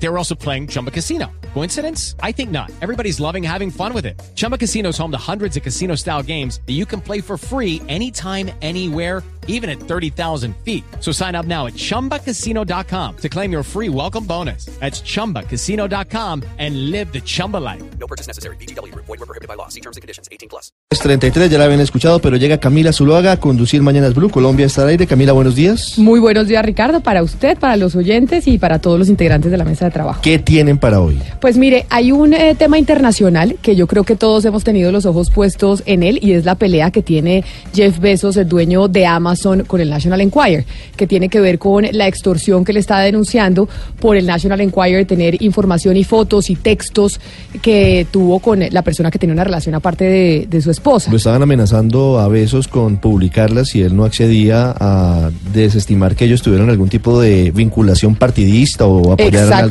They were also playing Chumba Casino. Coincidence? I think not. Everybody's loving having fun with it. Chumba Casino is home to hundreds of casino style games that you can play for free anytime, anywhere even at 30,000 feet. So sign up now at ChumbaCasino.com to claim your free welcome bonus. That's ChumbaCasino.com and live the Chumba life. No purchase necessary. BGW. Void were prohibited by law. See terms and conditions. 18 plus. Es 33, ya la habían escuchado, pero llega Camila Zuluaga a conducir Mañanas Blue. Colombia está al aire. Camila, buenos días. Muy buenos días, Ricardo, para usted, para los oyentes y para todos los integrantes de la mesa de trabajo. ¿Qué tienen para hoy? Pues mire, hay un eh, tema internacional que yo creo que todos hemos tenido los ojos puestos en él y es la pelea que tiene Jeff Bezos, el dueño de Amazon, con el National Enquirer, que tiene que ver con la extorsión que le está denunciando por el National Enquirer tener información y fotos y textos que tuvo con la persona que tenía una relación aparte de, de su esposa. Lo estaban amenazando a besos con publicarlas si él no accedía a desestimar que ellos tuvieran algún tipo de vinculación partidista o apoyaran al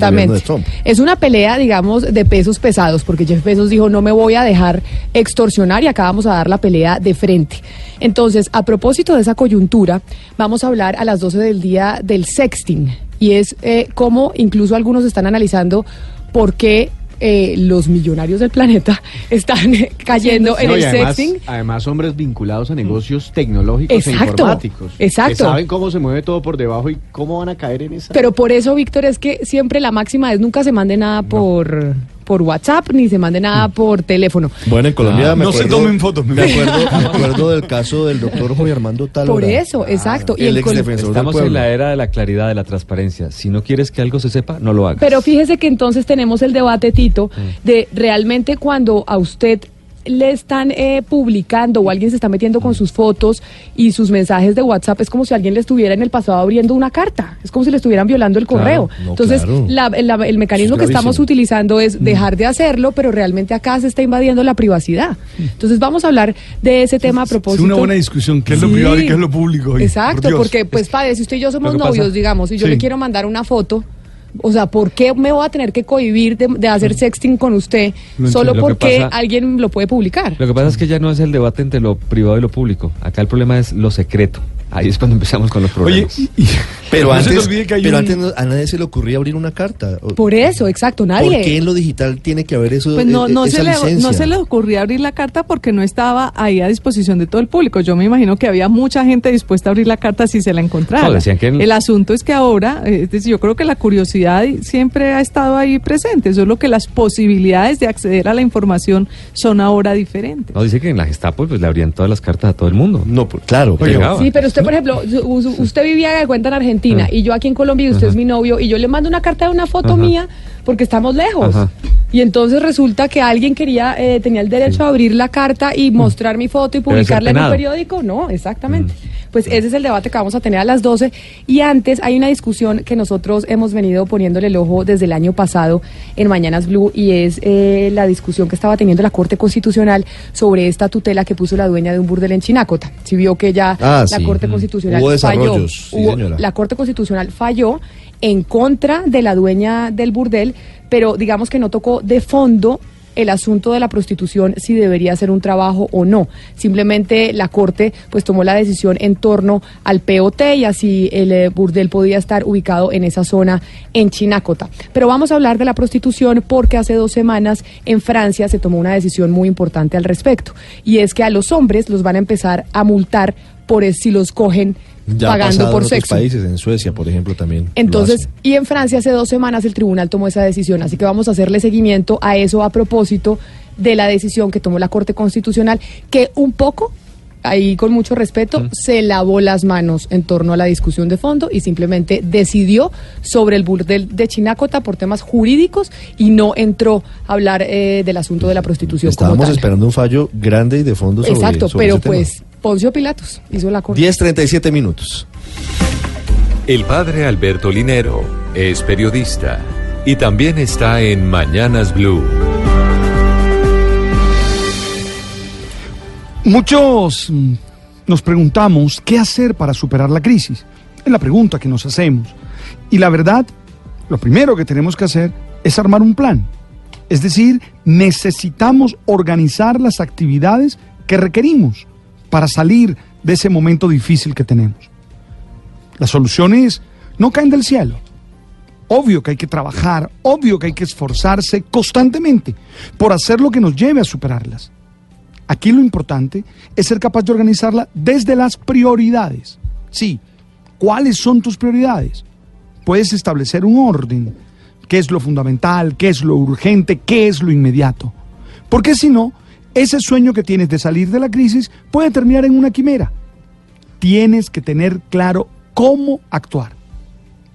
Es una pelea, digamos, de pesos pesados, porque Jeff Bezos dijo, no me voy a dejar extorsionar y acá vamos a dar la pelea de frente. Entonces, a propósito de esa coyuntura, vamos a hablar a las 12 del día del sexting. Y es eh, cómo incluso algunos están analizando por qué eh, los millonarios del planeta están cayendo en el además, sexting. además hombres vinculados a negocios tecnológicos e Exacto, informáticos. exacto. Que saben cómo se mueve todo por debajo y cómo van a caer en esa. Pero por eso, Víctor, es que siempre la máxima es nunca se mande nada por, por WhatsApp ni se mande nada por teléfono. Bueno, en Colombia me no se tomen fotos, mi Me vida. acuerdo, me acuerdo del caso del doctor Jorge Armando Talora. Por eso, exacto. Y el el Estamos en la era de la claridad, de la transparencia. Si no quieres que algo se sepa, no lo hagas. Pero fíjese que entonces tenemos el debate, Tito, de realmente cuando a usted le están eh, publicando o alguien se está metiendo con sus fotos y sus mensajes de WhatsApp, es como si alguien le estuviera en el pasado abriendo una carta, es como si le estuvieran violando el Claro, correo. no, Entonces, claro. la- la- el mecanismo Es que estamos utilizando es dejar de hacerlo, pero realmente acá se está invadiendo la privacidad. Entonces, vamos a hablar de ese tema a Es propósito. una buena discusión, qué es lo Sí. privado y qué es lo público. y, Exacto, por porque pues padre, si usted y yo somos pasa- novios, digamos, y yo Sí. le quiero mandar una foto, o sea, ¿por qué me voy a tener que cohibir de, de hacer sexting con usted Lo solo porque pasa- alguien lo puede publicar? Lo que pasa es que ya no es el debate entre lo privado y lo público. Acá el problema es lo secreto. Ahí es cuando empezamos con los Oye, problemas. y- y- Pero no se te antes, pero un- antes no- a nadie se le ocurría abrir una carta. Por eso, exacto, nadie. ¿Por qué en lo digital tiene que haber eso? Pues no, e- no, esa se le, licencia? no se le ocurrió abrir la carta porque no estaba ahí a disposición de todo el público. Yo me imagino que había mucha gente dispuesta a abrir la carta si se la encontrara. No, decían que El asunto es que ahora, eh, es decir, yo creo que la curiosidad siempre ha estado ahí presente, solo que las posibilidades de acceder a la información son ahora diferentes. No, dice que en la Gestapo pues, le abrían todas las cartas a todo el mundo. No, pues, claro. Oye. Sí, pero usted, por ejemplo, usted vivía de cuenta en Argentina y yo aquí en Colombia y usted es mi novio y yo le mando una carta de una foto mía porque estamos lejos. Y entonces resulta que alguien quería, eh, tenía el derecho a abrir la carta y mostrar mi foto y publicarla en un periódico. No, exactamente. Pues ese es el debate que vamos a tener a las 12. Y antes hay una discusión que nosotros hemos venido poniéndole el ojo desde el año pasado en Mañanas Blue y es eh, la discusión que estaba teniendo la Corte Constitucional sobre esta tutela que puso la dueña de un burdel en Chinacota. Si vio que ya Ah, la sí. Corte. Constitucional Hubo falló. sí, Hubo- la Corte Constitucional falló en contra de la dueña del burdel, pero digamos que no tocó de fondo el asunto de la prostitución si debería ser un trabajo o no. Simplemente la Corte pues tomó la decisión en torno al POT y así el eh, burdel podía estar ubicado en esa zona en Chinacota. Pero vamos a hablar de la prostitución porque hace dos semanas en Francia se tomó una decisión muy importante al respecto y es que a los hombres los van a empezar a multar por eh, si los cogen Ya pagando por en otros sexo. países, en Suecia, por ejemplo, también. Entonces, y en Francia hace dos semanas el tribunal tomó esa decisión, así que vamos a hacerle seguimiento a eso a propósito de la decisión que tomó la Corte Constitucional, que un poco, ahí con mucho respeto, se lavó las manos en torno a la discusión de fondo y simplemente decidió sobre el burdel de Chinacota por temas jurídicos y no entró a hablar eh, del asunto de la prostitución. como Estábamos tal. esperando un fallo grande y de fondo sobre Exacto, sobre pero ese tema. Poncio Pilatos hizo la Corte. 10.37 minutos. El padre Alberto Linero es periodista y también está en Mañanas Blue. Muchos mm, nos preguntamos qué hacer para superar la crisis. Es la pregunta que nos hacemos. Y la verdad, lo primero que tenemos que hacer es armar un plan. Es decir, necesitamos organizar las actividades que requerimos para salir de ese momento difícil que tenemos. Las soluciones no caen del cielo. Obvio que hay que trabajar, obvio que hay que esforzarse constantemente por hacer lo que nos lleve a superarlas. Aquí lo importante es ser capaz de organizarla desde las prioridades. Sí, ¿cuáles son tus prioridades? Puedes establecer un orden. ¿Qué es lo fundamental? ¿Qué es lo urgente? ¿Qué es lo inmediato? Porque si no, ese sueño que tienes de salir de la crisis puede terminar en una quimera. Tienes que tener claro cómo actuar.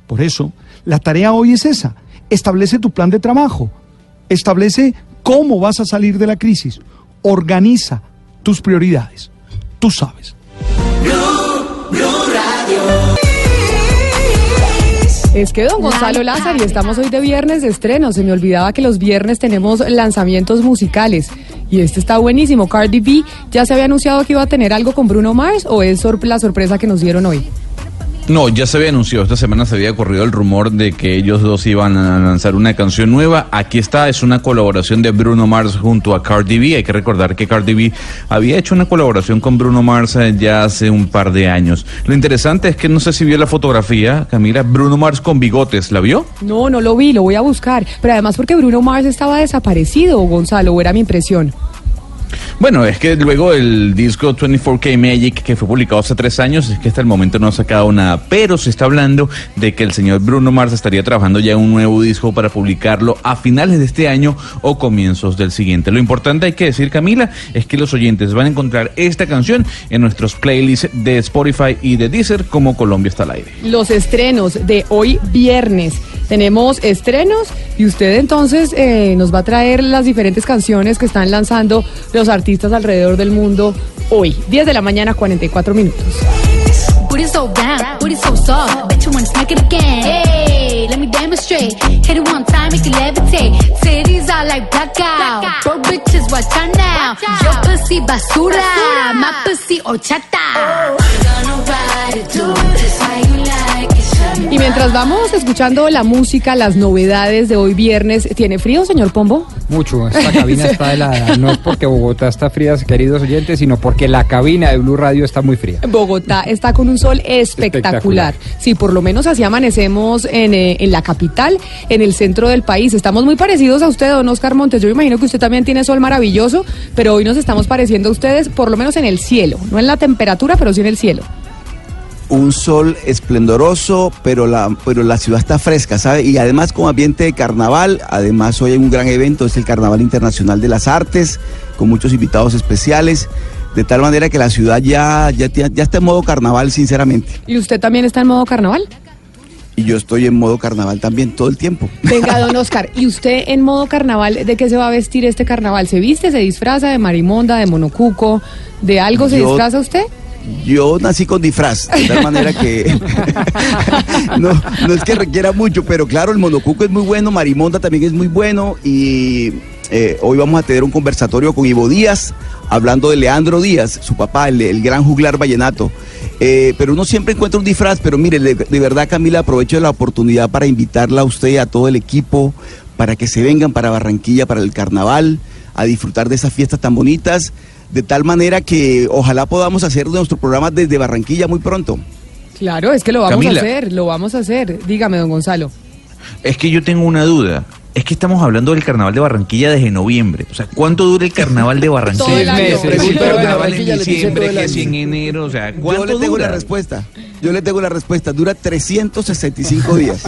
Por eso, la tarea hoy es esa. Establece tu plan de trabajo. Establece cómo vas a salir de la crisis. Organiza tus prioridades. Tú sabes. Es que don Gonzalo Lázaro, y estamos hoy de viernes de estreno. Se me olvidaba que los viernes tenemos lanzamientos musicales. Y este está buenísimo. Cardi B ya se había anunciado que iba a tener algo con Bruno Mars o es la sorpresa que nos dieron hoy. No, ya se había anunciado, esta semana se había corrido el rumor de que ellos dos iban a lanzar una canción nueva. Aquí está, es una colaboración de Bruno Mars junto a Cardi B. Hay que recordar que Cardi B había hecho una colaboración con Bruno Mars eh, ya hace un par de años. Lo interesante es que no sé si vio la fotografía, Camila, Bruno Mars con bigotes, ¿la vio? No, no lo vi, lo voy a buscar. Pero además porque Bruno Mars estaba desaparecido, Gonzalo, era mi impresión. Bueno, es que luego el disco 24K Magic que fue publicado hace tres años, es que hasta el momento no ha sacado nada, pero se está hablando de que el señor Bruno Mars estaría trabajando ya en un nuevo disco para publicarlo a finales de este año o comienzos del siguiente. Lo importante hay que decir, Camila, es que los oyentes van a encontrar esta canción en nuestros playlists de Spotify y de Deezer como Colombia está al aire. Los estrenos de hoy viernes. Tenemos estrenos y usted entonces eh, nos va a traer las diferentes canciones que están lanzando los artistas alrededor del mundo hoy. 10 de la mañana, 44 minutos. Pussy basura, my pussy horchata. Gonna ride it, do just how you like it. Y mientras vamos escuchando la música, las novedades de hoy viernes, ¿tiene frío, señor Pombo? Mucho, esta cabina está helada. No es porque Bogotá está fría, queridos oyentes, sino porque la cabina de Blue Radio está muy fría. Bogotá está con un sol espectacular. Sí, por lo menos así amanecemos en, eh, en, la capital, en el centro del país. Estamos muy parecidos a usted, don Oscar Montes. Yo imagino que usted también tiene sol maravilloso, pero hoy nos estamos pareciendo a ustedes, por lo menos en el cielo. No en la temperatura, pero sí en el cielo un sol esplendoroso, pero la, pero la ciudad está fresca, ¿sabe? Y además con ambiente de carnaval, además hoy hay un gran evento, es el Carnaval Internacional de las Artes, con muchos invitados especiales, de tal manera que la ciudad ya, ya, ya está en modo carnaval, sinceramente. ¿Y usted también está en modo carnaval? Y yo estoy en modo carnaval también todo el tiempo. Venga, don Oscar, ¿y usted en modo carnaval de qué se va a vestir este carnaval? ¿Se viste, se disfraza de marimonda, de monocuco, de algo se disfraza usted? Yo nací con disfraz, de tal manera que no, es que requiera mucho, pero claro, el monocuco es muy bueno, Marimonda también es muy bueno y eh, hoy vamos a tener un conversatorio con Ivo Díaz, hablando de Leandro Díaz, su papá, el, gran juglar vallenato. Eh, pero uno siempre encuentra un disfraz, pero mire, de, de, verdad Camila, aprovecho la oportunidad para invitarla a usted, a todo el equipo, para que se vengan para Barranquilla, para el carnaval, a disfrutar de esas fiestas tan bonitas de tal manera que ojalá podamos hacer nuestro programa desde Barranquilla muy pronto. Claro, es que lo vamos a hacer, lo vamos a hacer. Dígame, don Gonzalo. Es que yo tengo una duda. Es que estamos hablando del carnaval de Barranquilla desde noviembre. O sea, ¿cuánto dura el carnaval de Barranquilla? Seis meses. carnaval en diciembre, que si en enero. O sea, ¿cuánto Yo le tengo la respuesta. Yo le tengo la respuesta. Dura 365 días.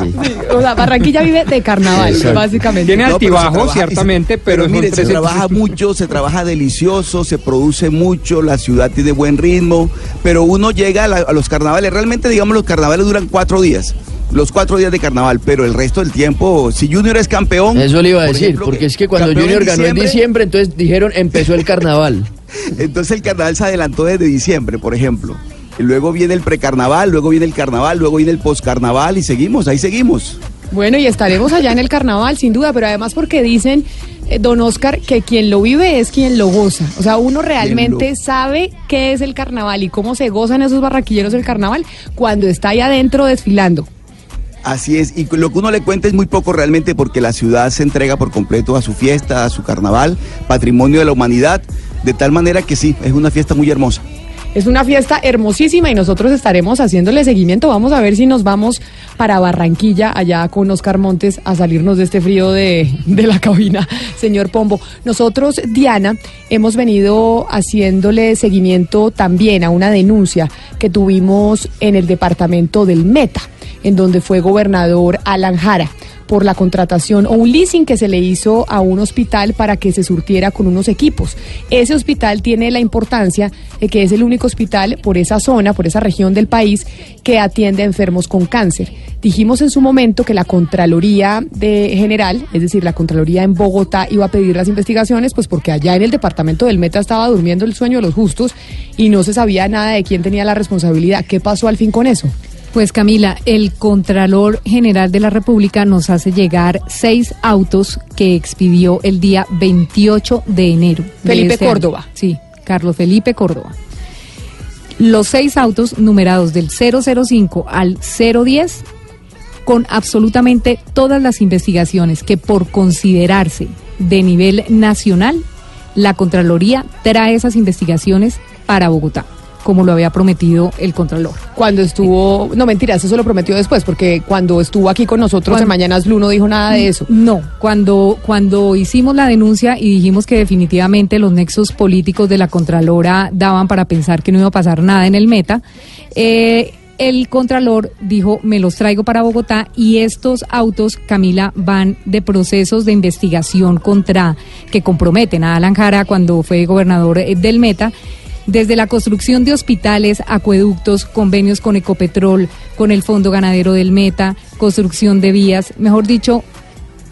o sea, Barranquilla vive de carnaval, básicamente. Tiene altibajos, ciertamente, pero, mire, se trabaja mucho, se trabaja delicioso, se produce mucho, la ciudad tiene buen ritmo, pero uno llega a, a los carnavales. Realmente, digamos, los carnavales duran cuatro días los cuatro días de carnaval, pero el resto del tiempo, si Junior es campeón. Eso le iba a decir, porque es que cuando Junior ganó en diciembre, entonces dijeron empezó el carnaval. entonces el carnaval se adelantó desde diciembre, por ejemplo. Y luego viene el precarnaval, luego viene el carnaval, luego viene el poscarnaval y seguimos, ahí seguimos. Bueno, y estaremos allá en el carnaval, sin duda, pero además porque dicen, eh, don Oscar, que quien lo vive es quien lo goza. O sea, uno realmente sabe qué es el carnaval y cómo se gozan esos barraquilleros del carnaval cuando está ahí adentro desfilando. Así es, y lo que uno le cuenta es muy poco realmente porque la ciudad se entrega por completo a su fiesta, a su carnaval, patrimonio de la humanidad, de tal manera que sí, es una fiesta muy hermosa. Es una fiesta hermosísima y nosotros estaremos haciéndole seguimiento. Vamos a ver si nos vamos para Barranquilla, allá con Oscar Montes, a salirnos de este frío de, de la cabina, señor Pombo. Nosotros, Diana, hemos venido haciéndole seguimiento también a una denuncia que tuvimos en el departamento del Meta, en donde fue gobernador Alan Jara por la contratación o un leasing que se le hizo a un hospital para que se surtiera con unos equipos. Ese hospital tiene la importancia de que es el único hospital por esa zona, por esa región del país, que atiende a enfermos con cáncer. Dijimos en su momento que la Contraloría de General, es decir, la Contraloría en Bogotá, iba a pedir las investigaciones, pues porque allá en el departamento del Meta estaba durmiendo el sueño de los justos y no se sabía nada de quién tenía la responsabilidad. ¿Qué pasó al fin con eso? Pues Camila, el Contralor General de la República nos hace llegar seis autos que expidió el día 28 de enero. Felipe Córdoba. Sí, Carlos Felipe Córdoba. Los seis autos numerados del 005 al 010 con absolutamente todas las investigaciones que por considerarse de nivel nacional, la Contraloría trae esas investigaciones para Bogotá como lo había prometido el Contralor. Cuando estuvo, no mentiras, eso lo prometió después, porque cuando estuvo aquí con nosotros en Mañanas Blue no dijo nada de eso. No, cuando, cuando hicimos la denuncia y dijimos que definitivamente los nexos políticos de la Contralora daban para pensar que no iba a pasar nada en el meta, eh, el Contralor dijo, me los traigo para Bogotá y estos autos, Camila, van de procesos de investigación contra que comprometen a Alan Jara cuando fue gobernador eh, del Meta desde la construcción de hospitales, acueductos, convenios con Ecopetrol, con el Fondo Ganadero del Meta, construcción de vías, mejor dicho,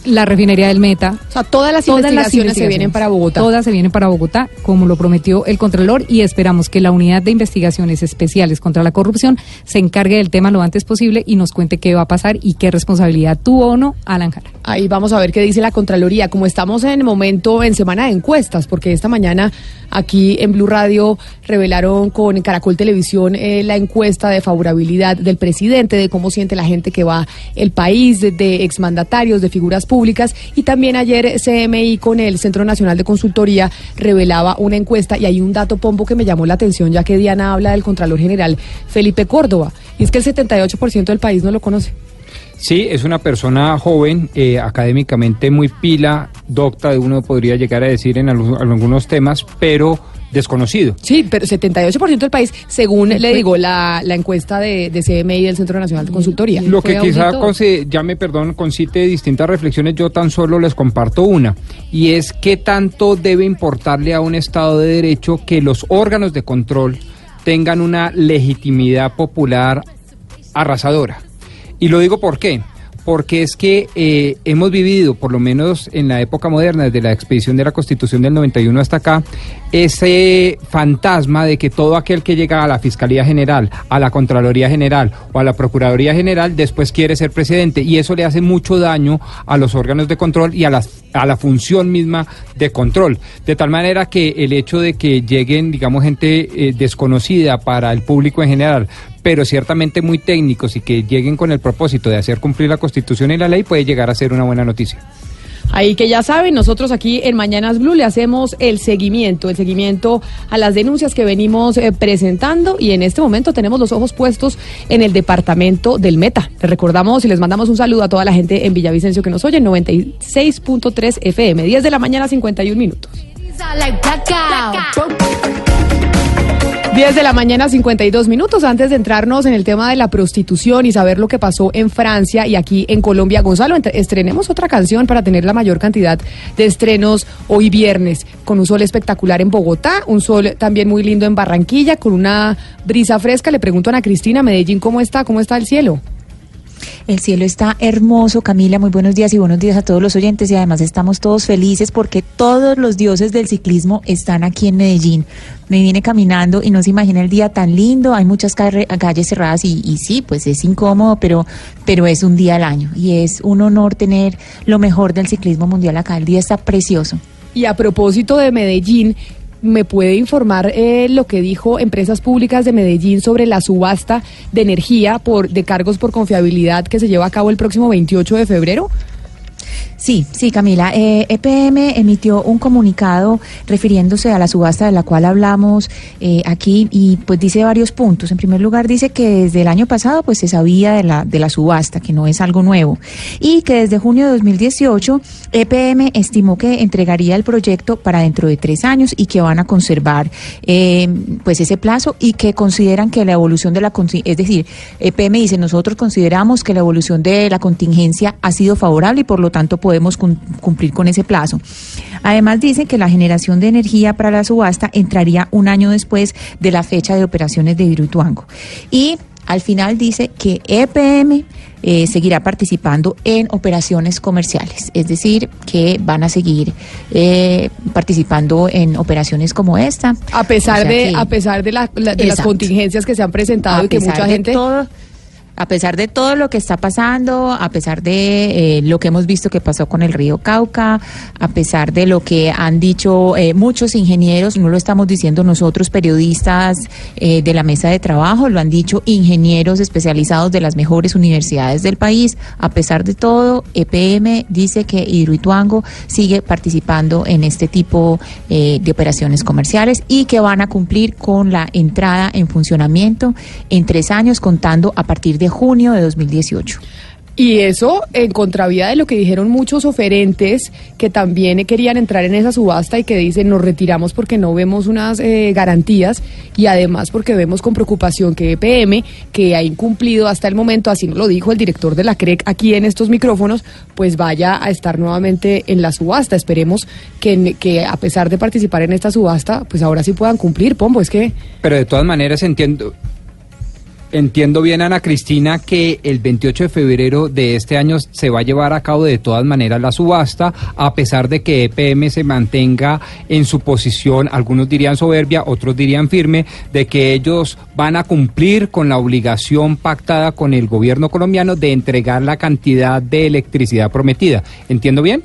la refinería del Meta. O sea, todas las, investigaciones, se vienen para Bogotá. Todas se vienen para Bogotá, como lo prometió el Contralor, y esperamos que la Unidad de Investigaciones Especiales contra la Corrupción se encargue del tema lo antes posible y nos cuente qué va a pasar y qué responsabilidad tuvo o no Alan Jara. Ahí vamos a ver qué dice la Contraloría. Como estamos en momento, en semana de encuestas, porque esta mañana aquí en Blue Radio revelaron con Caracol Televisión eh, la encuesta de favorabilidad del presidente, de cómo siente la gente que va el país, de, de exmandatarios, de figuras públicas. Y también ayer CMI con el Centro Nacional de Consultoría revelaba una encuesta y hay un dato pombo que me llamó la atención, ya que Diana habla del Contralor General Felipe Córdoba. Y es que el 78% del país no lo conoce. Sí, es una persona joven, eh, académicamente muy pila, docta, uno podría llegar a decir en algunos temas, pero desconocido. Sí, pero 78% del país, según le digo la, la encuesta de, de, CMI del Centro Nacional de Consultoría. Lo que quizá, ya me perdón, concite distintas reflexiones, yo tan solo les comparto una, y es qué tanto debe importarle a un Estado de Derecho que los órganos de control tengan una legitimidad popular arrasadora. Y lo digo por qué porque es que eh, hemos vivido, por lo menos en la época moderna, desde la expedición de la Constitución del 91 hasta acá, ese fantasma de que todo aquel que llega a la Fiscalía General, a la Contraloría General o a la Procuraduría General después quiere ser presidente y eso le hace mucho daño a los órganos de control y a, las, a la función misma de control. De tal manera que el hecho de que lleguen, digamos, gente eh, desconocida para el público en general, pero ciertamente muy técnicos y que lleguen con el propósito de hacer cumplir la Constitución y la ley puede llegar a ser una buena noticia. Ahí que ya saben, nosotros aquí en Mañanas Blue le hacemos el seguimiento, el seguimiento a las denuncias que venimos eh, presentando y en este momento tenemos los ojos puestos en el departamento del Meta. Les recordamos y les mandamos un saludo a toda la gente en Villavicencio que nos oye, 96.3 FM, 10 de la mañana, 51 minutos. 10 de la mañana, 52 minutos. Antes de entrarnos en el tema de la prostitución y saber lo que pasó en Francia y aquí en Colombia, Gonzalo, estrenemos otra canción para tener la mayor cantidad de estrenos hoy viernes, con un sol espectacular en Bogotá, un sol también muy lindo en Barranquilla, con una brisa fresca. Le pregunto a Ana Cristina, Medellín, ¿cómo está? ¿Cómo está el cielo? El cielo está hermoso, Camila. Muy buenos días y buenos días a todos los oyentes. Y además estamos todos felices porque todos los dioses del ciclismo están aquí en Medellín. Me vine caminando y no se imagina el día tan lindo. Hay muchas calles cerradas y, y, sí, pues es incómodo, pero, pero es un día al año. Y es un honor tener lo mejor del ciclismo mundial acá. El día está precioso. Y a propósito de Medellín, ¿me puede informar eh, lo que dijo Empresas Públicas de Medellín sobre la subasta de energía por de cargos por confiabilidad que se lleva a cabo el próximo 28 de febrero? Sí, sí, Camila. Eh, EPM emitió un comunicado refiriéndose a la subasta de la cual hablamos eh, aquí y pues dice varios puntos. En primer lugar dice que desde el año pasado pues se sabía de la, de la subasta, que no es algo nuevo, y que desde junio de 2018 EPM estimó que entregaría el proyecto para dentro de tres años y que van a conservar eh, pues ese plazo y que consideran que la evolución de la es decir, EPM dice nosotros consideramos que la evolución de la contingencia ha sido favorable y por lo tanto podemos cumplir con ese plazo. Además dice que la generación de energía para la subasta entraría un año después de la fecha de operaciones de Hidroituango. Y al final dice que EPM eh, seguirá participando en operaciones comerciales, es decir, que van a seguir eh, participando en operaciones como esta. A pesar de, a pesar de, de las contingencias que se han presentado y que mucha gente a pesar de todo lo que está pasando, a pesar de eh, lo que hemos visto que pasó con el río Cauca, a pesar de lo que han dicho eh, muchos ingenieros, no lo estamos diciendo nosotros periodistas eh, de la mesa de trabajo, lo han dicho ingenieros especializados de las mejores universidades del país, a pesar de todo, EPM dice que Hidroituango sigue participando en este tipo de operaciones comerciales y que van a cumplir con la entrada en funcionamiento en tres años contando a partir de junio de 2018. Y eso en contravía de lo que dijeron muchos oferentes que también querían entrar en esa subasta y que dicen nos retiramos porque no vemos unas eh, garantías y además porque vemos con preocupación que EPM, que ha incumplido hasta el momento, así lo dijo el director de la CREC aquí en estos micrófonos, pues vaya a estar nuevamente en la subasta. Esperemos que, que a pesar de participar en esta subasta, pues ahora sí puedan cumplir, Pombo, es que... Pero de todas maneras entiendo, Entiendo bien, Ana Cristina, que el 28 de febrero de este año se va a llevar a cabo de todas maneras la subasta, a pesar de que EPM se mantenga en su posición, algunos dirían soberbia, otros dirían firme, de que ellos van a cumplir con la obligación pactada con el gobierno colombiano de entregar la cantidad de electricidad prometida. ¿Entiendo bien?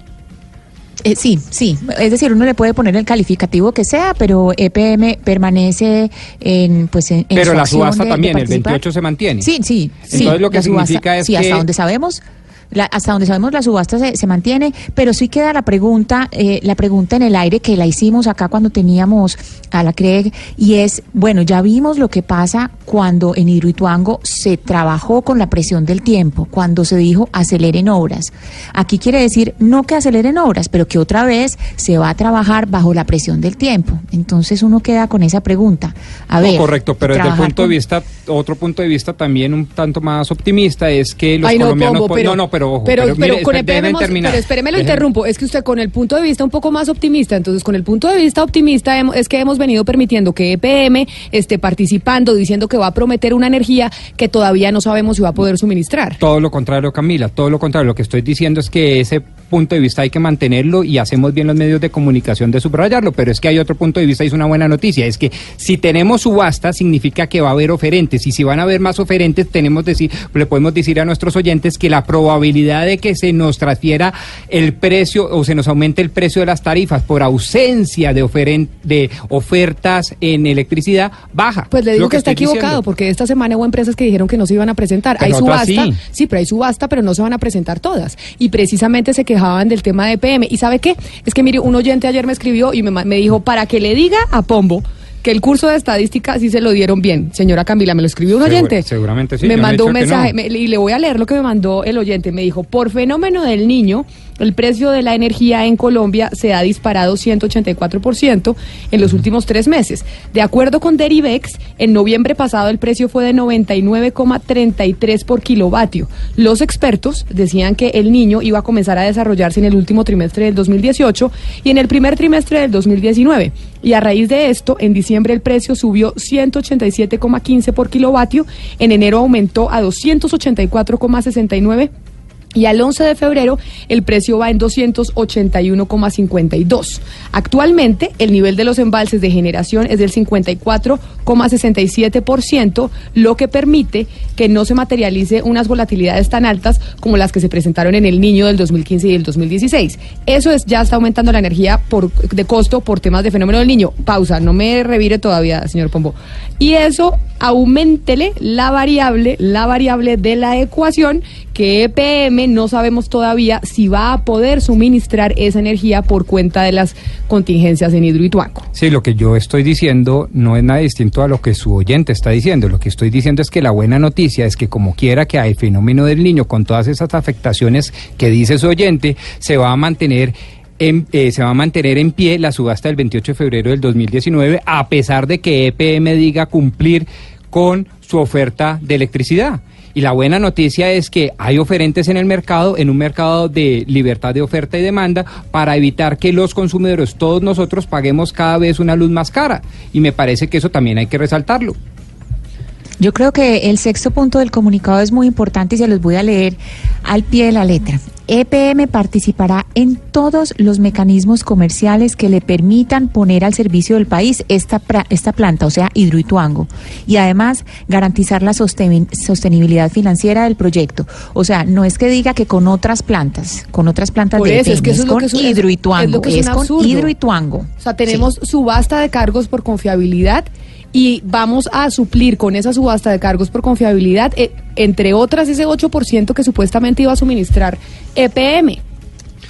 Eh, sí, sí. Es decir, uno le puede poner el calificativo que sea, pero EPM permanece en, pues, en, Pero la subasta también, el 28 se mantiene. Sí, sí. Entonces lo que significa es sí, hasta donde sabemos, hasta donde sabemos la subasta se, mantiene, pero sí queda la pregunta, eh, la pregunta en el aire que la hicimos acá cuando teníamos a la CREG y es, bueno, ya vimos lo que pasa cuando en Hidroituango se trabajó con la presión del tiempo, cuando se dijo aceleren obras. Aquí quiere decir no que aceleren obras, pero que otra vez se va a trabajar bajo la presión del tiempo. Entonces uno queda con esa pregunta. A ver, correcto, pero desde el punto de vista, otro punto de vista también un tanto más optimista es que los colombianos no, no, pero pero, pero, con pero espéreme lo interrumpo, es que usted con el punto de vista un poco más optimista, entonces con el punto de vista optimista es que hemos venido permitiendo que EPM esté participando, diciendo que va a prometer una energía que todavía no sabemos si va a poder suministrar. Todo lo contrario, Camila, todo lo contrario. Lo que estoy diciendo es que ese punto de vista hay que mantenerlo y hacemos bien los medios de comunicación de subrayarlo, pero es que hay otro punto de vista y es una buena noticia, es que si tenemos subasta significa que va a haber oferentes y si van a haber más oferentes tenemos decir, le podemos decir a nuestros oyentes que la probabilidad de que se nos transfiera el precio o se nos aumente el precio de las tarifas por ausencia de, de ofertas en electricidad baja. Pues le digo que, está equivocado porque esta semana hubo empresas que dijeron que no se iban a presentar. hay subasta, sí. pero hay subasta, pero no se van a presentar todas. Y precisamente se quejaban del tema de PM. ¿Y sabe qué? Es que mire, un oyente ayer me escribió y me, me dijo, para que le diga a Pombo que el curso de estadística sí se lo dieron bien. Señora Camila, me lo escribió un oyente. seguramente sí. Me mandó un mensaje y le voy a leer lo que me mandó el oyente. Me dijo, por fenómeno del niño, el precio de la energía en Colombia se ha disparado 184% en los últimos tres meses. De acuerdo con Derivex, en noviembre pasado el precio fue de 99,33 por kilovatio. Los expertos decían que el niño iba a comenzar a desarrollarse en el último trimestre del 2018 y en el primer trimestre del 2019. Y a raíz de esto, en diciembre el precio subió 187,15 por kilovatio, en enero aumentó a 284,69 y al 11 de febrero el precio va en 281,52. Actualmente el nivel de los embalses de generación es del 54,67%, lo que permite que no se materialice unas volatilidades tan altas como las que se presentaron en el niño del 2015 y el 2016. Eso es ya está aumentando la energía por de costo por temas de fenómeno del niño. Pausa, no me revire todavía, señor Pombo. Y eso aumentele la variable, la variable de la ecuación que EPM no sabemos todavía si va a poder suministrar esa energía por cuenta de las contingencias en Hidroituango. Sí, lo que yo estoy diciendo no es nada distinto a lo que su oyente está diciendo. Lo que estoy diciendo es que la buena noticia es que como quiera que hay fenómeno del niño con todas esas afectaciones que dice su oyente, se va a mantener en, eh, se va a mantener en pie la subasta del 28 de febrero del 2019, a pesar de que EPM diga cumplir con su oferta de electricidad. Y la buena noticia es que hay oferentes en el mercado, en un mercado de libertad de oferta y demanda, para evitar que los consumidores, todos nosotros, paguemos cada vez una luz más cara. Y me parece que eso también hay que resaltarlo. Yo creo que el sexto punto del comunicado es muy importante y se los voy a leer al pie de la letra. EPM participará en todos los mecanismos comerciales que le permitan poner al servicio del país esta, esta planta, o sea, Hidroituango, y además garantizar la sostenibilidad financiera del proyecto. O sea, no es que diga que con otras plantas, con otras plantas de EPM, es, con Hidroituango, es, con Hidroituango. O sea, tenemos subasta de cargos por confiabilidad y vamos a suplir con esa subasta de cargos por confiabilidad, eh, entre otras ese 8% que supuestamente iba a suministrar EPM.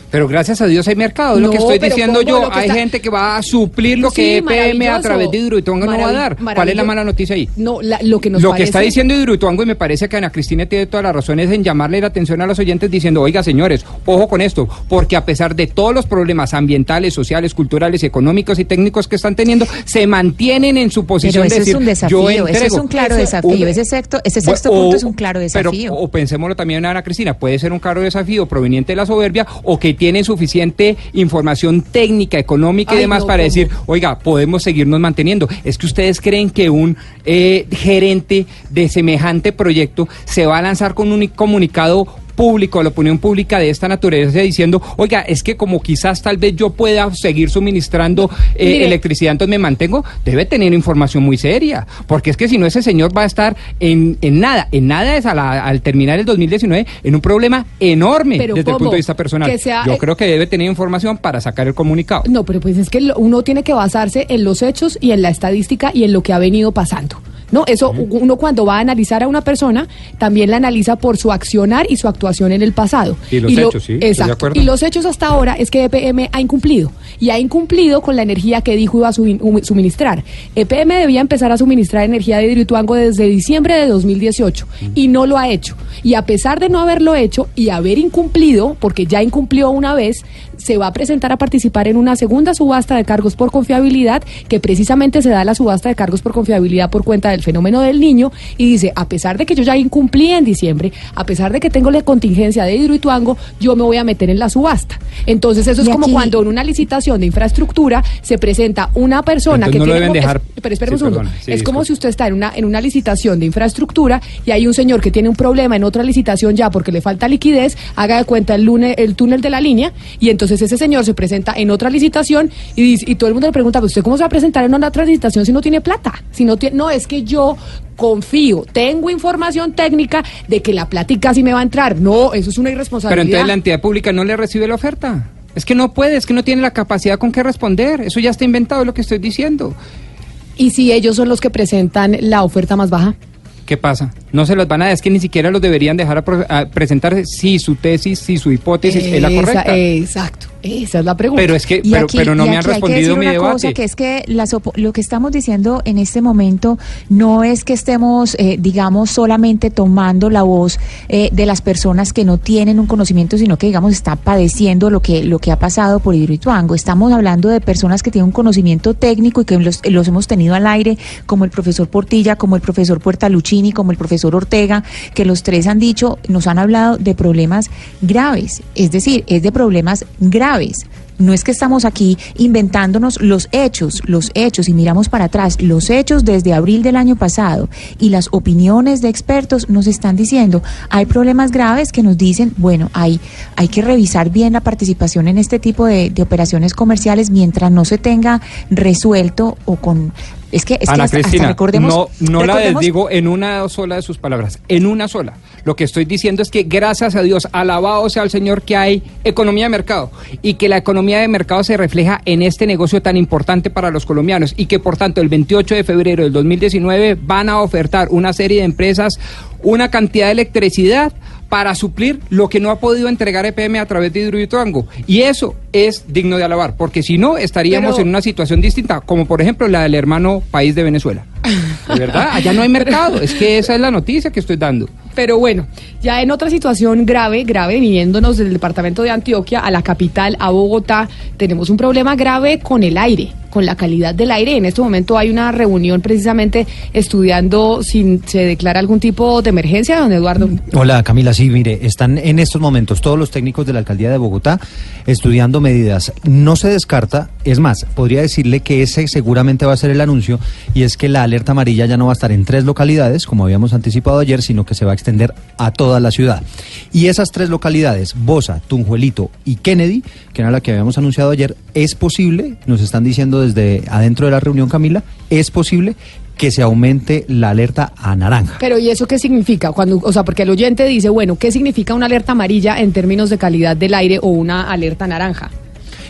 Pero gracias a Dios hay mercado, lo que estoy diciendo yo. Hay gente que va a suplir lo que EPM a través de Hidroituango no va a dar. ¿Cuál es la mala noticia ahí? No, lo que nos Lo que está diciendo Hidroituango, y me parece que Ana Cristina tiene toda la razón, es en llamarle la atención a los oyentes diciendo, oiga señores, ojo con esto, porque a pesar de todos los problemas ambientales, sociales, culturales, económicos y técnicos que están teniendo, se mantienen en su posición ese de decir, es un desafío, ese es un claro desafío, ese sexto, ese sexto punto es un claro desafío. Pero, o pensémoslo también, Ana Cristina, puede ser un claro desafío proveniente de la soberbia o que tiene suficiente información técnica, económica y demás para decir, oiga, podemos seguirnos manteniendo. Es que ustedes creen que un eh, gerente de semejante proyecto se va a lanzar con un comunicado público, a la opinión pública de esta naturaleza diciendo, oiga, es que como quizás tal vez yo pueda seguir suministrando eh, electricidad, entonces me mantengo, debe tener información muy seria, porque es que si no ese señor va a estar en, en nada, en nada es al terminar el 2019 en un problema enorme desde el punto de vista personal. yo eh, creo que debe tener información para sacar el comunicado. No, pero pues es que uno tiene que basarse en los hechos y en la estadística y en lo que ha venido pasando. No, eso uno cuando va a analizar a una persona también la analiza por su accionar y su actuación en el pasado. Y los hechos, sí. Exacto. Y los hechos hasta ahora es que EPM ha incumplido y ha incumplido con la energía que dijo iba a suministrar. EPM debía empezar a suministrar energía de Hidroituango desde diciembre de 2018 y no lo ha hecho. Y a pesar de no haberlo hecho y haber incumplido, porque ya incumplió una vez, se va a presentar a participar en una segunda subasta de cargos por confiabilidad, que precisamente se da la subasta de cargos por confiabilidad por cuenta del fenómeno del niño, y dice, a pesar de que yo ya incumplí en diciembre, a pesar de que tengo la contingencia de Hidroituango, yo me voy a meter en la subasta. Entonces eso es como cuando en una licitación de infraestructura se presenta una persona que tiene... Dejar... pero espera un segundo. es como si usted está en una, en una licitación de infraestructura y hay un señor que tiene un problema en otra licitación ya porque le falta liquidez, haga de cuenta el, lunes, el túnel de la línea y entonces entonces ese señor se presenta en otra licitación y, y todo el mundo le pregunta, ¿usted cómo se va a presentar en una otra licitación si no tiene plata? Si no, tiene, no, es que yo confío, tengo información técnica de que la plática sí me va a entrar. No, eso es una irresponsabilidad. Pero entonces la entidad pública no le recibe la oferta. Es que no puede, es que no tiene la capacidad con qué responder. Eso ya está inventado, es lo que estoy diciendo. ¿Y si ellos son los que presentan la oferta más baja? ¿Qué pasa? No se los van a dar, es que ni siquiera los deberían dejar a, presentar si su tesis, si su hipótesis es la correcta. Exacto. Esa es la pregunta. Pero es que, pero, no me han respondido mi debate. Cosa, que es que lo que estamos diciendo en este momento no es que estemos, eh, digamos, solamente tomando la voz eh, de las personas que no tienen un conocimiento, sino que, digamos, está padeciendo lo que, lo que ha pasado por Hidroituango. Estamos hablando de personas que tienen un conocimiento técnico y que los, los hemos tenido al aire, como el profesor Portilla, como el profesor Puertaluchini, como el profesor Ortega, que los tres han dicho, nos han hablado de problemas graves. Es decir, es de problemas graves No es que estamos aquí inventándonos los hechos, los hechos, y miramos para atrás, los hechos desde abril del año pasado y las opiniones de expertos nos están diciendo, hay problemas graves que nos dicen, bueno, hay, hay que revisar bien la participación en este tipo de, de operaciones comerciales mientras no se tenga resuelto o con es que, es Ana que hasta, Cristina, hasta recordemos, no, no la desdigo en una sola de sus palabras, en una sola. Lo que estoy diciendo es que gracias a Dios, alabado sea el Señor, que hay economía de mercado y que la economía de mercado se refleja en este negocio tan importante para los colombianos y que por tanto el 28 de febrero del 2019 van a ofertar una serie de empresas una cantidad de electricidad para suplir lo que no ha podido entregar EPM a través de Hidroituango. Y eso es digno de alabar, porque si no estaríamos Pero- en una situación distinta, como por ejemplo la del hermano país de Venezuela. De verdad, allá no hay mercado, es que esa es la noticia que estoy dando. Pero bueno, ya en otra situación grave, grave, viniéndonos del departamento de Antioquia a la capital, a Bogotá, tenemos un problema grave con el aire, con la calidad del aire. En este momento hay una reunión precisamente estudiando si se declara algún tipo de emergencia, don Eduardo. Hola Camila, sí, mire, están en estos momentos todos los técnicos de la alcaldía de Bogotá estudiando medidas. No se descarta, es más, podría decirle que ese seguramente va a ser el anuncio y es que la alerta amarilla ya no va a estar en tres localidades, como habíamos anticipado ayer, sino que se va a extender a toda la ciudad. Y esas tres localidades, Bosa, Tunjuelito y Kennedy, que era la que habíamos anunciado ayer, es posible, nos están diciendo desde adentro de la reunión Camila, es posible que se aumente la alerta a naranja. Pero ¿y eso qué significa? Cuando, o sea, porque el oyente dice, bueno, ¿qué significa una alerta amarilla en términos de calidad del aire o una alerta naranja?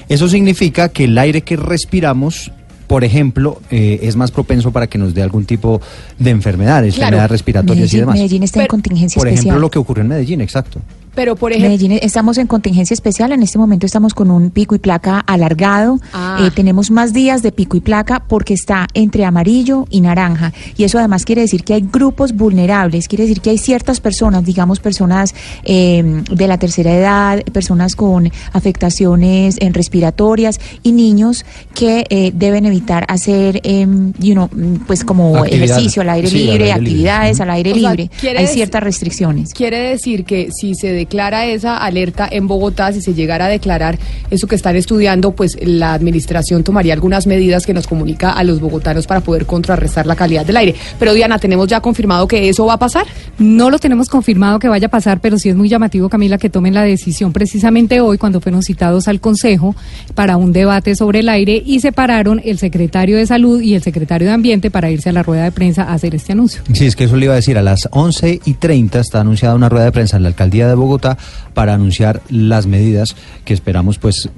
Eso significa que el aire que respiramos, por ejemplo, eh, es más propenso para que nos dé algún tipo de enfermedades, Claro. enfermedades respiratorias y demás. Medellín está en contingencia por ejemplo, lo que ocurrió en Medellín, exacto. Pero por ejemplo, Medellín, estamos en contingencia especial. En este momento estamos con un pico y placa alargado. Ah. Eh, tenemos más días de pico y placa porque está entre amarillo y naranja. Y eso además quiere decir que hay grupos vulnerables. Quiere decir que hay ciertas personas, digamos personas eh, de la tercera edad, personas con afectaciones en respiratorias y niños que eh, deben evitar hacer, eh, you know, mm, pues como Actividad. ejercicio al aire Sí, al libre, aire libre. actividades al aire O sea, libre. quiere Hay decir- ciertas restricciones. Quiere decir que si se declara esa alerta en Bogotá, si se llegara a declarar eso que están estudiando, pues la administración tomaría algunas medidas que nos comunica a los bogotanos para poder contrarrestar la calidad del aire. Pero Diana, ¿tenemos ya confirmado que eso va a pasar? No lo tenemos confirmado que vaya a pasar, pero sí es muy llamativo, Camila, que tomen la decisión precisamente hoy cuando fueron citados al Consejo para un debate sobre el aire y separaron el secretario de Salud y el secretario de Ambiente para irse a la rueda de prensa a hacer este anuncio. Sí, es que eso le iba a decir, a las 11 y 30 está anunciada una rueda de prensa en la alcaldía de Bogotá para anunciar las medidas que esperamos, pues,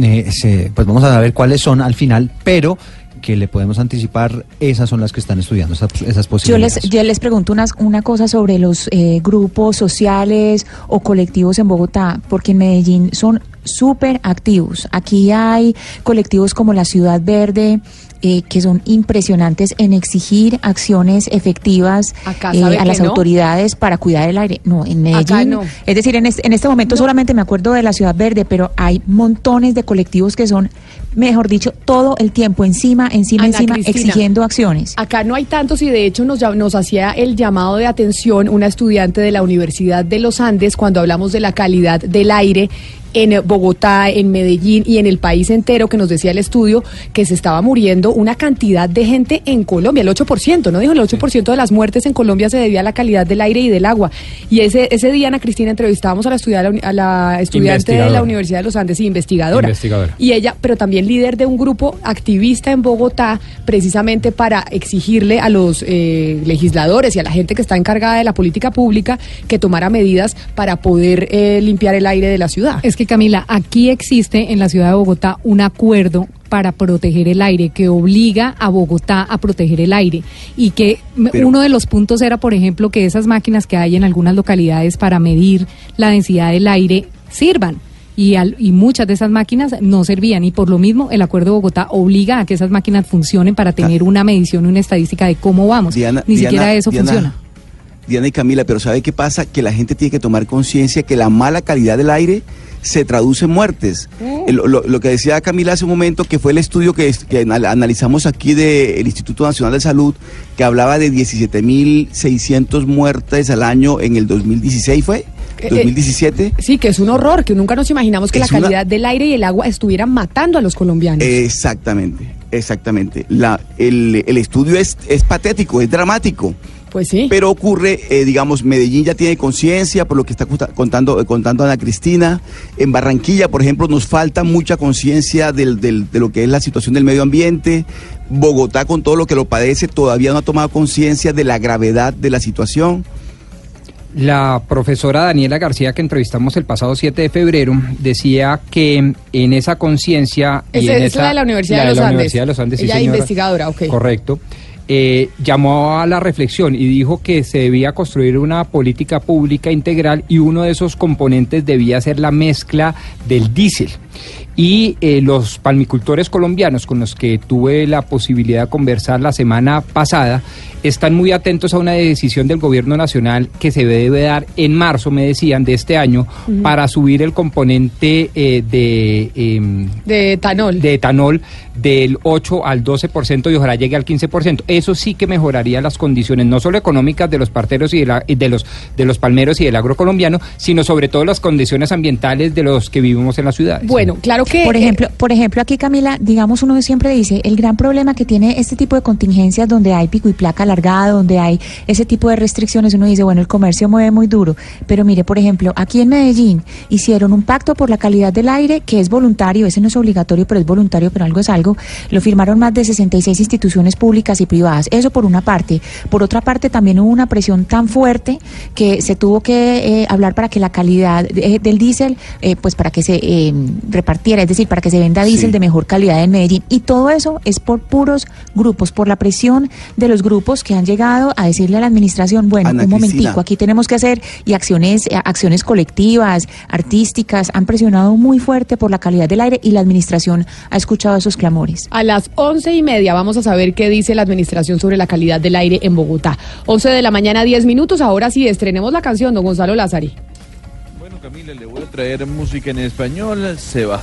eh, se- pues vamos a ver cuáles son al final, pero que le podemos anticipar, esas son las que están estudiando, esas, esas Yo posibilidades. les, yo les pregunto unas- una cosa sobre los eh, grupos sociales o colectivos en Bogotá, porque en Medellín son súper activos. Aquí hay colectivos como la Ciudad Verde, eh, que son impresionantes en exigir acciones efectivas eh, ¿sabe a las no? autoridades para cuidar el aire. No, en Medellín. no. Es decir, en este, en este momento solamente me acuerdo de la Ciudad Verde, pero hay montones de colectivos que son, mejor dicho, todo el tiempo encima, encima, Ana encima, Cristina, exigiendo acciones. Acá no hay tantos y de hecho nos, nos hacía el llamado de atención una estudiante de la Universidad de los Andes cuando hablamos de la calidad del aire en Bogotá, en Medellín y en el país entero, que nos decía el estudio que se estaba muriendo una cantidad de gente en Colombia, el 8%, ¿no? Dijo, el 8% de las muertes en Colombia se debía a la calidad del aire y del agua. Y ese, ese día, Ana Cristina, entrevistábamos a la, estudia- a la estudiante de la. Universidad de los Andes y investigadora. Investigadora. Y ella, pero también líder de un grupo activista en Bogotá, precisamente para exigirle a los eh, legisladores y a la gente que está encargada de la política pública que tomara medidas para poder eh, limpiar el aire de la ciudad. Es que Camila, aquí existe en la ciudad de Bogotá un acuerdo para proteger el aire que obliga a Bogotá a proteger el aire y que Pero- uno de los puntos era, por ejemplo, que esas máquinas que hay en algunas localidades para medir la densidad del aire sirvan. Y, al- y muchas de esas máquinas no servían y por lo mismo el acuerdo de Bogotá obliga a que esas máquinas funcionen para tener una medición y una estadística de cómo vamos. Diana- Ni Diana- siquiera eso Diana- funciona. Diana y Camila, pero ¿sabe qué pasa? Que la gente tiene que tomar conciencia que la mala calidad del aire se traduce en muertes. Eh, Lo, lo- lo que decía Camila hace un momento, que fue el estudio que, que anal- analizamos aquí del Instituto Nacional de Salud, que hablaba de 17.600 muertes al año en el 2016, ¿fue? Eh, 2017. Sí, que es un horror, que nunca nos imaginamos que Es la una- calidad del aire y el agua estuvieran matando a los colombianos. Exactamente, exactamente. La, el, el estudio es, es patético, es dramático. Pues sí. Pero ocurre, eh, digamos, Medellín ya tiene conciencia por lo que está contando, eh, contando Ana Cristina. En Barranquilla, por ejemplo, nos falta mucha conciencia del- del- de lo que es la situación del medio ambiente. Bogotá, con todo lo que lo padece, todavía no ha tomado conciencia de la gravedad de la situación. La profesora Daniela García, que entrevistamos el pasado 7 de febrero, decía que en esa conciencia... y Esa en es esa- la de la Universidad la de los Andes. Universidad de los Andes, sí, Ella señora. investigadora, ok. Correcto. Eh, llamó a la reflexión y dijo que se debía construir una política pública integral y uno de esos componentes debía ser la mezcla del diésel. Y eh, los palmicultores colombianos con los que tuve la posibilidad de conversar la semana pasada están muy atentos a una decisión del gobierno nacional que se debe dar en marzo, me decían, de este año, para subir el componente eh, de... em, de etanol. De etanol del 8 al 12% y ojalá llegue al 15%. Eso sí que mejoraría las condiciones, no solo económicas de los parteros y de, la- y de los, de los palmeros y del agro colombiano, sino sobre todo las condiciones ambientales de los que vivimos en las ciudades. Bueno, claro que... Por ejemplo, por ejemplo, aquí Camila, digamos, uno siempre dice, el gran problema que tiene este tipo de contingencias donde hay pico y placa alargado, donde hay ese tipo de restricciones, uno dice, bueno, el comercio mueve muy duro. Pero mire, por ejemplo, aquí en Medellín hicieron un pacto por la calidad del aire que es voluntario, ese no es obligatorio, pero es voluntario, pero algo es algo. Lo firmaron más de 66 instituciones públicas y privadas. Eso por una parte. Por otra parte, también hubo una presión tan fuerte que se tuvo que eh, hablar para que la calidad eh, del diésel, eh, pues para que se eh, es decir, para que se venda diésel Sí. de mejor calidad en Medellín. Y todo eso es por puros grupos, por la presión de los grupos que han llegado a decirle a la administración, bueno, Ana un momentico, Cristina. aquí tenemos que hacer, y acciones, eh, acciones colectivas, artísticas, han presionado muy fuerte por la calidad del aire y la administración ha escuchado esos clamores. A las once y media vamos a saber qué dice la administración sobre la calidad del aire en Bogotá. 11 de la mañana, 10 minutos. Ahora sí, estrenemos la canción, don Gonzalo Lázari. Camila, le voy a traer música en español, se va.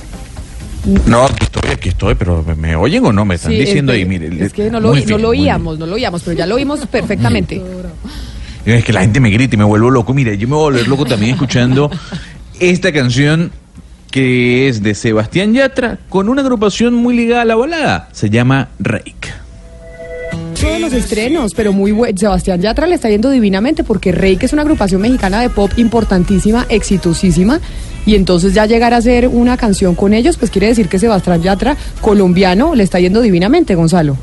No, aquí estoy, aquí estoy, pero ¿me, oyen o no? Me están Sí, diciendo es ahí, mire. Es que no lo, oí- no lo oíamos, no lo oíamos, pero ya lo oímos perfectamente. Es que la gente me grita y me vuelvo loco. Mire, yo me voy a volver loco también escuchando esta canción que es de Sebastián Yatra con una agrupación muy ligada a la balada. Se llama Todos los estrenos, pero muy bueno. Sebastián Yatra le está yendo divinamente porque Rey, que es una agrupación mexicana de pop importantísima, exitosísima, y entonces ya llegar a hacer una canción con ellos, pues quiere decir que Sebastián Yatra, colombiano, le está yendo divinamente, Gonzalo.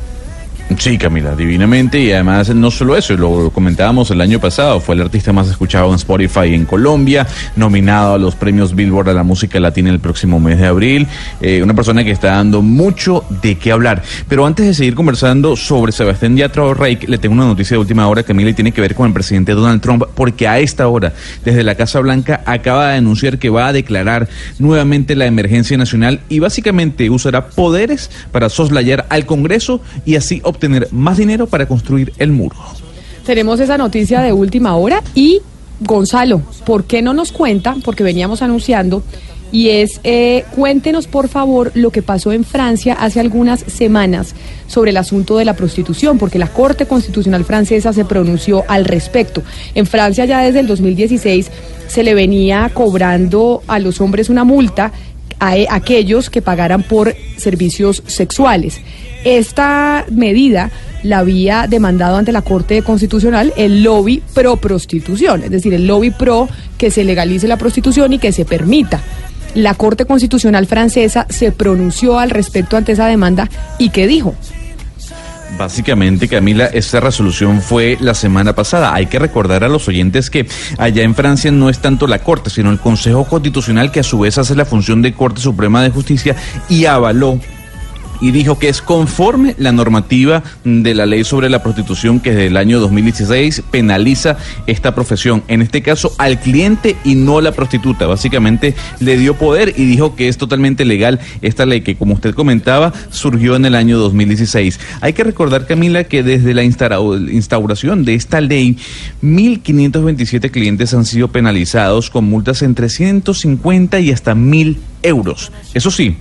Sí, Camila, divinamente y además no solo eso, lo comentábamos el año pasado, fue el artista más escuchado en Spotify en Colombia, nominado a los premios Billboard a la música latina el próximo mes de abril, eh, una persona que está dando mucho de qué hablar. Pero antes de seguir conversando sobre Sebastián Yatra o Reik, le tengo una noticia de última hora, Camila, y tiene que ver con el presidente Donald Trump, porque a esta hora, desde la Casa Blanca, acaba de anunciar que va a declarar nuevamente la emergencia nacional y básicamente usará poderes para soslayar al Congreso y así obtener más dinero para construir el muro. Tenemos esa noticia de última hora y Gonzalo, ¿por qué no nos cuenta? Porque veníamos anunciando y es, eh, cuéntenos por favor lo que pasó en Francia hace algunas semanas sobre el asunto de la prostitución, porque la Corte Constitucional francesa se pronunció al respecto. En Francia ya desde el 2016 se le venía cobrando a los hombres una multa a e- aquellos que pagaran por servicios sexuales. Esta medida la había demandado ante la Corte Constitucional el lobby pro prostitución, es decir, el lobby pro que se legalice la prostitución y que se permita. La Corte Constitucional francesa se pronunció al respecto ante esa demanda y ¿qué dijo? Básicamente, Camila, esta resolución fue la semana pasada. Hay que recordar a los oyentes que allá en Francia no es tanto la Corte, sino el Consejo Constitucional que a su vez hace la función de Corte Suprema de Justicia y avaló y dijo que es conforme la normativa de la ley sobre la prostitución que desde el año 2016 penaliza esta profesión, en este caso al cliente y no a la prostituta. Básicamente le dio poder y dijo que es totalmente legal esta ley que, como usted comentaba, surgió en el año 2016. Hay que recordar, Camila, que desde la instauración de esta ley, 1.527 clientes han sido penalizados con multas entre 150 y hasta 1.000 euros. Eso sí,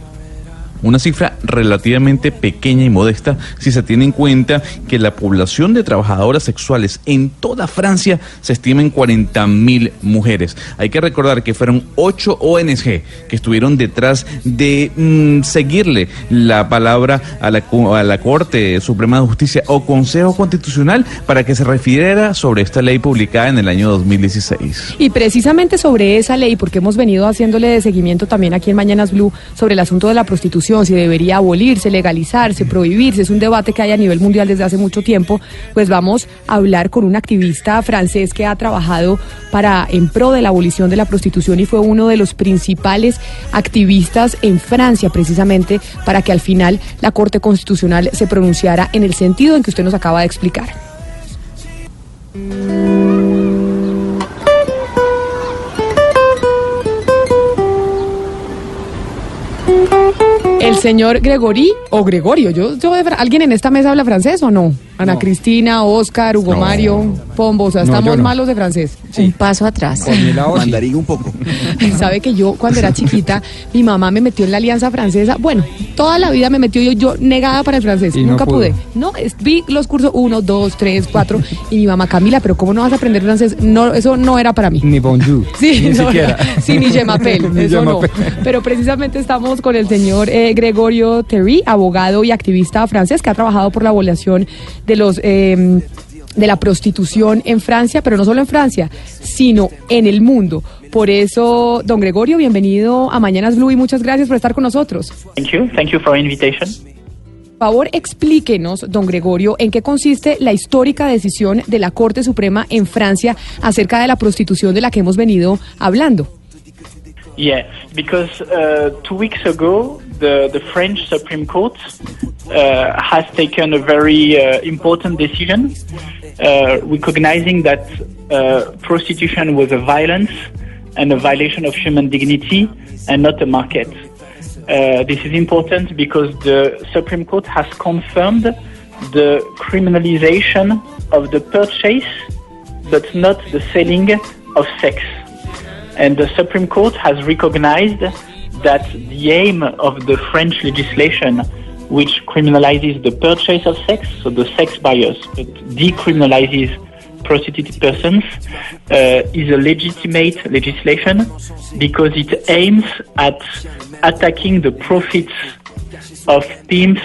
una cifra relativamente pequeña y modesta si se tiene en cuenta que la población de trabajadoras sexuales en toda Francia se estima en 40 mil mujeres. Hay que recordar que fueron ocho ONG que estuvieron detrás de mm, seguirle la palabra a la, a la Corte Suprema de Justicia o Consejo Constitucional para que se refiriera sobre esta ley publicada en el año 2016. Y precisamente sobre esa ley, porque hemos venido haciéndole de seguimiento también aquí en Mañanas Blue sobre el asunto de la prostitución si debería abolirse, legalizarse, prohibirse, es un debate que hay a nivel mundial desde hace mucho tiempo, pues vamos a hablar con un activista francés que ha trabajado para en pro de la abolición de la prostitución y fue uno de los principales activistas en Francia precisamente para que al final la Corte Constitucional se pronunciara en el sentido en que usted nos acaba de explicar. El señor Gregory o Gregorio, yo, yo ¿alguien en esta mesa habla francés o no? Ana Cristina, Oscar, Hugo Mario, Pombo, o sea, estamos malos de francés. Un paso atrás. Mandarín un poco. Sabe que yo cuando era chiquita, mi mamá me metió en la Alianza Francesa. Bueno, toda la vida me metió yo, yo negada para el francés. Nunca pude. No, vi los cursos uno, dos, tres, cuatro. Y mi mamá, Camila, pero ¿cómo no vas a aprender francés? No, eso no era para mí. Ni bonjour. Sí, ni siquiera. Sí, ni je eso no. Pero precisamente estamos con el señor eh, Gregorio Terry, abogado y activista francés que ha trabajado por la abolición de los eh, de la prostitución en Francia, pero no solo en Francia, sino en el mundo. Por eso, don Gregorio, bienvenido a Mañanas Blue y muchas gracias por estar con nosotros. Thank you. Thank you for invitation. Por favor, explíquenos, don Gregorio, en qué consiste la histórica decisión de la Corte Suprema en Francia acerca de la prostitución de la que hemos venido hablando. Yes, because uh, two weeks ago, the, the French Supreme Court uh, has taken a very uh, important decision, uh, recognizing that uh, prostitution was a violence and a violation of human dignity and not a market. Uh, this is important because the Supreme Court has confirmed the criminalization of the purchase but not the selling of sex. And the Supreme Court has recognized that the aim of the French legislation, which criminalizes the purchase of sex, so the sex buyers, but decriminalizes prostituted persons, uh, is a legitimate legislation because it aims at attacking the profits of pimps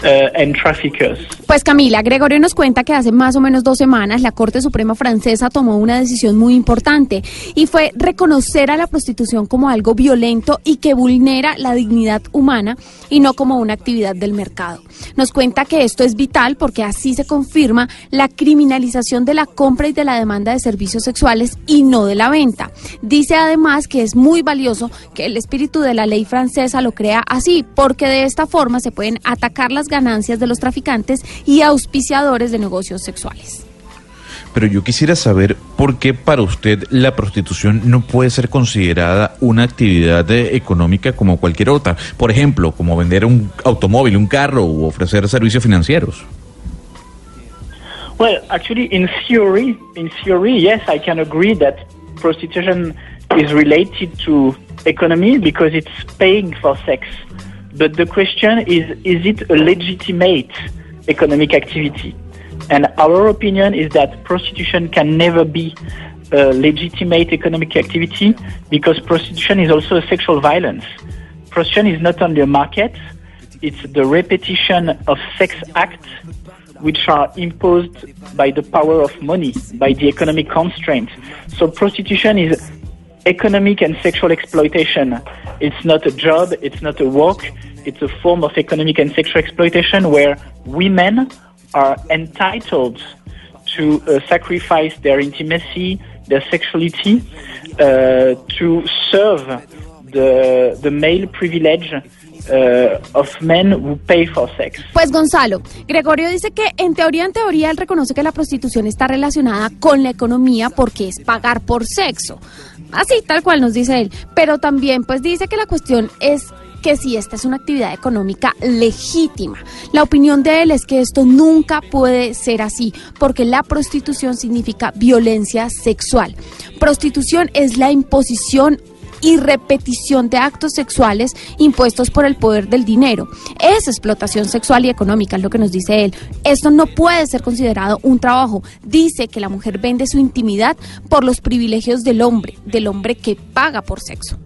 Uh, and traffickers. Pues Camila, Gregorio nos cuenta que hace más o menos dos semanas la Corte Suprema Francesa tomó una decisión muy importante y fue reconocer a la prostitución como algo violento y que vulnera la dignidad humana y no como una actividad del mercado. Nos cuenta que esto es vital porque así se confirma la criminalización de la compra y de la demanda de servicios sexuales y no de la venta. Dice además que es muy valioso que el espíritu de la ley francesa lo crea así porque de esta forma se pueden atacar las ganancias de los traficantes y auspiciadores de negocios sexuales. Pero yo quisiera saber por qué para usted la prostitución no puede ser considerada una actividad eh, económica como cualquier otra. Por ejemplo, como vender un automóvil, un carro o ofrecer servicios financieros. Well, actually, in theory, in theory, yes, I can agree that prostitution is related to economy because it's paying for sex. But the question is, is it a legitimate economic activity? And our opinion is that prostitution can never be a legitimate economic activity because prostitution is also a sexual violence. Prostitution is not only a market, it's the repetition of sex acts which are imposed by the power of money, by the economic constraints. So prostitution is economic and sexual exploitation. It's not a job, it's not a work, it's a form of economic and sexual exploitation where women are entitled to uh, sacrifice their intimacy, their sexuality, uh, to serve the, the male privilege uh, of men who pay for sex. Pues Gonzalo, Gregorio dice que en teoría, en teoría, él reconoce que la prostitución está relacionada con la economía porque es pagar por sexo. Así, tal cual nos dice él. Pero también pues dice que la cuestión es que si esta es una actividad económica legítima. La opinión de él es que esto nunca puede ser así, porque la prostitución significa violencia sexual. Prostitución es la imposición y repetición de actos sexuales impuestos por el poder del dinero. Es explotación sexual y económica, es lo que nos dice él. Esto no puede ser considerado un trabajo. Dice que la mujer vende su intimidad por los privilegios del hombre, del hombre que paga por sexo.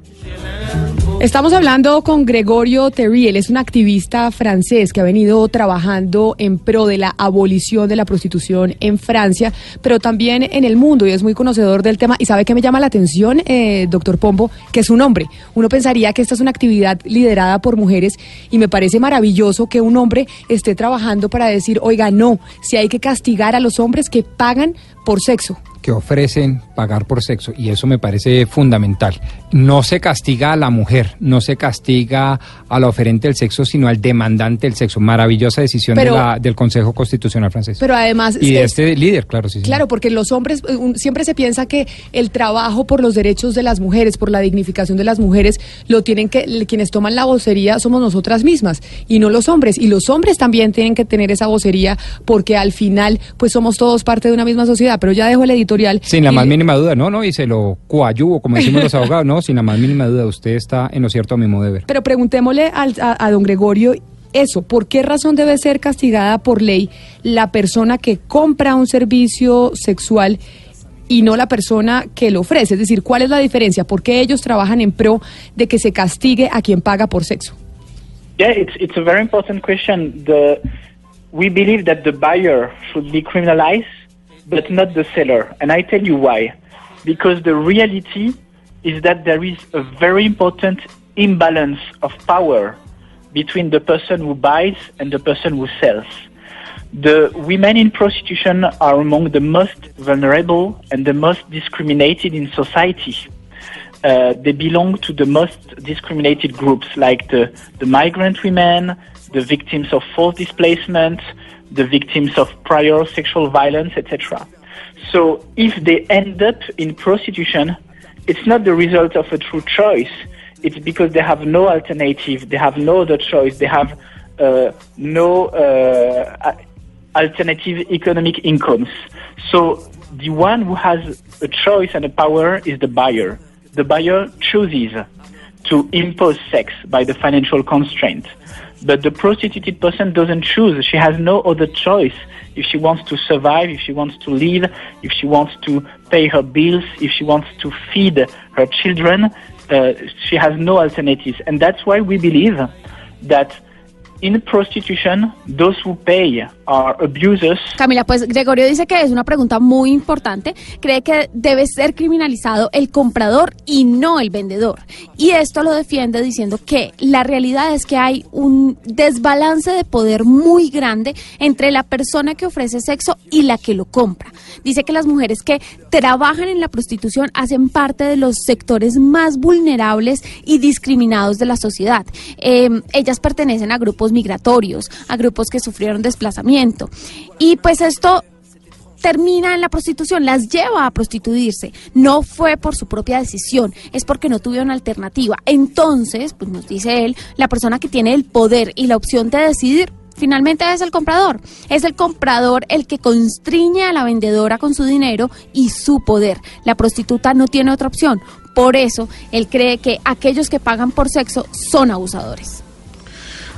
Estamos hablando con Gregorio Terry, es un activista francés que ha venido trabajando en pro de la abolición de la prostitución en Francia, pero también en el mundo y es muy conocedor del tema. ¿Y sabe qué me llama la atención, eh, doctor Pombo? Que es un hombre. Uno pensaría que esta es una actividad liderada por mujeres y me parece maravilloso que un hombre esté trabajando para decir, oiga, no, si hay que castigar a los hombres que pagan por sexo que ofrecen pagar por sexo y eso me parece fundamental. No se castiga a la mujer, no se castiga a la oferente del sexo, sino al demandante del sexo. Maravillosa decisión de la, del Consejo Constitucional francés. Pero además... Y de este líder, claro, sí. Claro, porque los hombres, eh, siempre se piensa que el trabajo por los derechos de las mujeres, por la dignificación de las mujeres, lo tienen que, quienes toman la vocería somos nosotras mismas y no los hombres. Y los hombres también tienen que tener esa vocería porque al final, pues somos todos parte de una misma sociedad. Pero ya dejo el editor sin la más mínima duda, no, no, y se lo coayuvo, como decimos los abogados, no, sin la más mínima duda, usted está en lo cierto a mi modo de ver. Pero preguntémosle a, don Gregorio eso, ¿por qué razón debe ser castigada por ley la persona que compra un servicio sexual y no la persona que lo ofrece? Es decir, ¿cuál es la diferencia? ¿Por qué ellos trabajan en pro de que se castigue a quien paga por sexo? Yeah, it's, it's a very important question. The, we believe that the buyer should be criminalized but not the seller. And I tell you why. Because the reality is that there is a very important imbalance of power between the person who buys and the person who sells. The women in prostitution are among the most vulnerable and the most discriminated in society. Uh, they belong to the most discriminated groups like the, the migrant women, the victims of forced displacement, the victims of prior sexual violence, etc. So if they end up in prostitution, it's not the result of a true choice. It's because they have no alternative, they have no other choice, they have uh, no uh, alternative economic incomes. So the one who has a choice and a power is the buyer. The buyer chooses to impose sex by the financial constraint. But the prostituted person doesn't choose. She has no other choice. If she wants to survive, if she wants to live, if she wants to pay her bills, if she wants to feed her children, uh, she has no alternatives. And that's why we believe that in prostitution, those who pay are abusers. Camila, pues Gregorio dice que es una pregunta muy importante. Cree que debe ser criminalizado el comprador y no el vendedor. Y esto lo defiende diciendo que la realidad es que hay un desbalance de poder muy grande entre la persona que ofrece sexo y la que lo compra. Dice que las mujeres que trabajan en la prostitución hacen parte de los sectores más vulnerables y discriminados de la sociedad. Eh, ellas pertenecen a grupos migratorios, a grupos que sufrieron desplazamiento. Y pues esto termina en la prostitución, las lleva a prostituirse. No fue por su propia decisión, es porque no tuvieron alternativa. Entonces, pues nos dice él, la persona que tiene el poder y la opción de decidir finalmente es el comprador. Es el comprador el que constriñe a la vendedora con su dinero y su poder. La prostituta no tiene otra opción. Por eso, él cree que aquellos que pagan por sexo son abusadores.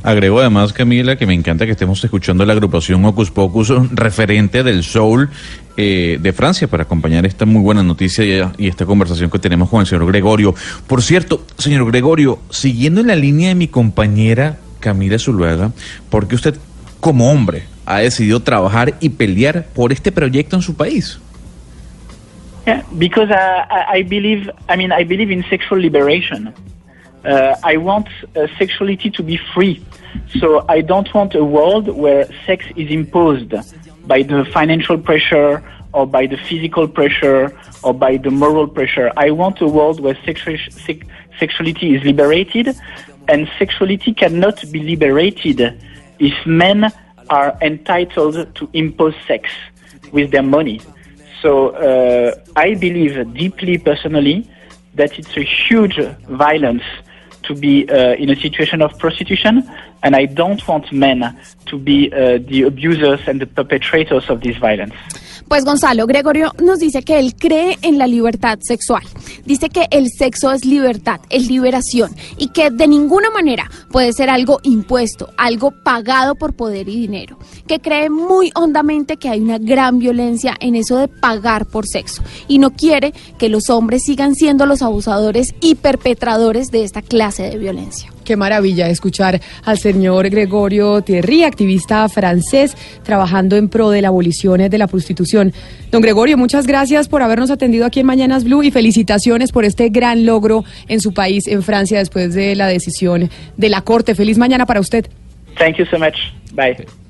Agrego además, Camila, que me encanta que estemos escuchando la agrupación Ocus Pocus, referente del soul eh, de Francia, para acompañar esta muy buena noticia y, esta conversación que tenemos con el señor Gregorio. Por cierto, señor Gregorio, siguiendo en la línea de mi compañera Camila Zuluaga, ¿por qué usted, como hombre, ha decidido trabajar y pelear por este proyecto en su país? Yeah, uh, I believe, I mean, I believe in sexual liberation. Uh, I want uh, sexuality to be free. So I don't want a world where sex is imposed by the financial pressure or by the physical pressure or by the moral pressure. I want a world where sexu- se- sexuality is liberated and sexuality cannot be liberated if men are entitled to impose sex with their money. So uh, I believe deeply personally that it's a huge violence to be uh, in a situation of prostitution, and I don't want men to be uh, the abusers and the perpetrators of this violence. Pues Gonzalo Gregorio nos dice que él cree en la libertad sexual. Dice que el sexo es libertad, es liberación y que de ninguna manera puede ser algo impuesto, algo pagado por poder y dinero. Que cree muy hondamente que hay una gran violencia en eso de pagar por sexo y no quiere que los hombres sigan siendo los abusadores y perpetradores de esta clase de violencia. Qué maravilla escuchar al señor Gregorio Thierry, activista francés, trabajando en pro de la abolición de la prostitución. Don Gregorio, muchas gracias por habernos atendido aquí en Mañanas Blue y felicitaciones por este gran logro en su país, en Francia, después de la decisión de la Corte. Feliz mañana para usted. Thank you so much. Bye.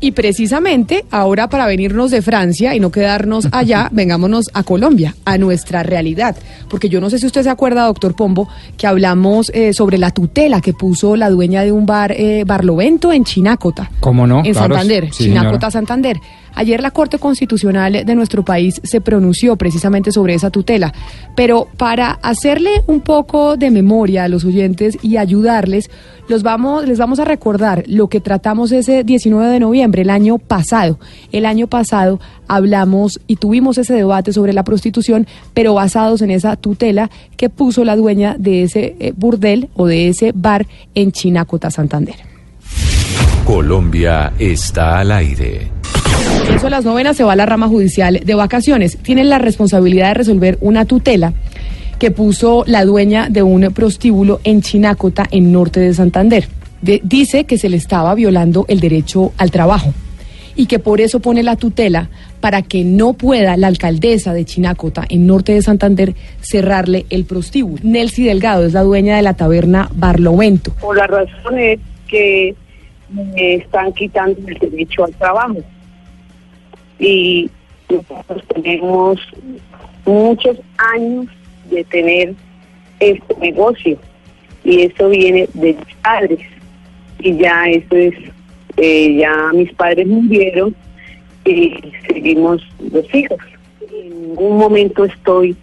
Y precisamente ahora para venirnos de Francia y no quedarnos allá, vengámonos a Colombia, a nuestra realidad. Porque yo no sé si usted se acuerda, doctor Pombo, que hablamos eh, sobre la tutela que puso la dueña de un bar, eh, Barlovento, en Chinácota. ¿Cómo no? En Claro, Santander, sí, Chinácota, señora. Santander. Ayer la Corte Constitucional de nuestro país se pronunció precisamente sobre esa tutela, pero para hacerle un poco de memoria a los oyentes y ayudarles, los vamos, les vamos a recordar lo que tratamos ese 19 de noviembre, el año pasado. El año pasado hablamos y tuvimos ese debate sobre la prostitución, pero basados en esa tutela que puso la dueña de ese eh, burdel o de ese bar en Chinacota, Santander. Colombia está al aire. Eso a las novenas se va a la rama judicial de vacaciones. Tienen la responsabilidad de resolver una tutela que puso la dueña de un prostíbulo en Chinácota, en norte de Santander. De- dice que se le estaba violando el derecho al trabajo y que por eso pone la tutela para que no pueda la alcaldesa de Chinácota, en norte de Santander, cerrarle el prostíbulo. Nelcy Delgado es la dueña de la taberna Barlovento. por la razón es que me están quitando el derecho al trabajo. Y nosotros tenemos muchos años de tener este negocio y eso viene de mis padres y ya eso es, eh, ya mis padres murieron y seguimos los hijos. En ningún momento estoy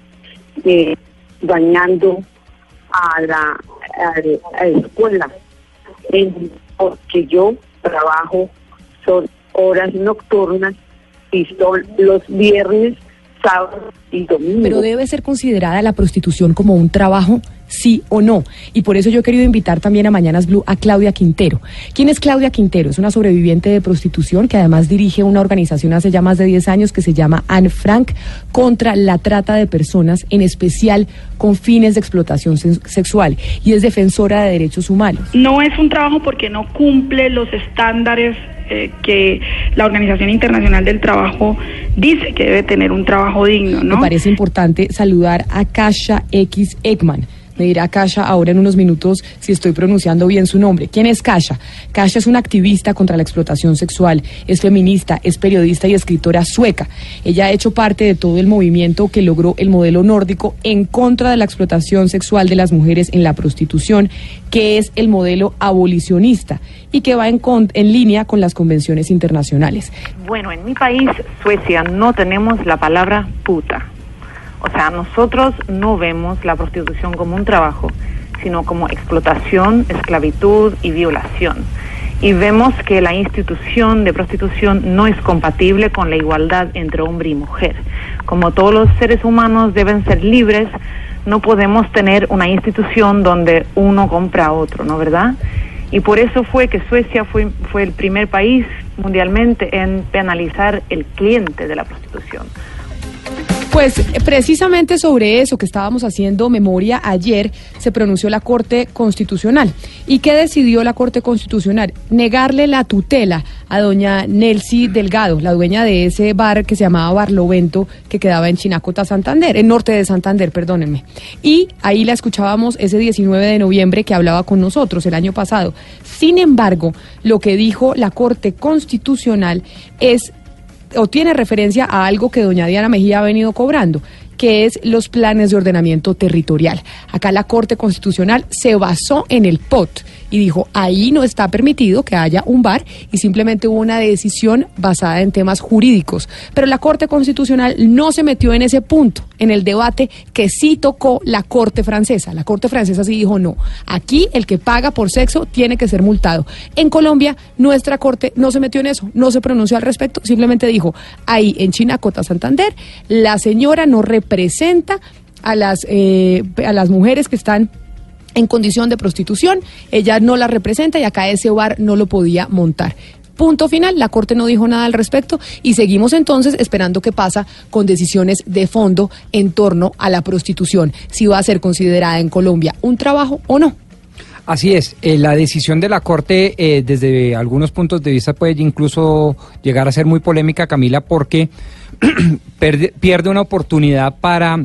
eh, dañando a la, a, la escuela porque yo trabajo son horas nocturnas los viernes, sábados y domingos. Pero debe ser considerada la prostitución como un trabajo, sí o no. Y por eso yo he querido invitar también a Mañanas Blue a Claudia Quintero. ¿Quién es Claudia Quintero? Es una sobreviviente de prostitución que además dirige una organización hace ya más de 10 años que se llama Anne Frank contra la trata de personas, en especial con fines de explotación sexual. Y es defensora de derechos humanos. No es un trabajo porque no cumple los estándares eh, que la Organización Internacional del Trabajo dice que debe tener un trabajo digno, ¿no? Me parece importante saludar a Kasha X Ekman. Me dirá Kasha ahora en unos minutos si estoy pronunciando bien su nombre. ¿Quién es Kasha? Kasha es una activista contra la explotación sexual, es feminista, es periodista y escritora sueca. Ella ha hecho parte de todo el movimiento que logró el modelo nórdico en contra de la explotación sexual de las mujeres en la prostitución, que es el modelo abolicionista y que va en, con- en línea con las convenciones internacionales. Bueno, en mi país, Suecia, no tenemos la palabra puta. O sea, nosotros no vemos la prostitución como un trabajo, sino como explotación, esclavitud y violación. Y vemos que la institución de prostitución no es compatible con la igualdad entre hombre y mujer. Como todos los seres humanos deben ser libres, no podemos tener una institución donde uno compra a otro, ¿no verdad? Y por eso fue que Suecia fue, fue el primer país mundialmente en penalizar el cliente de la prostitución. Pues eh, precisamente sobre eso que estábamos haciendo memoria ayer se pronunció la Corte Constitucional. ¿Y qué decidió la Corte Constitucional? Negarle la tutela a doña Nelcy Delgado, la dueña de ese bar que se llamaba Barlovento, que quedaba en Chinacota, Santander, en norte de Santander, perdónenme. Y ahí la escuchábamos ese 19 de noviembre que hablaba con nosotros el año pasado. Sin embargo, lo que dijo la Corte Constitucional es o tiene referencia a algo que doña Diana Mejía ha venido cobrando. que es los planes de ordenamiento territorial. Acá la Corte Constitucional se basó en el POT y dijo, ahí no está permitido que haya un bar y simplemente hubo una decisión basada en temas jurídicos. Pero la Corte Constitucional no se metió en ese punto, en el debate que sí tocó la Corte francesa. La Corte francesa sí dijo, no, aquí el que paga por sexo tiene que ser multado. En Colombia, nuestra Corte no se metió en eso, no se pronunció al respecto, simplemente dijo, ahí en Chinacota, Santander, la señora no representa a las, eh, a las mujeres que están en condición de prostitución, ella no la representa y acá ese bar no lo podía montar. Punto final, la Corte no dijo nada al respecto y seguimos entonces esperando qué pasa con decisiones de fondo en torno a la prostitución, si va a ser considerada en Colombia un trabajo o no. Así es, eh, la decisión de la Corte eh, desde algunos puntos de vista puede incluso llegar a ser muy polémica, Camila, porque pierde una oportunidad para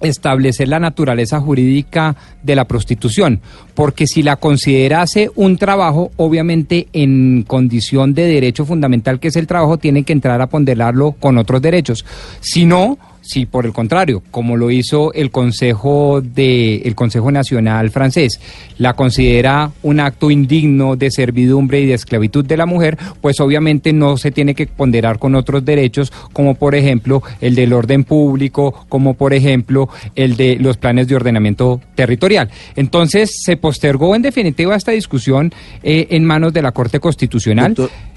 establecer la naturaleza jurídica de la prostitución, porque si la considerase un trabajo, obviamente en condición de derecho fundamental que es el trabajo, tiene que entrar a ponderarlo con otros derechos. Si no, si por el contrario, como lo hizo el Consejo de el Consejo Nacional francés, la considera un acto indigno de servidumbre y de esclavitud de la mujer, pues obviamente no se tiene que ponderar con otros derechos, como por ejemplo el del orden público, como por ejemplo el de los planes de ordenamiento territorial. Entonces se postergó en definitiva esta discusión eh, en manos de la Corte Constitucional.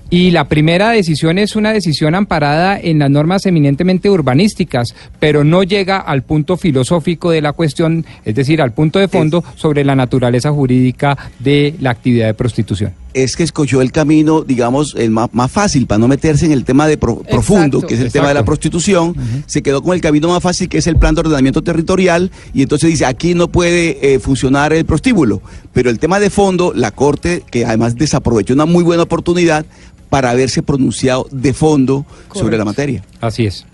Y la primera decisión es una decisión amparada en las normas eminentemente urbanísticas, pero no llega al punto filosófico de la cuestión, es decir, al punto de fondo sobre la naturaleza jurídica de la actividad de prostitución es que escogió el camino, digamos, el más, fácil para no meterse en el tema de profundo, que es el tema de la prostitución. Se quedó con el camino más fácil, que es el plan de ordenamiento territorial, y entonces dice, aquí no puede eh, funcionar el prostíbulo. Pero el tema de fondo, la Corte, que además desaprovechó una muy buena oportunidad, para haberse pronunciado de fondo sobre la materia. Así es.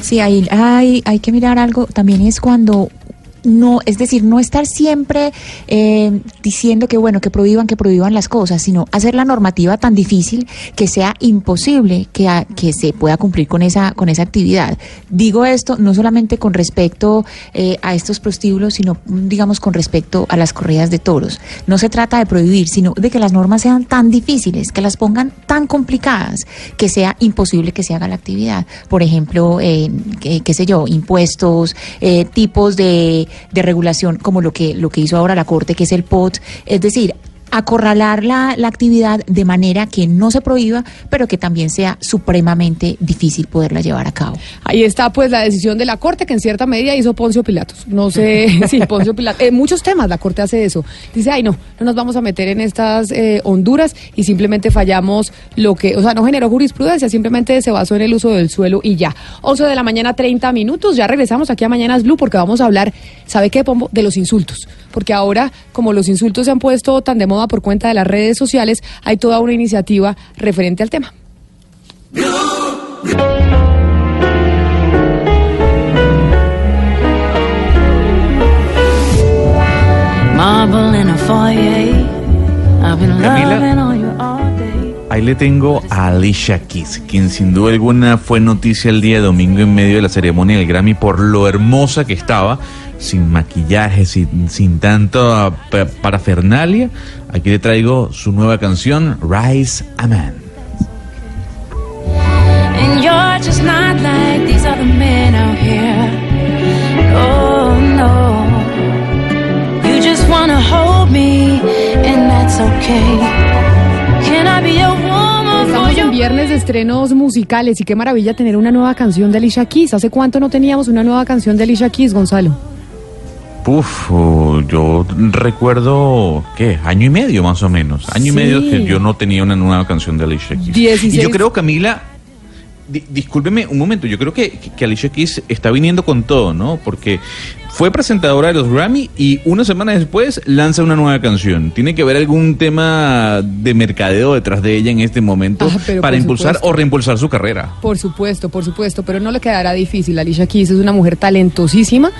Sí, hay, hay, hay que mirar algo, también es cuando no, es decir, no estar siempre eh, diciendo que bueno, que prohíban, que prohíban las cosas, sino hacer la normativa tan difícil que sea imposible que, que se pueda cumplir con esa, con esa actividad. Digo esto no solamente con respecto eh, a estos prostíbulos, sino digamos con respecto a las corridas de toros. No se trata de prohibir, sino de que las normas sean tan difíciles, que las pongan tan complicadas, que sea imposible que se haga la actividad. Por ejemplo, eh, qué sé yo, impuestos, tipos de de regulación como lo que, lo que hizo ahora la Corte, que es el POT. Es decir, acorralar la, la, actividad de manera que no se prohíba, pero que también sea supremamente difícil poderla llevar a cabo. Ahí está pues la decisión de la Corte que en cierta medida hizo Poncio Pilatos. No sé, sí, Poncio Pilatos. En muchos temas la Corte hace eso. Dice, ay no, no nos vamos a meter en estas eh, Honduras y simplemente fallamos lo que, o sea, no generó jurisprudencia, simplemente se basó en el uso del suelo y ya. 11 de la mañana, 30 minutos, ya regresamos aquí a Mañanas Blue porque vamos a hablar, ¿sabe qué, Pombo? De los insultos. Porque ahora, como los insultos se han puesto tan de moda, por cuenta de las redes sociales, hay toda una iniciativa referente al tema. Ahí le tengo a Alicia Keys, quien sin duda alguna fue noticia el día domingo en medio de la ceremonia del Grammy por lo hermosa que estaba sin maquillaje, sin, sin tanto parafernalia. Aquí le traigo su nueva canción, Rise a Man. And you're just not like these other men out here. Oh no. You just wanna hold me, and that's okay. Can I be a Estamos en viernes de estrenos musicales y qué maravilla tener una nueva canción de Alicia Keys. ¿Hace cuánto no teníamos una nueva canción de Alicia Keys, Gonzalo? Uf, yo recuerdo, ¿qué? Año y medio más o menos. Año y medio que yo no tenía una nueva canción de Alicia Keys. Y yo creo, Camila, discúlpeme un momento, yo creo que, que Alicia Keys está viniendo con todo, ¿no? Porque fue presentadora de los Grammy y una semana después lanza una nueva canción. ¿Tiene que haber algún tema de mercadeo detrás de ella en este momento ah, para impulsar o reimpulsar su carrera? Por supuesto, por supuesto, pero no le quedará difícil. Alicia Keys es una mujer talentosísima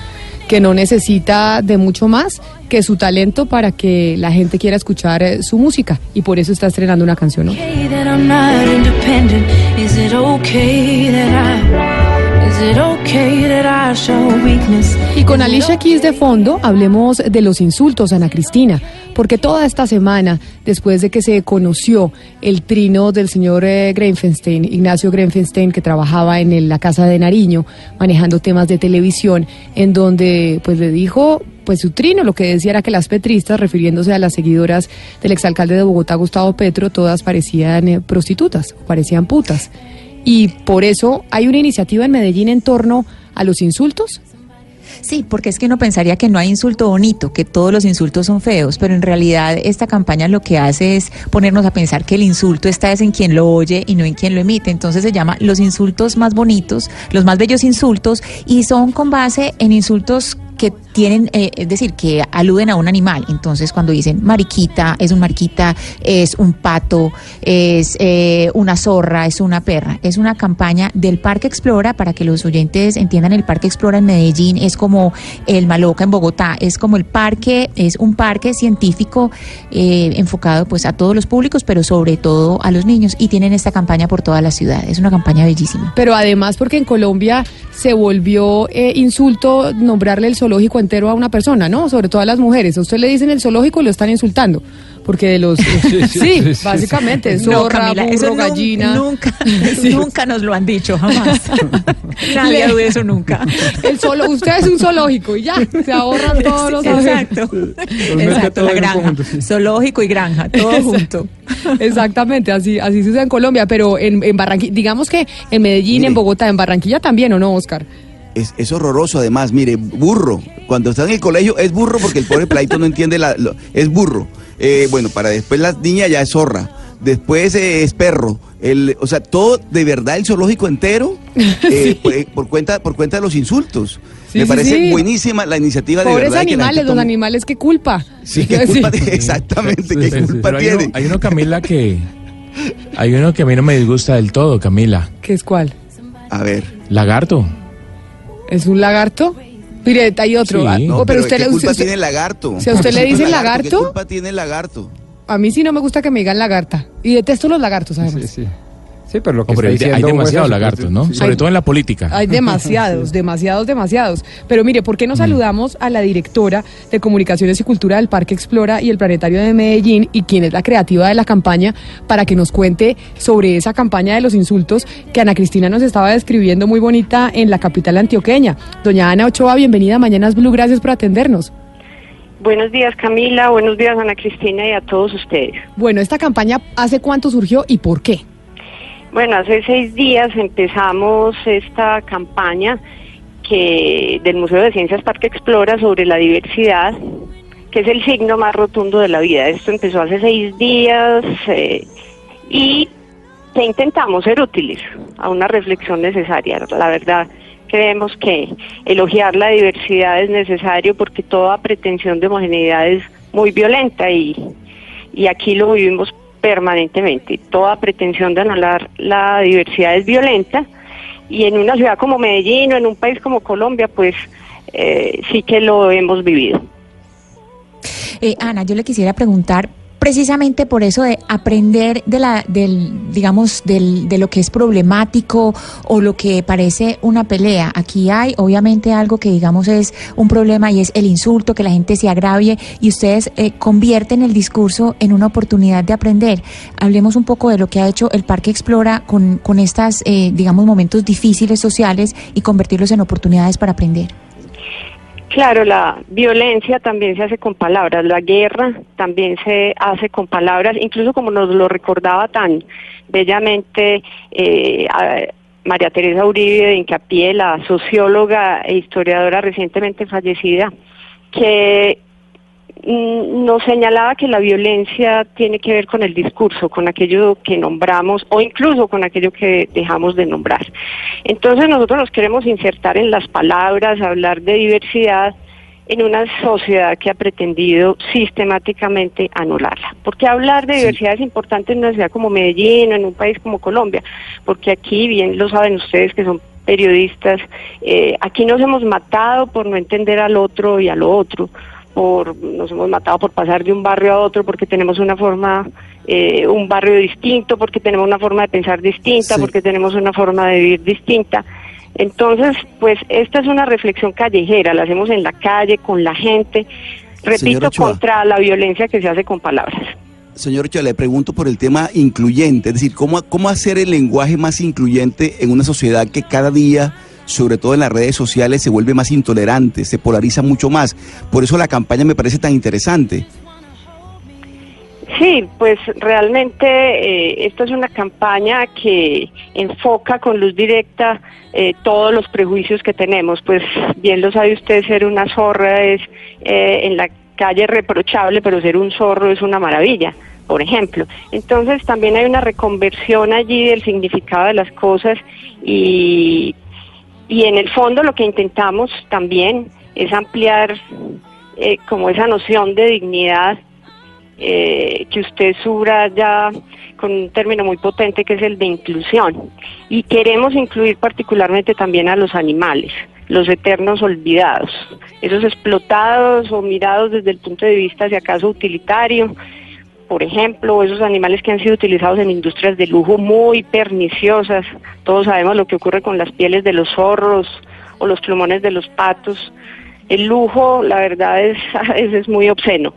que no necesita de mucho más que su talento para que la gente quiera escuchar eh, su música y por eso está estrenando una canción. Y con Alicia Keys de fondo, hablemos de los insultos, Ana Cristina, porque toda esta semana, después de que se conoció el trino del señor eh, Ignacio Grenfenstein, que trabajaba en el- la Casa de Nariño, manejando temas de televisión, en donde pues le dijo pues su trino, lo que decía era que las petristas, refiriéndose a las seguidoras del exalcalde de Bogotá, Gustavo Petro, todas parecían eh, prostitutas, parecían putas. Y por eso hay una iniciativa en Medellín en torno a los insultos. Sí, porque es que uno pensaría que no hay insulto bonito, que todos los insultos son feos, pero en realidad esta campaña lo que hace es ponernos a pensar que el insulto está es en quien lo oye y no en quien lo emite. Entonces se llama los insultos más bonitos, los más bellos insultos, y son con base en insultos que tienen, eh, es decir, que aluden a un animal. Entonces, cuando dicen mariquita, es un mariquita, es un pato, es eh, una zorra, es una perra. Es una campaña del Parque Explora para que los oyentes entiendan. El Parque Explora en Medellín es como el Maloca en Bogotá, es como el parque, es un parque científico eh, enfocado pues a todos los públicos, pero sobre todo a los niños. Y tienen esta campaña por toda la ciudad. Es una campaña bellísima. Pero además porque en Colombia se volvió eh, insulto nombrarle el zoológico entero a una persona, ¿no? Sobre todo a las mujeres. A usted le dicen el zoológico y lo están insultando. Porque de los... sí, sí, sí, básicamente. sí. No, Zorra, Camila, burro, eso gallina. nunca, nunca nos lo han dicho, jamás. Nadie dude eso nunca. El zoolo- usted es un zoológico y ya, se ahorran todos los Exacto. Exacto, la granja. Zoológico y granja, todo junto. Exactamente, así, así se usa en Colombia, pero en, en Barranquilla, digamos que en Medellín, en Bogotá, en Barranquilla también, ¿o no, Oscar? Es, es horroroso además, mire, burro. Cuando está en el colegio es burro porque el pobre pleito no entiende la... lo- es burro. Eh, bueno, para después la niña ya es zorra. Después eh, es perro. El, o sea, todo de verdad el zoológico entero eh, por, eh, por cuenta por cuenta de los insultos. Sí, Me sí, parece sí. buenísima la iniciativa de Pobres verdad. que la animales, gente los animales, ¿qué culpa? Sí, ¿qué culpa tiene? Exactamente, ¿qué culpa Pero hay uno, tiene? hay uno, Camila, que... Hay uno que a mí no me disgusta del todo, Camila. ¿Qué es cuál? A ver. Lagarto. ¿Es un lagarto? Mire, hay otro. Sí. Ah, No, pero pero usted ¿qué le culpa usted- tiene el lagarto? Si a usted le dicen ¿Qué lagarto, culpa tiene el lagarto? a mí sí no me gusta que me digan lagarta. Y detesto los lagartos, además. Sí, sí, pero lo que Hombre, está hay, demasiados lagartos, ¿no? Sí. Sobre todo en la política. Hay demasiados, demasiados, demasiados. Pero mire, ¿por qué Mm. no saludamos a la directora de Comunicaciones y Cultura del Parque Explora y el Planetario de Medellín y quien es la creativa de la campaña para que nos cuente sobre esa campaña de los insultos que Ana Cristina nos estaba describiendo muy bonita en la capital antioqueña? Doña Ana Ochoa, bienvenida a Mañanas Blue, gracias por atendernos. Buenos días Camila, buenos días Ana Cristina y a todos ustedes. Bueno, esta campaña, ¿hace cuánto surgió y por qué? Bueno, hace seis días empezamos esta campaña que del Museo de Ciencias Parque Explora sobre la diversidad, que es el signo más rotundo de la vida. Esto empezó hace seis días eh, y que intentamos ser útiles a una reflexión necesaria. La verdad, creemos que elogiar la diversidad es necesario porque toda pretensión de homogeneidad es muy violenta y, y aquí lo vivimos permanentemente. Toda pretensión de anular la diversidad es violenta y en una ciudad como Medellín o en un país como Colombia, pues eh, sí que lo hemos vivido. Eh, Ana, yo le quisiera preguntar precisamente por eso de aprender de la del digamos del, de lo que es problemático o lo que parece una pelea. Aquí hay obviamente algo que digamos es un problema y es el insulto que la gente se agravie y ustedes eh, convierten el discurso en una oportunidad de aprender. Hablemos un poco de lo que ha hecho el Parque Explora con con estas eh, digamos momentos difíciles sociales y convertirlos en oportunidades para aprender Claro, la violencia también se hace con palabras, la guerra también se hace con palabras, incluso como nos lo recordaba tan bellamente eh, María Teresa Uribe de Incapié, la socióloga e historiadora recientemente fallecida, que nos señalaba que la violencia tiene que ver con el discurso, con aquello que nombramos o incluso con aquello que dejamos de nombrar. Entonces nosotros nos queremos insertar en las palabras, hablar de diversidad en una sociedad que ha pretendido sistemáticamente anularla. Porque hablar de diversidad es importante en una ciudad como Medellín o en un país como Colombia, porque aquí, bien lo saben ustedes que son periodistas, eh, aquí nos hemos matado por no entender al otro y a lo otro, por nos hemos matado por pasar de un barrio a otro porque tenemos una forma eh, un barrio distinto porque tenemos una forma de pensar distinta Sí. porque tenemos una forma de vivir distinta Entonces, pues esta es una reflexión callejera, la hacemos en la calle, con la gente, repito, contra la violencia que se hace con palabras. Señor Ochoa, le pregunto por el tema incluyente, es decir, ¿cómo, cómo hacer el lenguaje más incluyente en una sociedad que cada día, sobre todo en las redes sociales, se vuelve más intolerante, se polariza mucho más? Por eso la campaña me parece tan interesante. Sí, pues realmente eh, esto es una campaña que enfoca con luz directa eh, todos los prejuicios que tenemos. Pues bien lo sabe usted, ser una zorra es eh, en la calle reprochable, pero ser un zorro es una maravilla, por ejemplo. Entonces también hay una reconversión allí del significado de las cosas y, y en el fondo lo que intentamos también es ampliar eh, como esa noción de dignidad eh, que usted subraya con un término muy potente que es el de inclusión. Y queremos incluir particularmente también a los animales, los eternos olvidados, esos explotados o mirados desde el punto de vista, si acaso, utilitario. Por ejemplo, esos animales que han sido utilizados en industrias de lujo muy perniciosas. Todos sabemos lo que ocurre con las pieles de los zorros o los plumones de los patos. El lujo, la verdad, es, veces es muy obsceno.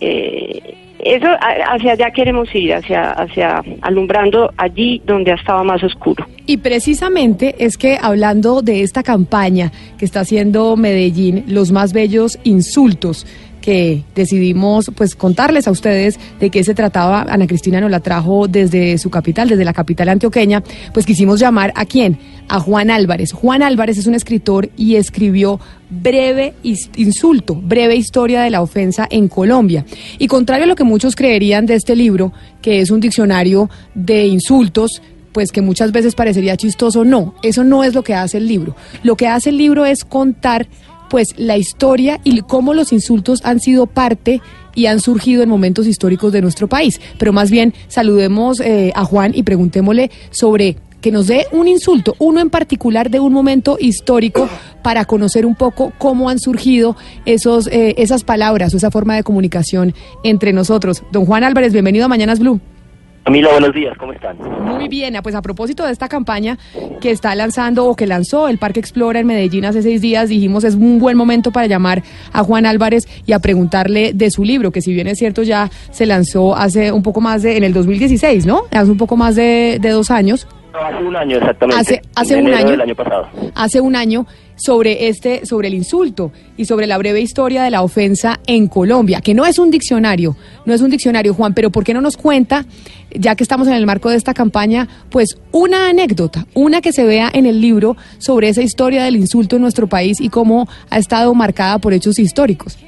Eh, eso hacia allá queremos ir, hacia, hacia alumbrando allí donde ha estado más oscuro. Y precisamente es que hablando de esta campaña que está haciendo Medellín, los más bellos insultos que decidimos pues contarles a ustedes de qué se trataba, Ana Cristina nos la trajo desde su capital, desde la capital antioqueña, pues quisimos llamar a quién, a Juan Álvarez. Juan Álvarez es un escritor y escribió Breve Insulto, Breve Historia de la Ofensa en Colombia. Y contrario a lo que muchos creerían de este libro, que es un diccionario de insultos, pues que muchas veces parecería chistoso, no, eso no es lo que hace el libro. Lo que hace el libro es contar pues la historia y cómo los insultos han sido parte y han surgido en momentos históricos de nuestro país. Pero más bien saludemos eh, a Juan y preguntémosle sobre que nos dé un insulto, uno en particular de un momento histórico para conocer un poco cómo han surgido esos, eh, esas palabras o esa forma de comunicación entre nosotros. Don Juan Álvarez, bienvenido a Mañanas Blue. Camila, buenos días, ¿cómo están? Muy bien, ah, pues a propósito de esta campaña que está lanzando o que lanzó el Parque Explora en Medellín hace seis días, dijimos es un buen momento para llamar a Juan Álvarez y a preguntarle de su libro, que si bien es cierto ya se lanzó hace un poco más de, en el 2016, ¿no? Hace un poco más de, de dos años, No, hace un año exactamente. Hace- hace en un enero año. del año pasado. hace un año, sobre este, sobre el insulto y sobre la breve historia de la ofensa en Colombia, que no es un diccionario, no es un diccionario, Juan, pero ¿por qué no nos cuenta, ya que estamos en el marco de esta campaña, pues una anécdota, una que se vea en el libro sobre esa historia del insulto en nuestro país y cómo ha estado marcada por hechos históricos?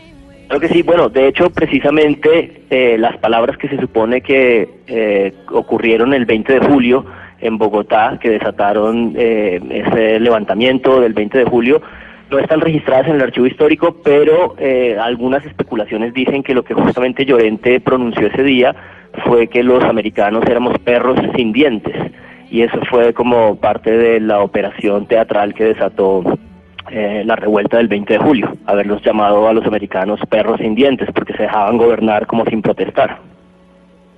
Creo que sí, bueno, de hecho, precisamente eh, las palabras que se supone que eh, ocurrieron el 20 de julio en Bogotá, que desataron eh, ese levantamiento del 20 de julio, no están registradas en el archivo histórico, pero eh, algunas especulaciones dicen que lo que justamente Llorente pronunció ese día fue que los americanos éramos perros sin dientes. Y eso fue como parte de la operación teatral que desató eh, la revuelta del 20 de julio, haberlos llamado a los americanos perros sin dientes porque se dejaban gobernar como sin protestar.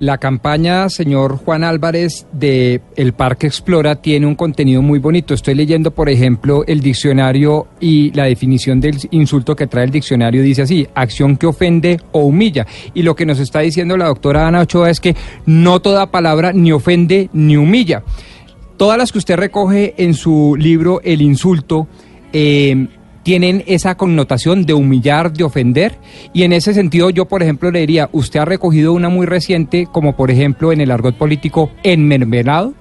La campaña, señor Juan Álvarez, de El Parque Explora tiene un contenido muy bonito. Estoy leyendo, por ejemplo, el diccionario y la definición del insulto que trae el diccionario dice así, acción que ofende o humilla. Y lo que nos está diciendo la doctora Ana Ochoa es que no toda palabra ni ofende ni humilla. Todas las que usted recoge en su libro El insulto, eh, tienen esa connotación de humillar, de ofender. Y en ese sentido yo, por ejemplo, le diría, usted ha recogido una muy reciente, como por ejemplo en el argot político, enmermelado.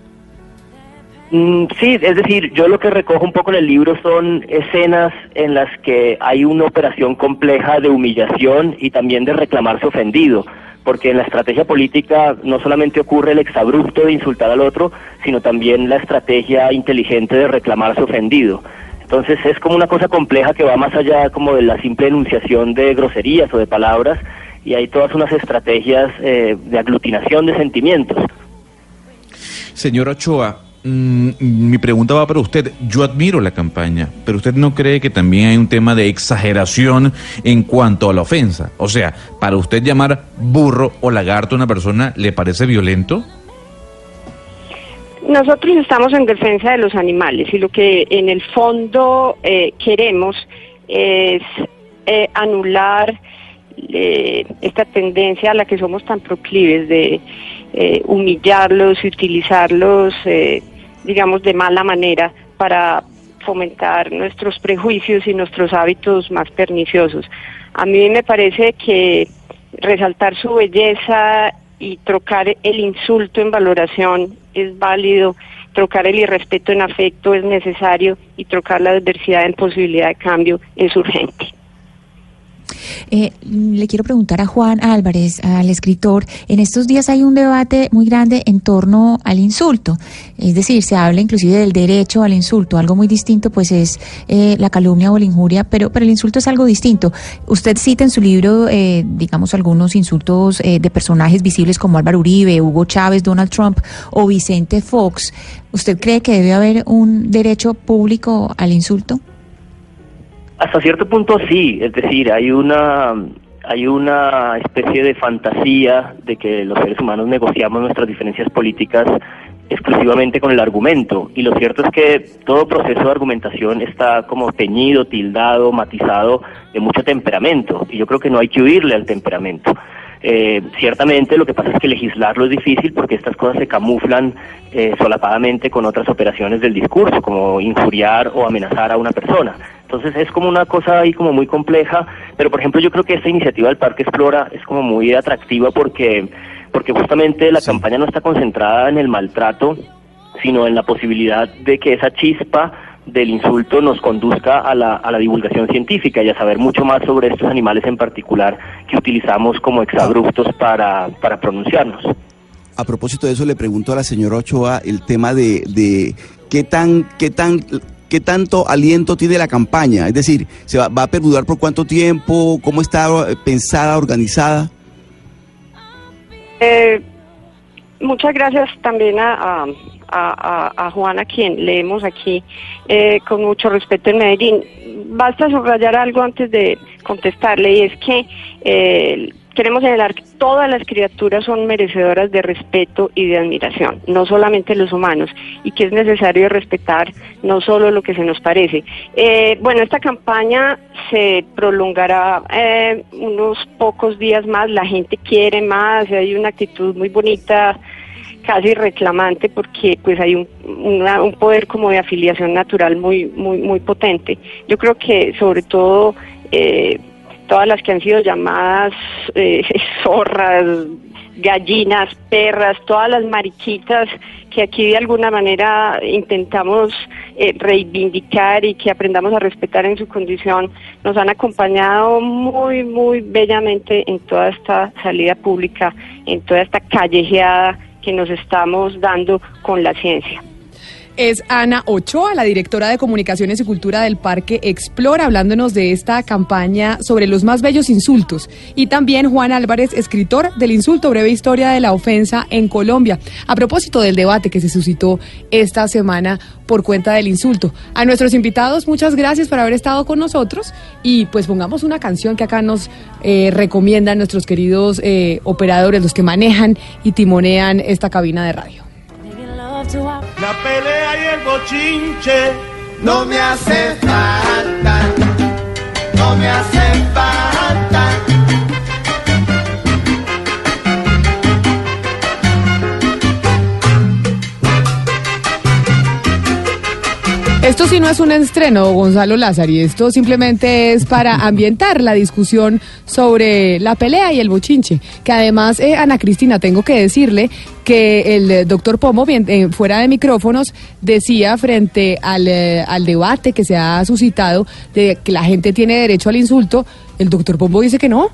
Mm, sí, es decir, yo lo que recojo un poco en el libro son escenas en las que hay una operación compleja de humillación y también de reclamarse ofendido, porque en la estrategia política no solamente ocurre el exabrupto de insultar al otro, sino también la estrategia inteligente de reclamarse ofendido. Entonces es como una cosa compleja que va más allá como de la simple enunciación de groserías o de palabras y hay todas unas estrategias eh, de aglutinación de sentimientos. Señor Ochoa, mm, mi pregunta va para usted. Yo admiro la campaña, pero usted no cree que también hay un tema de exageración en cuanto a la ofensa. O sea, para usted llamar burro o lagarto a una persona, ¿le parece violento? Nosotros estamos en defensa de los animales y lo que en el fondo eh, queremos es eh, anular eh, esta tendencia a la que somos tan proclives de humillarlos y utilizarlos, digamos, de mala manera para fomentar nuestros prejuicios y nuestros hábitos más perniciosos. A mí me parece que resaltar su belleza y trocar el insulto en valoración es válido, trocar el irrespeto en afecto es necesario y trocar la adversidad en posibilidad de cambio es urgente. Eh, le quiero preguntar a Juan Álvarez, al escritor, en estos días hay un debate muy grande en torno al insulto, es decir, se habla inclusive del derecho al insulto, algo muy distinto pues es eh, la calumnia o la injuria, pero, pero el insulto es algo distinto. Usted cita en su libro, eh, digamos, algunos insultos eh, de personajes visibles como Álvaro Uribe, Hugo Chávez, Donald Trump o Vicente Fox. ¿Usted cree que debe haber un derecho público al insulto? Hasta cierto punto sí, es decir, hay una hay una especie de fantasía de que los seres humanos negociamos nuestras diferencias políticas exclusivamente con el argumento y lo cierto es que todo proceso de argumentación está como teñido, tildado, matizado de mucho temperamento y yo creo que no hay que huirle al temperamento. Eh, ciertamente lo que pasa es que legislarlo es difícil porque estas cosas se camuflan eh, solapadamente con otras operaciones del discurso, como injuriar o amenazar a una persona. Entonces es como una cosa ahí como muy compleja, pero por ejemplo yo creo que esta iniciativa del Parque Explora es como muy atractiva porque, porque justamente la campaña no está concentrada en el maltrato, sino en la posibilidad de que esa chispa del insulto nos conduzca a la, a la divulgación científica y a saber mucho más sobre estos animales en particular que utilizamos como exabruptos para, para pronunciarnos. A propósito de eso, le pregunto a la señora Ochoa el tema de, de qué tan, qué tan, qué tanto aliento tiene la campaña. Es decir, ¿se va, va a perdurar por cuánto tiempo? ¿Cómo está pensada, organizada? Eh, muchas gracias también a, a, a, a Juan, a quien leemos aquí eh, con mucho respeto en Medellín. Basta subrayar algo antes de contestarle y es que eh, queremos señalar que todas las criaturas son merecedoras de respeto y de admiración, no solamente los humanos, y que es necesario respetar no solo lo que se nos parece. Eh, bueno, esta campaña se prolongará eh, unos pocos días más, la gente quiere más, hay una actitud muy bonita casi reclamante porque pues hay un poder como de afiliación natural muy muy muy potente. Yo creo que sobre todo eh, todas las que han sido llamadas eh, zorras, gallinas, perras, todas las mariquitas que aquí de alguna manera intentamos eh, reivindicar y que aprendamos a respetar en su condición, nos han acompañado muy, muy bellamente en toda esta salida pública, en toda esta callejeada que nos estamos dando con la ciencia. Es Ana Ochoa, la directora de Comunicaciones y Cultura del Parque Explora, hablándonos de esta campaña sobre los más bellos insultos. Y también Juan Álvarez, escritor del insulto, breve historia de la ofensa en Colombia. A propósito del debate que se suscitó esta semana por cuenta del insulto. A nuestros invitados, muchas gracias por haber estado con nosotros. Y pues pongamos una canción que acá nos eh, recomiendan nuestros queridos eh, operadores, los que manejan y timonean esta cabina de radio. La pelea y el bochinche. No me hace falta, no me hace falta. Esto sí no es un estreno, Gonzalo Lázari. Esto simplemente es para ambientar la discusión sobre la pelea y el bochinche. Que además, eh, Ana Cristina, tengo que decirle que el eh, doctor bien, eh, fuera de micrófonos, decía frente al, eh, al debate que se ha suscitado de que la gente tiene derecho al insulto, el doctor Pombo dice que no.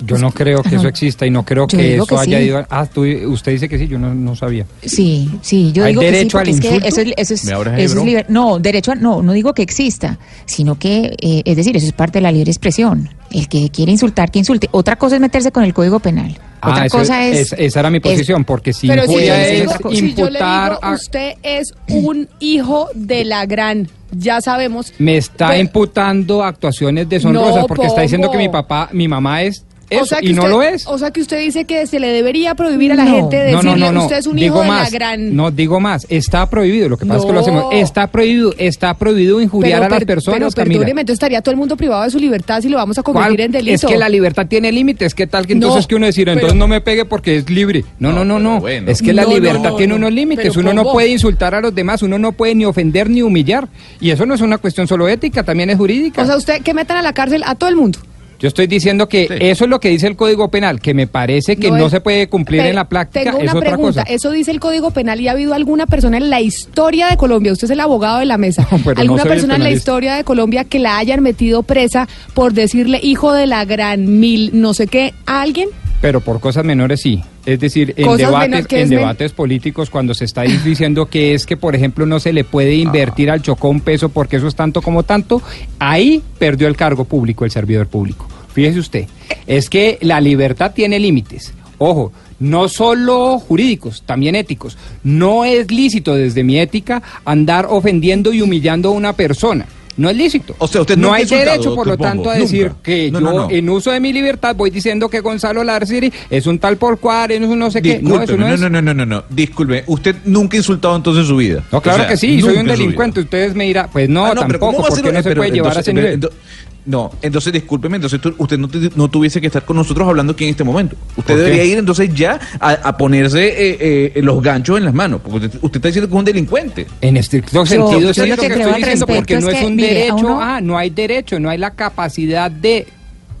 Yo no creo que eso exista y no creo Yo que eso que haya sí. ido. Ah, tú- usted dice que sí, yo no, no sabía. Sí, sí, yo ¿Hay digo que sí, derecho al porque es que insulto? eso es, eso es, ¿Me abres ahí, eso es liber- no, derecho a, no, no digo que exista, sino que, eh, es decir, eso es parte de la libre expresión. El que quiere insultar, que insulte. Otra cosa es meterse con el Código Penal. Otra Ah, eso- cosa es, es- esa era mi es- posición, porque si Pero si yo, injuria es si yo le imputar digo, a- usted es un hijo de la gran, ya sabemos. me está Pero- imputando actuaciones deshonrosas No, porque está diciendo que mi papá, mi mamá es eso, sea que y no usted- lo es. O sea que usted dice que se le debería prohibir a la No. gente No, no, decirle no, no. usted es un Digo hijo de más, la gran. No, digo más, está prohibido. Lo que pasa es que lo No. hacemos. Está prohibido, está prohibido injuriar Pero, a las per- personas, pero Camila. perdóneme, entonces estaría todo el mundo privado de su libertad si lo vamos a ¿Cuál? convertir en delito. Es que la libertad tiene límites. ¿Qué tal que entonces No, que uno decir, entonces pero- no me pegue porque es libre? No, no, no, no. Es que la No, no, libertad no, tiene no. unos límites. Uno no puede insultar a los demás, uno no puede ni ofender ni humillar. Y eso no es una cuestión solo ética, también es jurídica. O sea, usted que metan a la cárcel a todo el mundo. Yo estoy diciendo que eso es lo que dice el Código Penal, que me parece que No no, es- se puede cumplir en la práctica, Tengo es una otra pregunta. cosa. Eso dice el Código Penal y ha habido alguna persona en la historia de Colombia, usted es el abogado de la mesa, no alguna persona en la historia de Colombia que la hayan metido presa por decirle hijo de la gran mil, no sé qué, a alguien. Pero por cosas menores sí. Es decir, en Cosas debates, menor- ¿qué en debates políticos, cuando se está diciendo que es que, por ejemplo, no se le puede invertir al Chocó un peso porque eso es tanto como tanto, ahí perdió el cargo público el servidor público. Fíjese usted, es que la libertad tiene límites. Ojo, no solo jurídicos, también éticos. No es lícito desde mi ética andar ofendiendo y humillando a una persona. No es lícito. O sea, usted no hay derecho, por lo tanto, a nunca. decir que No, yo, no, no. en uso de mi libertad, voy diciendo que Gonzalo Larciri es un tal por cual, es un no sé qué. No, eso no no, es. no, no, no, no, no. Disculpe, usted nunca ha insultado entonces en su vida. No, claro O sea, que sí, soy un delincuente. Ustedes me dirán, pues no, Ah, tampoco, ¿cómo va a porque no se puede llevar a ese nivel. ento- No, entonces discúlpeme, entonces tú- usted no, te- no tuviese que estar con nosotros hablando aquí en este momento. Usted debería ir entonces ya a, a ponerse eh, eh, los ganchos en las manos, porque usted, usted está diciendo que es un delincuente. En estricto Yo- sentido, yo sí, lo lo que que creo estoy al diciendo, respecto porque no es que, un mire, derecho, uno- ah, no hay derecho, no hay la capacidad de...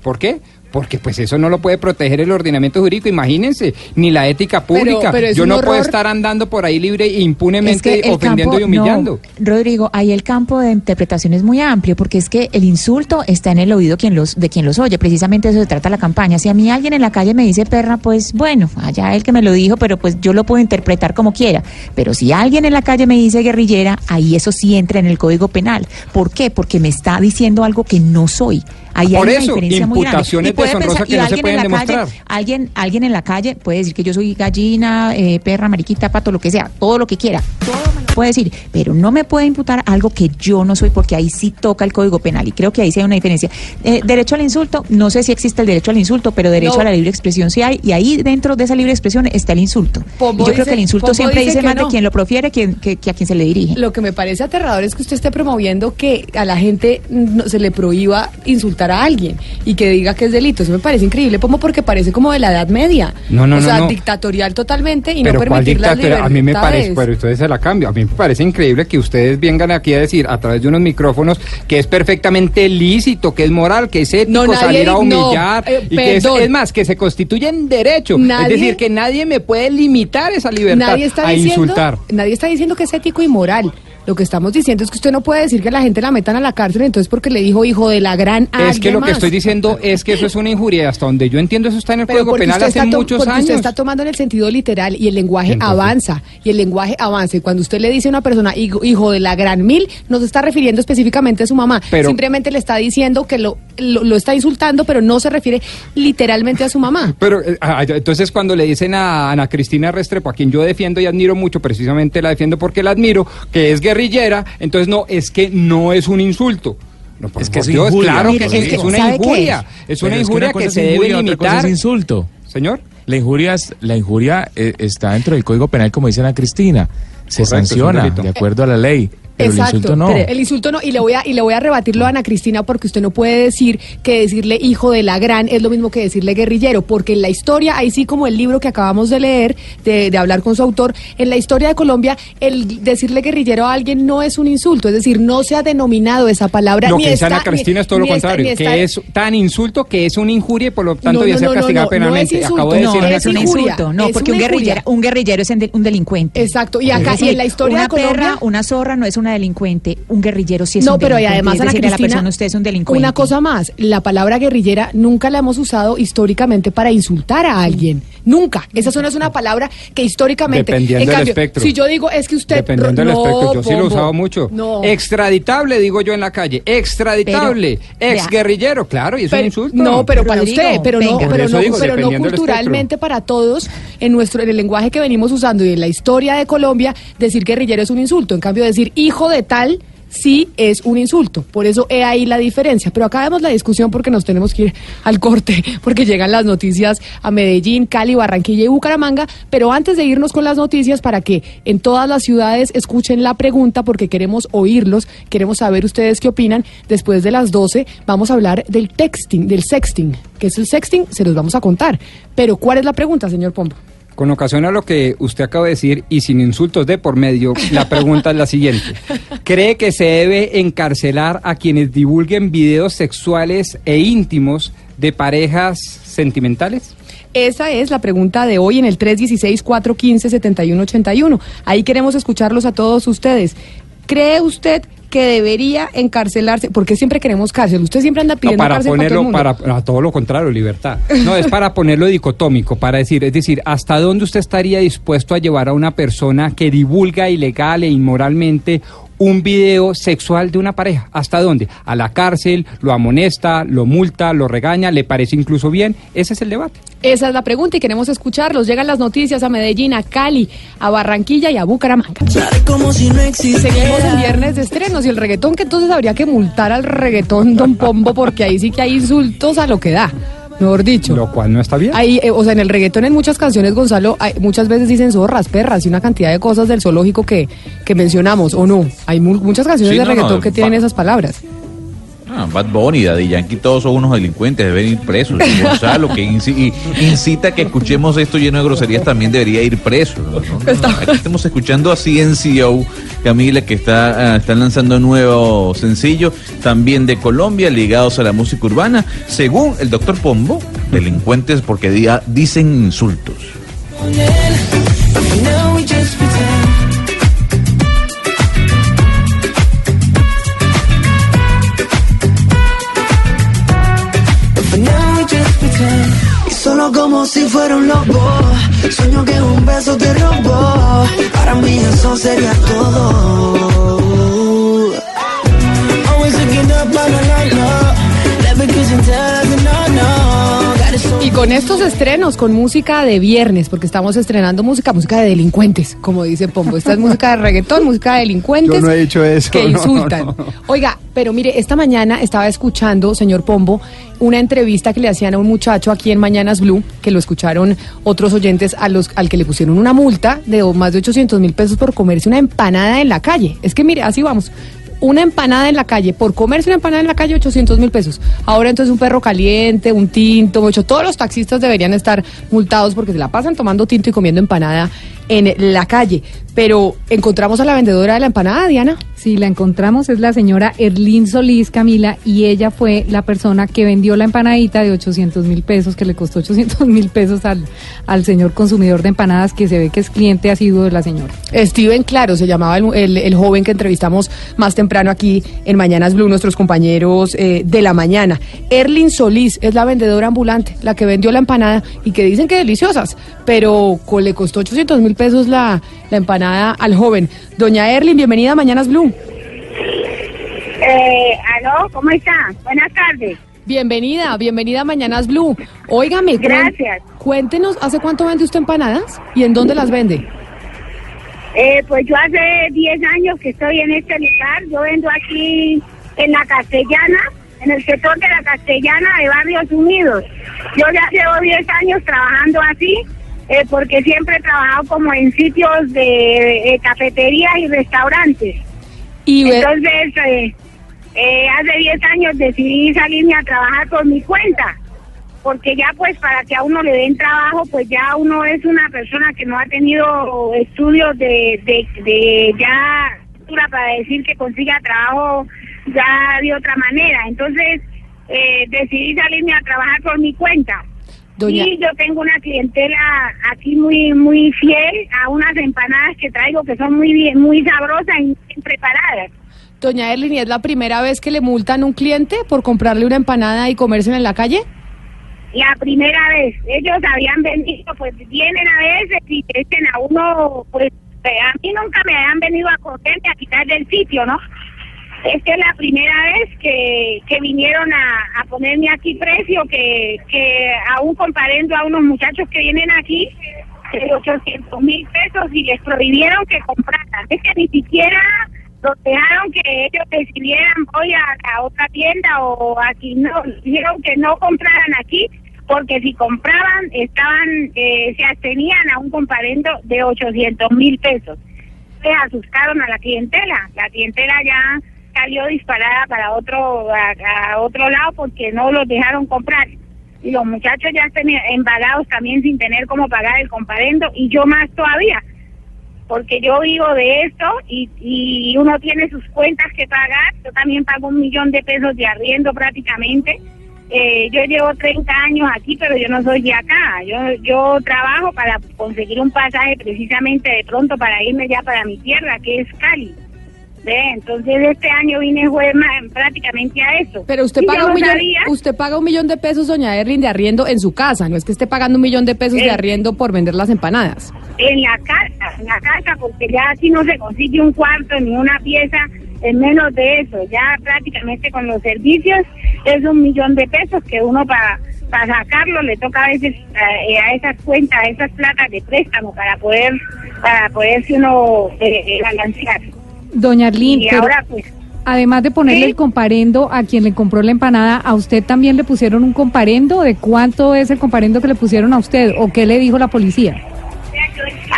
¿Por qué? Porque pues eso no lo puede proteger el ordenamiento jurídico, imagínense, ni la ética pública. pero Yo no puedo estar andando por ahí libre e Es impunemente que el ofendiendo campo- y humillando. no, Rodrigo, ahí el campo de interpretación es muy amplio porque es que el insulto está en el oído quien los, de quien los oye. Precisamente eso se trata la campaña. Si a mí alguien en la calle me dice perra, pues bueno, allá él que me lo dijo, pero pues yo lo puedo interpretar como quiera. Pero si alguien en la calle me dice guerrillera, ahí eso sí entra en el Código Penal. ¿Por qué? Porque me está diciendo algo que no soy. Ahí Por hay eso, una diferencia muy grande. Y pensar- que y no se alguien en pueden la demostrar. calle- alguien, alguien en la calle puede decir que yo soy gallina, eh, perra, mariquita, pato, lo que sea, todo lo que quiera. Todo me lo puede decir, pero no me puede imputar algo que yo no soy porque ahí sí toca el Código Penal y creo que ahí sí hay una diferencia. Eh, derecho al insulto, no sé si existe el derecho al insulto, pero derecho No. a la libre expresión sí hay y ahí dentro de esa libre expresión está el insulto. Pombo y yo creo que el insulto Pombo siempre dice dice más no. de quien lo profiere quien, que, que a quien se le dirige. Lo que me parece aterrador es que usted esté promoviendo que a la gente no, se le prohíba insultar a alguien y que diga que es delito. Eso me parece increíble, como porque parece como de la Edad Media. No, no, o no, sea, dictatorial totalmente y pero no ¿cuál permitir las dictadura? A mí me parece, pero ustedes se la cambio. A mí me parece increíble que ustedes vengan aquí a decir a través de unos micrófonos que es perfectamente lícito, que es moral, que es ético nadie salir a humillar eh, y que es, es más que se constituye en derecho. Nadie- es decir, que nadie me puede limitar esa libertad Nadie está a diciendo, insultar. nadie está diciendo que es ético y moral. Lo que estamos diciendo es que usted no puede decir que la gente la metan a la cárcel entonces porque le dijo hijo de la gran a Es que lo que estoy diciendo es que eso es una injuria. Hasta donde yo entiendo, eso está en el Pero Código Penal hace muchos porque años. usted está tomando en el sentido literal y el lenguaje Entonces- avanza y el lenguaje avanza y cuando usted le dice a una persona hijo, de la gran mil no se está refiriendo específicamente a su mamá Pero- simplemente le está diciendo que lo, lo, lo está insultando pero no se refiere literalmente a su mamá Pero eh, ah, entonces cuando le dicen a Ana Cristina Restrepo, a quien yo defiendo y admiro mucho, precisamente la defiendo porque la admiro, que es guerrillera, entonces no, es que no es un insulto. No, por Es que es Dios, injuria. claro que sí, es una ¿sabe qué injuria. es? Una injuria que, se debe limitar. es insulto. Señor. La injuria, es- la injuria eh, está dentro del Código Penal, como dice Ana Cristina. Se Correcto, sanciona de acuerdo a la ley. Pero el insulto no. El insulto no, y le voy a, y le voy a rebatirlo a Ana Cristina porque usted no puede decir que decirle hijo de la gran es lo mismo que decirle guerrillero, porque en la historia, ahí sí como el libro que acabamos de leer, de, de hablar con su autor, en la historia de Colombia, el decirle guerrillero a alguien no es un insulto, es decir, no se ha denominado esa palabra. Lo ni que dice está- Ana Cristina ni- es todo lo está- contrario, está- que es tan insulto que es una injuria y por lo tanto No, debe no, ser castigada penalmente. es insulto, Acabo de no, decir no es un insulto, no, es porque un guerrillero, un guerrillero es un delincuente. Exacto, y acá- y en la historia una de Colombia- perra, una zorra no es una delincuente, un guerrillero sí es no, un pero y delincuente. además, Ana decirle a la Cristina, persona, usted es un delincuente. una cosa más, la palabra guerrillera nunca la hemos usado históricamente para insultar a alguien. Nunca. Esa no es una palabra que históricamente. Dependiendo en del espectro. Si yo digo, es que usted. Dependiendo del no, aspecto, yo sí lo he usado mucho. No. Extraditable, digo yo en la calle. Extraditable. Pero, ex guerrillero, claro, y es Pero- un insulto. No, pero para usted, pero no, venga. Pero no, digo, pero no culturalmente para todos en nuestro en el lenguaje que venimos usando y en la historia de Colombia decir guerrillero es un insulto. En cambio decir hijo de tal sí es un insulto. Por eso he ahí la diferencia. Pero acá vemos la discusión porque nos tenemos que ir al corte, porque llegan las noticias a Medellín, Cali, Barranquilla y Bucaramanga. Pero antes de irnos con las noticias, para que en todas las ciudades escuchen la pregunta, porque queremos oírlos, queremos saber ustedes qué opinan. Después de las 12 vamos a hablar del texting, del sexting. ¿Qué es el sexting? Se los vamos a contar. Pero ¿cuál es la pregunta, señor Pombo? Con ocasión a lo que usted acaba de decir y sin insultos de por medio, la pregunta es la siguiente. ¿Cree que se debe encarcelar a quienes divulguen videos sexuales e íntimos de parejas sentimentales? Esa es la pregunta de hoy en el 316-415-7181. Ahí queremos escucharlos a todos ustedes. ¿Cree usted que debería encarcelarse, porque siempre queremos cárcel. Usted siempre anda pidiendo para cárcel ponerlo, para para, todo lo contrario, libertad. No, es para ponerlo dicotómico, para decir, es decir, hasta dónde usted estaría dispuesto a llevar a una persona que divulga ilegal e inmoralmente un video sexual de una pareja. ¿Hasta dónde? A la cárcel, lo amonesta, lo multa, lo regaña, le parece incluso bien. Ese es el debate. Esa es la pregunta y queremos escucharlos. Llegan las noticias a Medellín, a Cali, a Barranquilla y a Bucaramanga. Como si no existiera. Seguimos en viernes de estrenos y el reggaetón que entonces habría que multar al reggaetón Don Pombo porque ahí sí que hay insultos a lo que da. Mejor dicho. Lo cual no está bien. Ahí, eh, o sea, en el reggaetón en muchas canciones, Gonzalo, hay- muchas veces dicen zorras, perras y una cantidad de cosas del zoológico que, que mencionamos, ¿o no? Hay mu- muchas canciones Sí, de no, no, reggaetón que tienen esas palabras. Ah, Bad Bunny, Daddy Yankee, todos son unos delincuentes, deben ir presos. Y Gonzalo, que incita a que escuchemos esto lleno de groserías, también debería ir preso. ¿no? No, no, Aquí estamos escuchando a CNCO, Camila, que está, ah, están lanzando un nuevo sencillo, también de Colombia, ligados a la música urbana. Según el doctor Pombo, delincuentes porque di- dicen insultos. Como si fuera un lobo. Sueño que un beso te robó. Para mí eso sería todo. Always looking up, no, no, no. Never kissing, Y con estos estrenos, con música de viernes, porque estamos estrenando música, música de delincuentes, como dice Pombo. Esta es música de reggaetón, música de delincuentes. Yo no he dicho eso, Que no, insultan. no, no. Oiga, pero mire, esta mañana estaba escuchando, señor Pombo, una entrevista que le hacían a un muchacho aquí en Mañanas Blue, que lo escucharon otros oyentes a los, al que le pusieron una multa de más de 800 mil pesos por comerse una empanada en la calle. Es que mire, así vamos. Una empanada en la calle, por comerse una empanada en la calle, 800 mil pesos. Ahora entonces un perro caliente, un tinto, mucho. Todos los taxistas deberían estar multados porque se la pasan tomando tinto y comiendo empanada en la calle. Pero encontramos a la vendedora de la empanada, Diana. Sí, la encontramos, es la señora Erlín Solís Camila y ella fue la persona que vendió la empanadita de 800 mil pesos, que le costó 800 mil pesos al, al señor consumidor de empanadas que se ve que es cliente asiduo de la señora. Steven Claro se llamaba el, el- el joven que entrevistamos más temprano aquí en Mañanas Blue, nuestros compañeros eh, de la mañana. Erlin Solís es la vendedora ambulante, la que vendió la empanada y que dicen que deliciosas, pero le costó 800 mil pesos la, la empanada al joven. Doña Erlin, bienvenida a Mañanas Blue. Eh, aló, ¿cómo está? Buenas tardes. Bienvenida, bienvenida a Mañanas Blue. Óigame, Gracias. cuéntenos, ¿hace cuánto vende usted empanadas y en dónde las vende? Eh, pues yo hace 10 años que estoy en este lugar. Yo vendo aquí en la Castellana, en el sector de la Castellana de Barrios Unidos. Yo ya llevo 10 años trabajando así, eh, porque siempre he trabajado como en sitios de eh, cafeterías y restaurantes. Y Entonces, eh, eh, hace 10 años decidí salirme a trabajar por mi cuenta, porque ya pues para que a uno le den trabajo, pues ya uno es una persona que no ha tenido estudios de, de, de ya para decir que consiga trabajo ya de otra manera. Entonces, eh, decidí salirme a trabajar por mi cuenta. Doña- Y yo tengo una clientela aquí muy muy fiel a unas empanadas que traigo que son muy bien, muy sabrosas y muy bien preparadas. Doña Erlin, ¿y es la primera vez que le multan un cliente por comprarle una empanada y comérsela en la calle? La primera vez, ellos habían venido, pues vienen a veces y dicen a uno, pues a mí nunca me han venido a cogerme a quitar del sitio, ¿no? Esta es la primera vez que, que vinieron a, ponerme aquí precio, que, que aún comparando a unos muchachos que vienen aquí de 800 mil pesos y les prohibieron que compraran. Es que ni siquiera los dejaron que ellos decidieran voy a, a otra tienda o aquí no, dijeron que no compraran aquí porque si compraban estaban, eh, se abstenían a un comparendo de 800 mil pesos. Se asustaron a la clientela, la clientela ya salió disparada para otro, a, otro lado porque no los dejaron comprar. Y los muchachos ya están embalados también sin tener cómo pagar el comparendo y yo más todavía porque yo vivo de esto y, y uno tiene sus cuentas que pagar. Yo también pago un millón de pesos de arriendo prácticamente. Eh, yo llevo 30 años aquí, pero yo no soy de acá. Yo, yo trabajo para conseguir un pasaje precisamente de pronto para irme ya para mi tierra, que es Cali. ¿Ve? Entonces este año vine fue prácticamente a eso. Pero usted paga, un millón, sabía- usted paga un millón de pesos, doña Erlin, de arriendo en su casa. No es que esté pagando un millón de pesos de Eh. arriendo por vender las empanadas. en la casa, en la casa, porque ya aquí no se consigue un cuarto ni una pieza en menos de eso. Ya prácticamente con los servicios es un millón de pesos que uno para para sacarlo le toca a veces eh, a esas cuentas, a esas platas de préstamo para poder para poderse uno eh, eh, balancear. Doña Arlín, Y pero ahora pues además de ponerle Sí. el comparendo a quien le compró la empanada, ¿a usted también le pusieron un comparendo? ¿De cuánto es el comparendo que le pusieron a usted? ¿O qué le dijo la policía?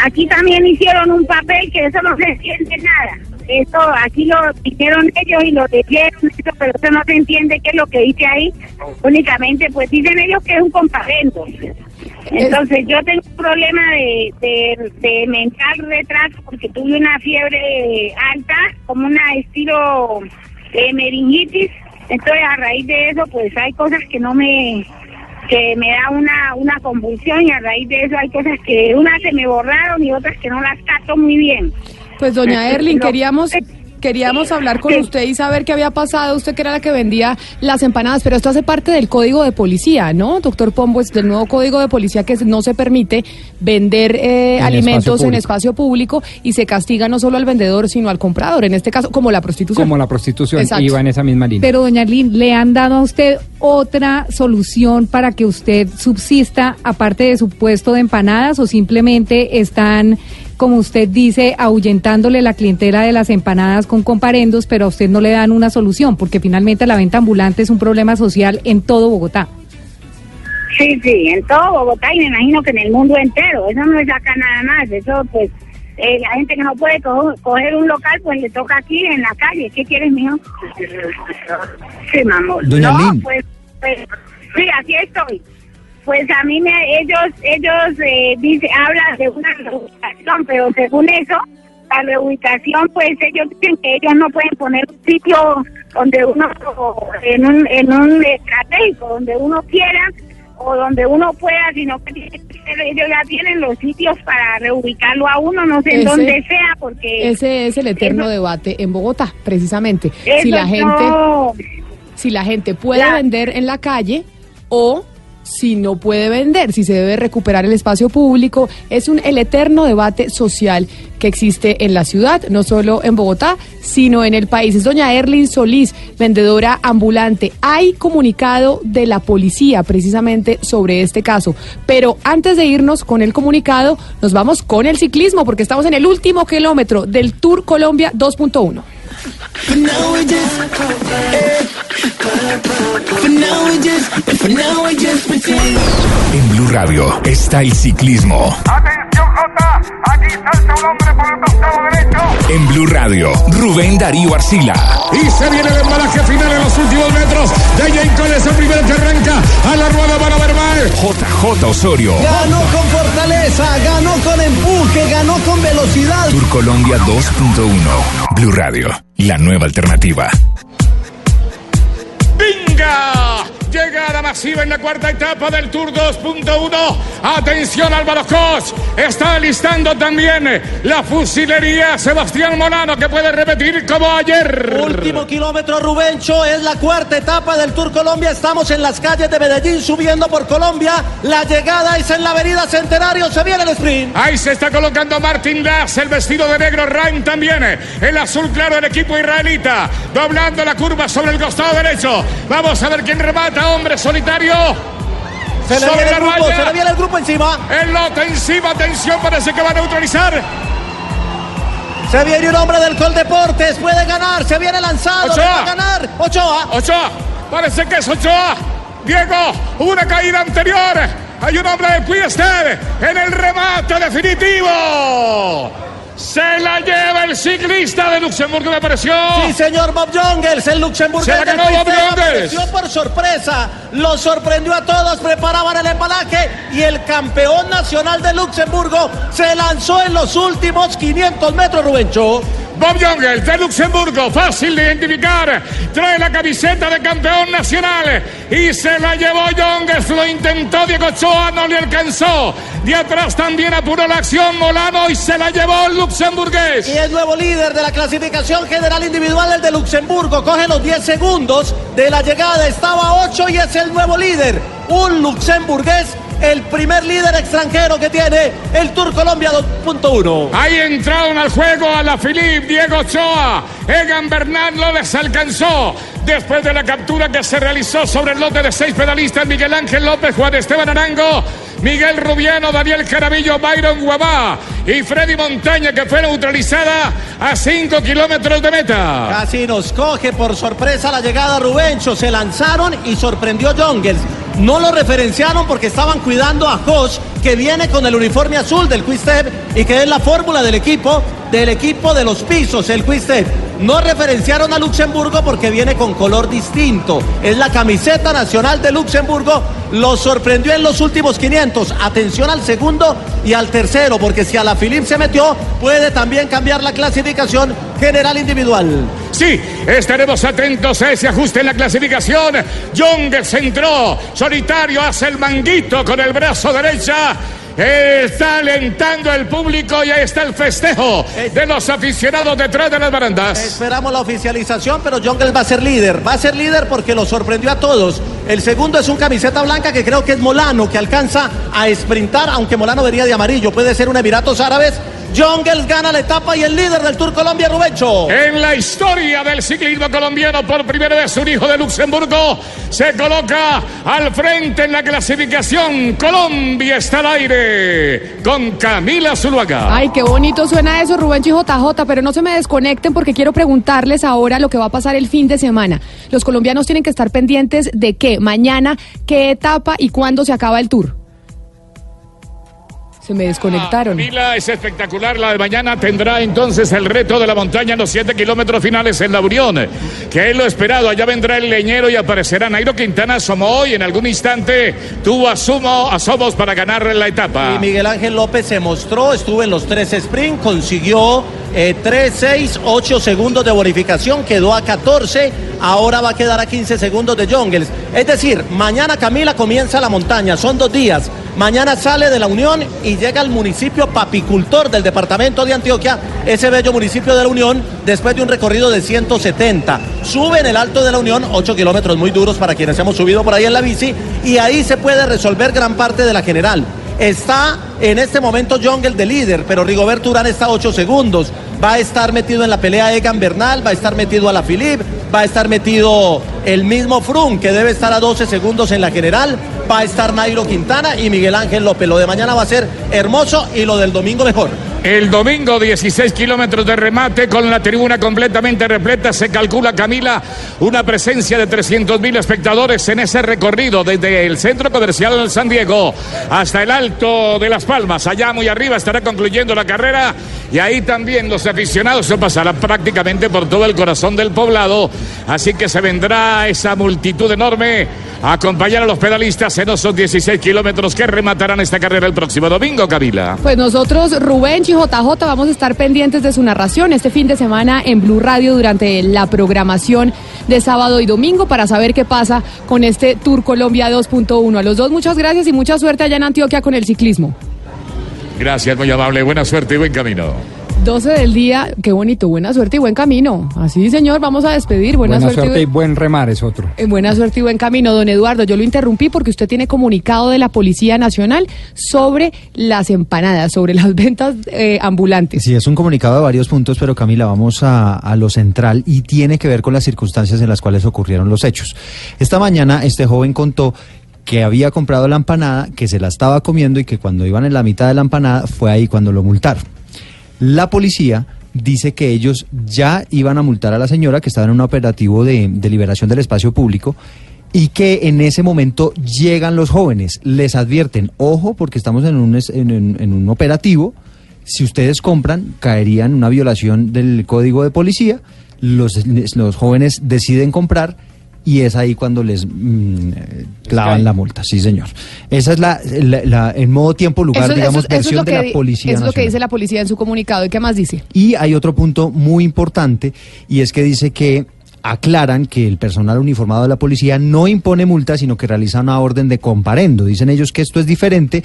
Aquí también hicieron un papel que eso no se entiende nada. Eso aquí lo hicieron ellos y lo leyeron, eso, pero eso no se entiende qué es lo que dice ahí. Únicamente, pues dicen ellos que es un comparendo. Entonces yo tengo un problema de, de, de mental retraso porque tuve una fiebre alta, como una estilo de meningitis. Entonces a raíz de eso, pues hay cosas que no me que me da una, una convulsión y a raíz de eso hay cosas que unas se me borraron y otras que no las capto muy bien. Pues doña Erlin, No. queríamos queríamos hablar con Sí. usted y saber qué había pasado. Usted que era la que vendía las empanadas, pero esto hace parte del código de policía, ¿no? Doctor Pombo, es del nuevo código de policía que no se permite vender eh, En alimentos espacio en espacio público y se castiga no solo al vendedor, sino al comprador, en este caso como la prostitución. Como la prostitución Exacto. iba en esa misma línea. Pero, doña Arlín, ¿le han dado a usted otra solución para que usted subsista aparte de su puesto de empanadas o simplemente están, como usted dice, ahuyentándole la clientela de las empanadas con comparendos, pero a usted no le dan una solución? Porque finalmente la venta ambulante es un problema social en todo Bogotá. Sí, sí, en todo Bogotá y me imagino que en el mundo entero. Eso no es acá nada más. Eso, pues, eh, la gente que no puede co- coger un local, pues le toca aquí en la calle. ¿Qué quieres, mijo? Sí, mamón. Doña no, pues, pues, sí, así estoy. Pues a mí me, ellos, ellos eh, dice, hablan de una reubicación, pero según eso, la reubicación, pues ellos dicen que ellos no pueden poner un sitio donde uno, en un, en un estratégico, donde uno quiera o donde uno pueda, sino que ellos ya tienen los sitios para reubicarlo a uno, no sé en dónde sea, porque... Ese es el eterno Eso- debate en Bogotá, precisamente. Si la gente no- si la gente puede vender en la calle o si no puede vender, si se debe recuperar el espacio público, es un el eterno debate social que existe en la ciudad, no solo en Bogotá, sino en el país. Es doña Erlin Solís, vendedora ambulante. Hay comunicado de la policía precisamente sobre este caso, pero antes de irnos con el comunicado, nos vamos con el ciclismo porque estamos en el último kilómetro del Tour Colombia 2.1. For now we just, for now we just, for now we just pretend. En Blue Radio está el ciclismo. En Blue Radio, Rubén Darío Arcila. Y se viene el embalaje final en los últimos metros de Jane es el primero que arranca a la rueda para Verbal. JJ Osorio. Ganó con fortaleza, ganó con empuje, ganó con velocidad. Tour Colombia 2.1. Blue Radio, la nueva alternativa. Llegada masiva en la cuarta etapa del Tour 2.1. Atención Álvaro Cos. Está alistando también la fusilería Sebastián Molano que puede repetir como ayer. Último kilómetro, Rubencho, es la cuarta etapa del Tour Colombia. Estamos en las calles de Medellín subiendo por Colombia. La llegada es en la avenida Centenario. Se viene el sprint. Ahí se está colocando Martin Lass, el vestido de negro, Ryan también, el azul claro del equipo israelita, doblando la curva sobre el costado derecho. Vamos a ver quién remata, hombre solitario. Se le viene el grupo, raya. se le viene el grupo encima. El lote encima, atención, parece que va a neutralizar. Se viene un hombre del Coldeportes. Puede ganar. Se viene lanzado. Ochoa. Va a ganar. Ochoa. Ochoa, parece que es Ochoa. Diego, una caída anterior. Hay un hombre del Cuidested en el remate definitivo. Se la lleva el ciclista de Luxemburgo, me pareció. Sí, señor Bob Jongels, el luxemburgués. Se la ganó Bob Jongels. por sorpresa. Lo sorprendió a todos. Preparaban el embalaje. Y el campeón nacional de Luxemburgo se lanzó en los últimos 500 metros, Rubencho. Bob Jongel de Luxemburgo, fácil de identificar, trae la camiseta de campeón nacional y se la llevó Jongel, lo intentó Diego Ochoa, no le alcanzó. De atrás también apuró la acción Molano y se la llevó el luxemburgués. Y es nuevo líder de la clasificación general individual, el de Luxemburgo. Coge los 10 segundos de la llegada. Estaba a 8 y es el nuevo líder. Un luxemburgués, el primer líder extranjero que tiene el Tour Colombia 2.1. Ahí entraron al juego a la Filip, Diego Ochoa, Egan Bernal no les alcanzó. Después de la captura que se realizó sobre el lote de seis pedalistas, Miguel Ángel López, Juan Esteban Arango, Miguel Rubiano, Daniel Carabillo, Byron Guabá y Freddy Montaña, que fue neutralizada a 5 kilómetros de meta. Casi nos coge por sorpresa la llegada Rubencho. Se lanzaron y sorprendió Jongels. No lo referenciaron porque estaban cuidando a Josh, que viene con el uniforme azul del Quistep y que es la fórmula del equipo, del equipo de los pisos, el Quistep. No referenciaron a Luxemburgo porque viene con color distinto. Es la camiseta nacional de Luxemburgo. Lo sorprendió en los últimos 500. Atención al segundo y al tercero, porque si a la Philip se metió, puede también cambiar la clasificación general individual. Sí, estaremos atentos a ese ajuste en la clasificación. Jongers entró, solitario, hace el manguito con el brazo derecha. Está alentando el público y ahí está el festejo de los aficionados detrás de las barandas. Esperamos la oficialización, pero Jongles va a ser líder. Va a ser líder porque lo sorprendió a todos. El segundo es un camiseta blanca que creo que es Molano, que alcanza a sprintar, aunque Molano vería de amarillo. Puede ser un Emiratos Árabes. Jongles gana la etapa y el líder del Tour Colombia, Rubencho. En la historia del ciclismo colombiano, por primera vez un hijo de Luxemburgo se coloca al frente en la clasificación. Colombia está al aire con Camila Zuluaga. Ay, qué bonito suena eso, Rubencho y JJ, pero no se me desconecten porque quiero preguntarles ahora lo que va a pasar el fin de semana. Los colombianos tienen que estar pendientes de qué, mañana, qué etapa y cuándo se acaba el tour. Se me desconectaron. Camila es espectacular. La de mañana tendrá entonces el reto de la montaña en los 7 kilómetros finales en la Unión. Que es lo esperado. Allá vendrá el leñero y aparecerá Nairo Quintana. Asomó y en algún instante tuvo asomo, asomos para ganar la etapa. Y Miguel Ángel López se mostró, estuvo en los tres sprint, consiguió eh, 3, 6, 8 segundos de bonificación, quedó a 14, ahora va a quedar a 15 segundos de Jongles. Es decir, mañana Camila comienza la montaña, son dos días. Mañana sale de la Unión y llega al municipio papicultor del departamento de Antioquia, ese bello municipio de la Unión, después de un recorrido de 170. Sube en el alto de la Unión, 8 kilómetros muy duros para quienes hemos subido por ahí en la bici, y ahí se puede resolver gran parte de la general. Está en este momento Jungle de líder, pero Rigoberto Urán está a 8 segundos. Va a estar metido en la pelea Egan Bernal, va a estar metido a la Philippe, va a estar metido el mismo Frum, que debe estar a 12 segundos en la general. Va a estar Nairo Quintana y Miguel Ángel López. Lo de mañana va a ser hermoso y lo del domingo mejor. El domingo 16 kilómetros de remate con la tribuna completamente repleta. Se calcula, Camila, una presencia de 300 mil espectadores en ese recorrido desde el centro comercial de San Diego hasta el alto de Las Palmas. Allá muy arriba estará concluyendo la carrera y ahí también los aficionados se pasarán prácticamente por todo el corazón del poblado. Así que se vendrá esa multitud enorme acompañar a los pedalistas en esos 16 kilómetros que rematarán esta carrera el próximo domingo, Camila. Pues nosotros, Rubén y JJ, vamos a estar pendientes de su narración este fin de semana en Blue Radio durante la programación de sábado y domingo para saber qué pasa con este Tour Colombia 2.1. A los dos, muchas gracias y mucha suerte allá en Antioquia con el ciclismo. Gracias, muy amable. Buena suerte y buen camino. 12 del día, qué bonito, buena suerte y buen camino. Así, señor, vamos a despedir. Buena, Buena suerte, suerte y buen remar es otro. Eh, Buena suerte y buen camino, don Eduardo. Yo lo interrumpí porque usted tiene comunicado de la Policía Nacional sobre las empanadas, sobre las ventas eh, ambulantes. Sí, es un comunicado de varios puntos, pero Camila, vamos a, a lo central y tiene que ver con las circunstancias en las cuales ocurrieron los hechos. Esta mañana este joven contó que había comprado la empanada, que se la estaba comiendo y que cuando iban en la mitad de la empanada fue ahí cuando lo multaron. La policía dice que ellos ya iban a multar a la señora que estaba en un operativo de, liberación del espacio público y que en ese momento llegan los jóvenes, les advierten, ojo, porque estamos en un, operativo, si ustedes compran, caerían una violación del código de policía, los jóvenes deciden comprar y es ahí cuando les mm, eh, clavan la multa, sí señor. Esa es la, la- la- en modo tiempo, lugar, Eso- digamos, eso- eso es versión de la policía es lo que dice la policía en su comunicado. ¿Y qué más dice? Y hay otro punto muy importante y es que dice que aclaran que el personal uniformado de la policía no impone multa, sino que realiza una orden de comparendo. Dicen ellos que esto es diferente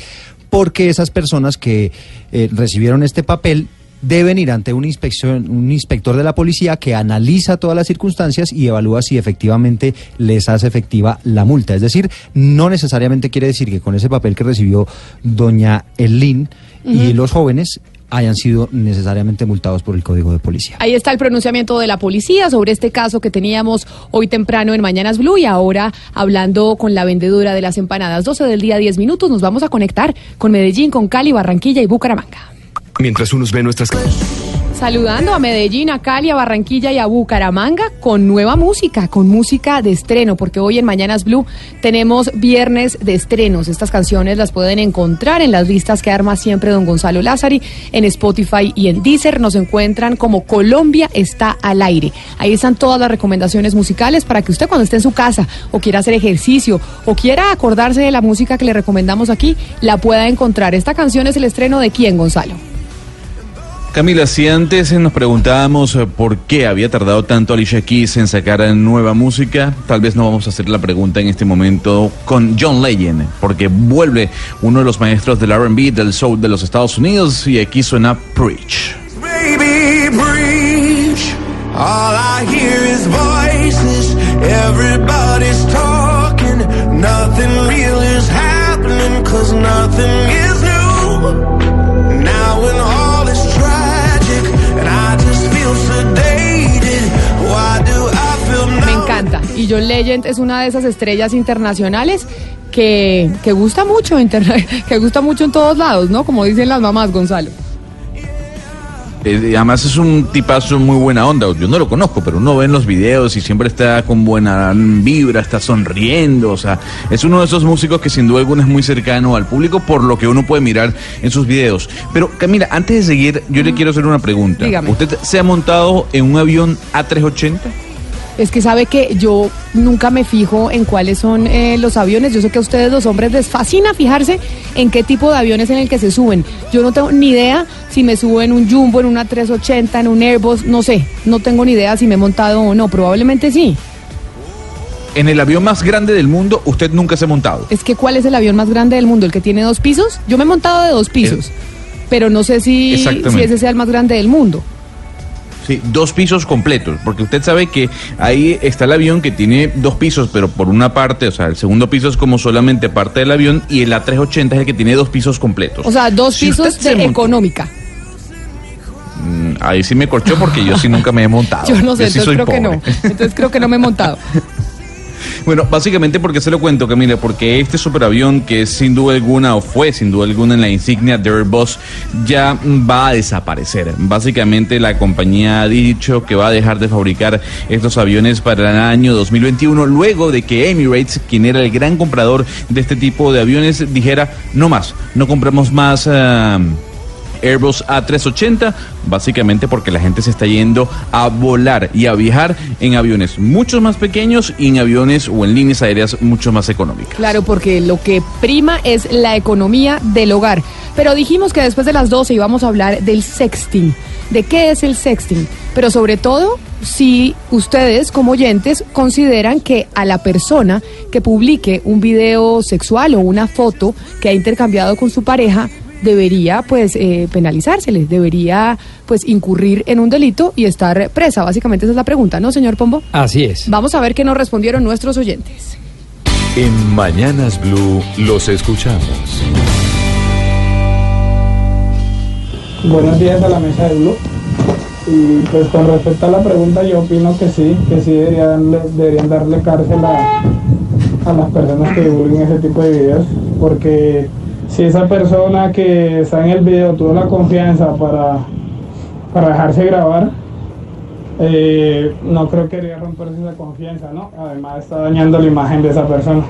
porque esas personas que eh, recibieron este papel deben ir ante un, inspección, un inspector de la policía que analiza todas las circunstancias y evalúa si efectivamente les hace efectiva la multa. Es decir, no necesariamente quiere decir que con ese papel que recibió doña Elin y los jóvenes hayan sido necesariamente multados por el Código de Policía. Ahí está el pronunciamiento de la policía sobre este caso que teníamos hoy temprano en Mañanas Blue y ahora hablando con la vendedora de las empanadas 12 del día 10 minutos nos vamos a conectar con Medellín, con Cali, Barranquilla y Bucaramanga. Mientras unos ven nuestras... Saludando a Medellín, a Cali, a Barranquilla y a Bucaramanga con nueva música, con música de estreno, porque hoy en Mañanas Blue tenemos viernes de estrenos. Estas canciones las pueden encontrar en las listas que arma siempre don Gonzalo Lázari, en Spotify y en Deezer. Nos encuentran como Colombia está al aire. Ahí están todas las recomendaciones musicales para que usted cuando esté en su casa o quiera hacer ejercicio o quiera acordarse de la música que le recomendamos aquí, la pueda encontrar. Esta canción es el estreno de quién, Gonzalo. Camila, si antes nos preguntábamos eh, por qué había tardado tanto Alicia Keys en sacar nueva música, tal vez no vamos a hacer la pregunta en este momento con John Legend, porque vuelve uno de los maestros del R&B, del soul de los Estados Unidos, y aquí suena Preach. Baby. All I hear is voices. Everybody's talking. Nothing real is happening, cause nothing Y John Legend es una de esas estrellas internacionales que, que gusta mucho, que gusta mucho en todos lados, ¿no? Como dicen las mamás, Gonzalo. Eh, además es un tipazo muy buena onda. Yo no lo conozco, pero uno ve en los videos y siempre está con buena vibra, está sonriendo. O sea, es uno de esos músicos que sin duda alguna es muy cercano al público por lo que uno puede mirar en sus videos. Pero Camila, antes de seguir, yo le quiero hacer una pregunta. Dígame. ¿Usted se ha montado en un avión A380? Es que sabe que yo nunca me fijo en cuáles son eh, los aviones. Yo sé que a ustedes los hombres les fascina fijarse en qué tipo de aviones en el que se suben. Yo no tengo ni idea si me subo en un Jumbo, en una 380, en un Airbus, no sé. No tengo ni idea si me he montado o no. Probablemente sí. En el avión más grande del mundo, usted nunca se ha montado. Es que ¿cuál es el avión más grande del mundo? ¿El que tiene dos pisos? Yo me he montado de dos pisos. Pero no sé si, si ese sea el más grande del mundo. Sí, dos pisos completos, porque usted sabe que ahí está el avión que tiene dos pisos, pero por una parte, o sea, el segundo piso es como solamente parte del avión y el A380 es el que tiene dos pisos completos. O sea, dos Si pisos de económica. Mm, Ahí sí me corchó porque yo sí nunca me he montado. Yo no sé, sí entonces soy creo que no. pobre. Entonces creo que no me he montado. Bueno, básicamente porque se lo cuento, Camila, porque este superavión que sin duda alguna o fue sin duda alguna en la insignia de Airbus ya va a desaparecer. Básicamente la compañía ha dicho que va a dejar de fabricar estos aviones para el año 2021 luego de que Emirates, quien era el gran comprador de este tipo de aviones, dijera no más, no compramos más. ah, Airbus A380, básicamente porque la gente se está yendo a volar y a viajar en aviones mucho más pequeños y en aviones o en líneas aéreas mucho más económicas. Claro, porque lo que prima es la economía del hogar. Pero dijimos que después de las 12 íbamos a hablar del sexting. ¿De qué es el sexting? Pero sobre todo, si ustedes como oyentes consideran que a la persona que publique un video sexual o una foto que ha intercambiado con su pareja, debería pues eh, penalizársele, debería pues incurrir en un delito y estar presa. Básicamente esa es la pregunta, ¿no, señor Pombo? Así es. Vamos a ver qué nos respondieron nuestros oyentes. En Mañanas Blue los escuchamos. Buenos días a la mesa de Blue. Y pues con respecto a la pregunta, yo opino que sí, que sí deberían, deberían darle cárcel a, a las personas que divulguen ese tipo de videos, porque si esa persona que está en el video tuvo la confianza para, para dejarse grabar. Eh, no creo que quería romperse esa confianza, ¿no? Además está dañando la imagen de esa persona.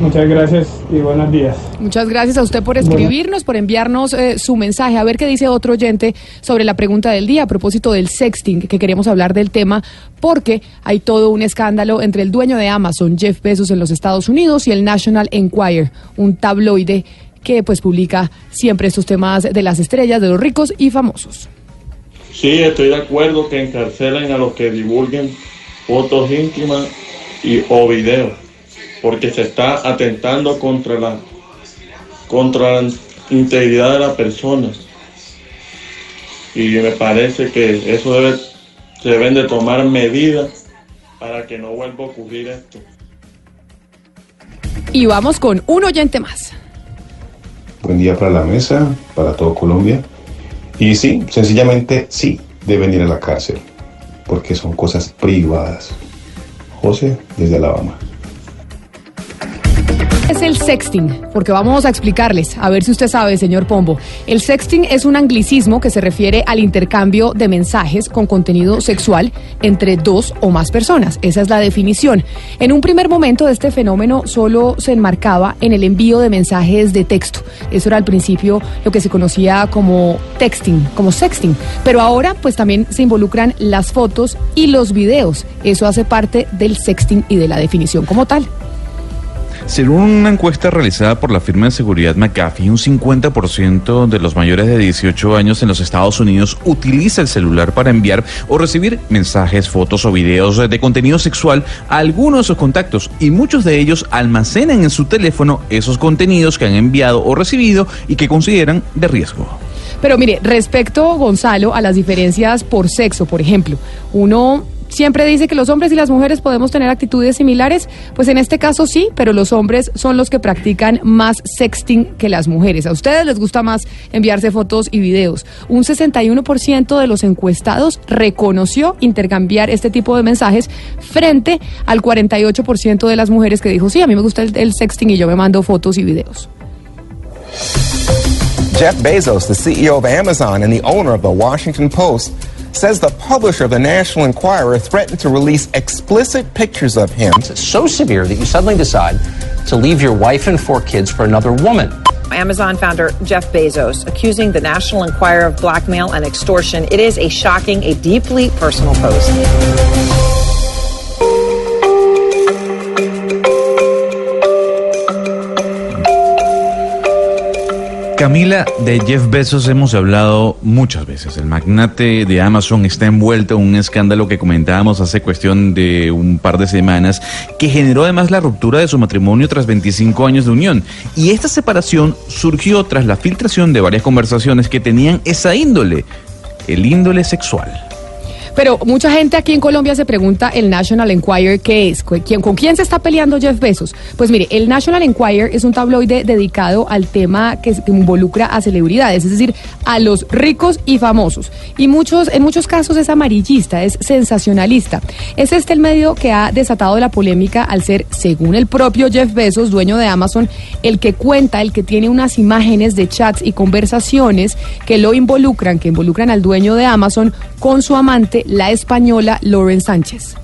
Muchas gracias y buenos días. Muchas gracias a usted por escribirnos, por enviarnos eh, su mensaje. A ver qué dice otro oyente sobre la pregunta del día a propósito del sexting, que queremos hablar del tema, porque hay todo un escándalo entre el dueño de Amazon, Jeff Bezos, en los Estados Unidos, y el National Enquirer, un tabloide que pues publica siempre estos temas de las estrellas, de los ricos y famosos. Sí, estoy de acuerdo que encarcelen a los que divulguen fotos íntimas y, o videos, porque se está atentando contra la, contra la integridad de la persona. Y me parece que eso debe, se deben de tomar medidas para que no vuelva a ocurrir esto. Y vamos con un oyente más. Buen día para la mesa, para todo Colombia. Y sí, sencillamente sí, deben ir a la cárcel, porque son cosas privadas. José, desde Alabama. Es el sexting, porque vamos a explicarles, a ver si usted sabe, señor Pombo. El sexting es un anglicismo que se refiere al intercambio de mensajes con contenido sexual entre dos o más personas. Esa es la definición. En un primer momento, este fenómeno solo se enmarcaba en el envío de mensajes de texto. Eso era al principio lo que se conocía como texting, como sexting. Pero ahora, pues también se involucran las fotos y los videos. Eso hace parte del sexting y de la definición como tal. Según una encuesta realizada por la firma de seguridad McAfee, un 50% de los mayores de 18 años en los Estados Unidos utiliza el celular para enviar o recibir mensajes, fotos o videos de contenido sexual a algunos de sus contactos y muchos de ellos almacenan en su teléfono esos contenidos que han enviado o recibido y que consideran de riesgo. Pero mire, respecto, Gonzalo, a las diferencias por sexo, por ejemplo, uno siempre dice que los hombres y las mujeres podemos tener actitudes similares, pues en este caso sí, pero los hombres son los que practican más sexting que las mujeres. A ustedes les gusta más enviarse fotos y videos. Un 61% de los encuestados reconoció intercambiar este tipo de mensajes frente al 48% de las mujeres que dijo, sí, a mí me gusta el, el sexting y yo me mando fotos y videos. Jeff Bezos, the CEO of Amazon and the owner of the Washington Post, says the publisher of the National Enquirer threatened to release explicit pictures of him. It's so severe that you suddenly decide to leave your wife and four kids for another woman. Amazon founder Jeff Bezos accusing the National Enquirer of blackmail and extortion. It is a shocking, a deeply personal post. Camila, de Jeff Bezos hemos hablado muchas veces. El magnate de Amazon está envuelto en un escándalo que comentábamos hace cuestión de un par de semanas, que generó además la ruptura de su matrimonio tras 25 años de unión. Y esta separación surgió tras la filtración de varias conversaciones que tenían esa índole, el índole sexual. Pero mucha gente aquí en Colombia se pregunta el National Enquirer qué es, ¿Con quién, con quién se está peleando Jeff Bezos. Pues mire, el National Enquirer es un tabloide dedicado al tema que involucra a celebridades, es decir, a los ricos y famosos. Y muchos, en muchos casos es amarillista, es sensacionalista. Es este el medio que ha desatado la polémica al ser, según el propio Jeff Bezos, dueño de Amazon, el que cuenta, el que tiene unas imágenes de chats y conversaciones que lo involucran, que involucran al dueño de Amazon con su amante la española Lauren Sánchez.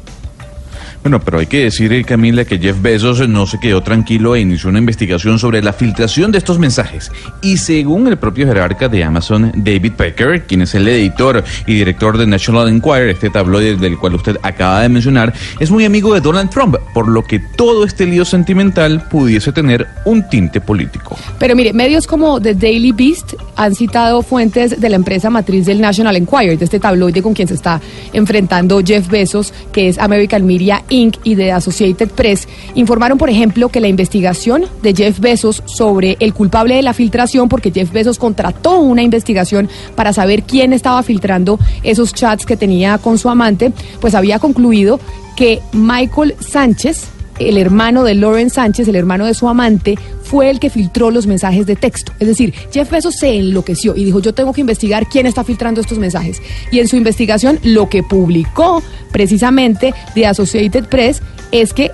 Bueno, pero hay que decir, eh, Camila, que Jeff Bezos no se quedó tranquilo e inició una investigación sobre la filtración de estos mensajes. Y según el propio jerarca de Amazon, David Pecker, quien es el editor y director de National Enquirer, este tabloide del cual usted acaba de mencionar, es muy amigo de Donald Trump, por lo que todo este lío sentimental pudiese tener un tinte político. Pero mire, medios como The Daily Beast han citado fuentes de la empresa matriz del National Enquirer, de este tabloide con quien se está enfrentando Jeff Bezos, que es American Media Inc. y de Associated Press, informaron, por ejemplo, que la investigación de Jeff Bezos sobre el culpable de la filtración, porque Jeff Bezos contrató una investigación para saber quién estaba filtrando esos chats que tenía con su amante, pues había concluido que Michael Sánchez, el hermano de Lauren Sánchez, el hermano de su amante, fue el que filtró los mensajes de texto. Es decir, Jeff Bezos se enloqueció y dijo, yo tengo que investigar quién está filtrando estos mensajes. Y en su investigación, lo que publicó precisamente de Associated Press es que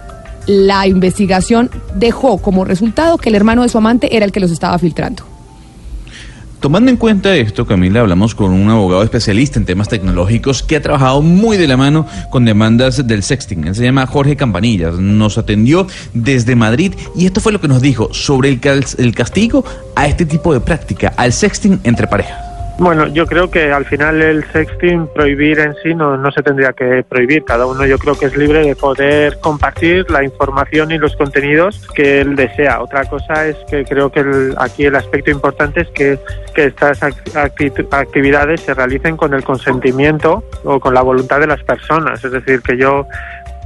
la investigación dejó como resultado que el hermano de su amante era el que los estaba filtrando. Tomando en cuenta esto, Camila, hablamos con un abogado especialista en temas tecnológicos que ha trabajado muy de la mano con demandas del sexting. Él se llama Jorge Campanillas. Nos atendió desde Madrid y esto fue lo que nos dijo sobre el, el castigo a este tipo de práctica, al sexting entre parejas. Bueno, yo creo que al final el sexting prohibir en sí no, no se tendría que prohibir. Cada uno yo creo que es libre de poder compartir la información y los contenidos que él desea. Otra cosa es que creo que el- aquí el aspecto importante es que, que estas ac- acti- actividades se realicen con el consentimiento o con la voluntad de las personas. Es decir, que yo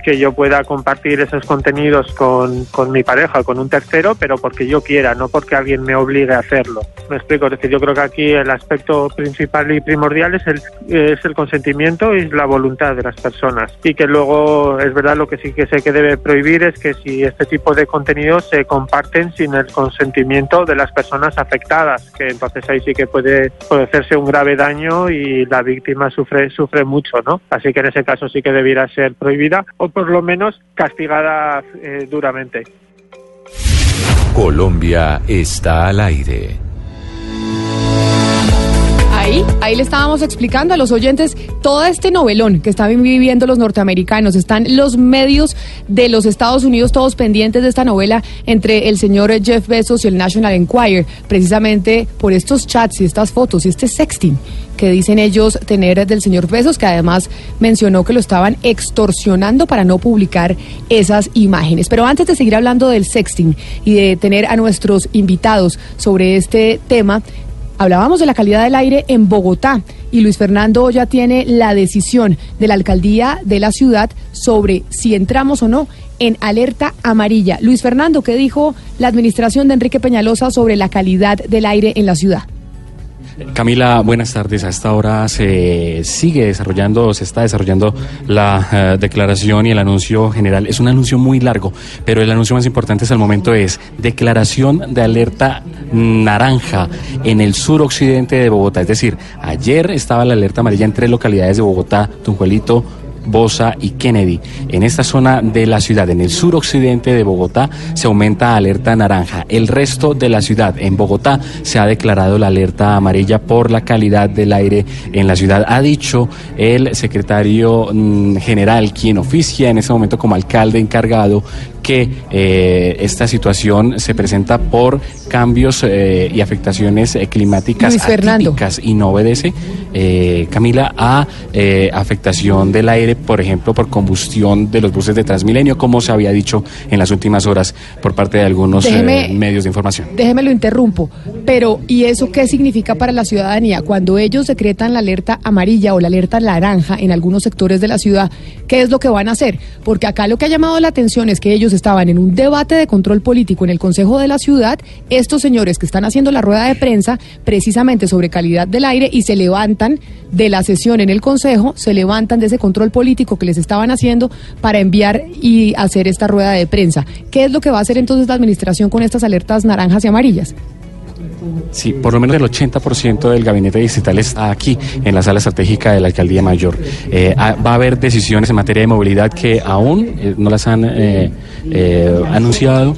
que yo pueda compartir esos contenidos con, con mi pareja, con un tercero, pero porque yo quiera, no porque alguien me obligue a hacerlo. Me explico, es decir, yo creo que aquí el aspecto principal y primordial es el, es el consentimiento y la voluntad de las personas. Y que luego, es verdad, lo que sí que sé que debe prohibir es que si este tipo de contenidos se comparten sin el consentimiento de las personas afectadas, que entonces ahí sí que puede, puede hacerse un grave daño y la víctima sufre, sufre mucho, ¿no? Así que en ese caso sí que debiera ser prohibida o por lo menos castigada eh, duramente. Colombia está al aire. Ahí, ahí le estábamos explicando a los oyentes todo este novelón que están viviendo los norteamericanos. Están los medios de los Estados Unidos todos pendientes de esta novela entre el señor Jeff Bezos y el National Enquirer, precisamente por estos chats y estas fotos y este sexting que dicen ellos tener del señor Bezos, que además mencionó que lo estaban extorsionando para no publicar esas imágenes. Pero antes de seguir hablando del sexting y de tener a nuestros invitados sobre este tema, Hablábamos de la calidad del aire en Bogotá y Luis Fernando ya tiene la decisión de la alcaldía de la ciudad sobre si entramos o no en alerta amarilla. Luis Fernando, ¿qué dijo la administración de Enrique Peñalosa sobre la calidad del aire en la ciudad? Camila, buenas tardes. A esta hora se sigue desarrollando, se está desarrollando la eh, declaración y el anuncio general. Es un anuncio muy largo, pero el anuncio más importante hasta el momento es declaración de alerta naranja en el suroccidente de Bogotá. Es decir, ayer estaba la alerta amarilla en tres localidades de Bogotá, Tunjuelito, Bosa y Kennedy. En esta zona de la ciudad, en el suroccidente de Bogotá, se aumenta alerta naranja. El resto de la ciudad, en Bogotá, se ha declarado la alerta amarilla por la calidad del aire en la ciudad. Ha dicho el secretario mm, general, quien oficia en este momento como alcalde encargado, que eh, esta situación se presenta por cambios eh, y afectaciones eh, climáticas atípicas y no obedece, eh, Camila, a eh, afectación del aire, por ejemplo, por combustión de los buses de Transmilenio, como se había dicho en las últimas horas por parte de algunos Déjeme- medios de información. Déjeme lo interrumpo, pero ¿y eso qué significa para la ciudadanía? Cuando ellos decretan la alerta amarilla o la alerta naranja en algunos sectores de la ciudad, ¿qué es lo que van a hacer? Porque acá lo que ha llamado la atención es que ellos estaban en un debate de control político en el Consejo de la Ciudad, estos señores que están haciendo la rueda de prensa precisamente sobre calidad del aire y se levantan de la sesión en el Consejo, se levantan de ese control político que les estaban haciendo para enviar y hacer esta rueda de prensa. ¿Qué es lo que va a hacer entonces la administración con estas alertas naranjas y amarillas? Sí, por lo menos el 80% del gabinete distrital está aquí, en la sala estratégica de la alcaldía mayor. Eh, ha- va a haber decisiones en materia de movilidad que aún eh, no las han eh, anunciado.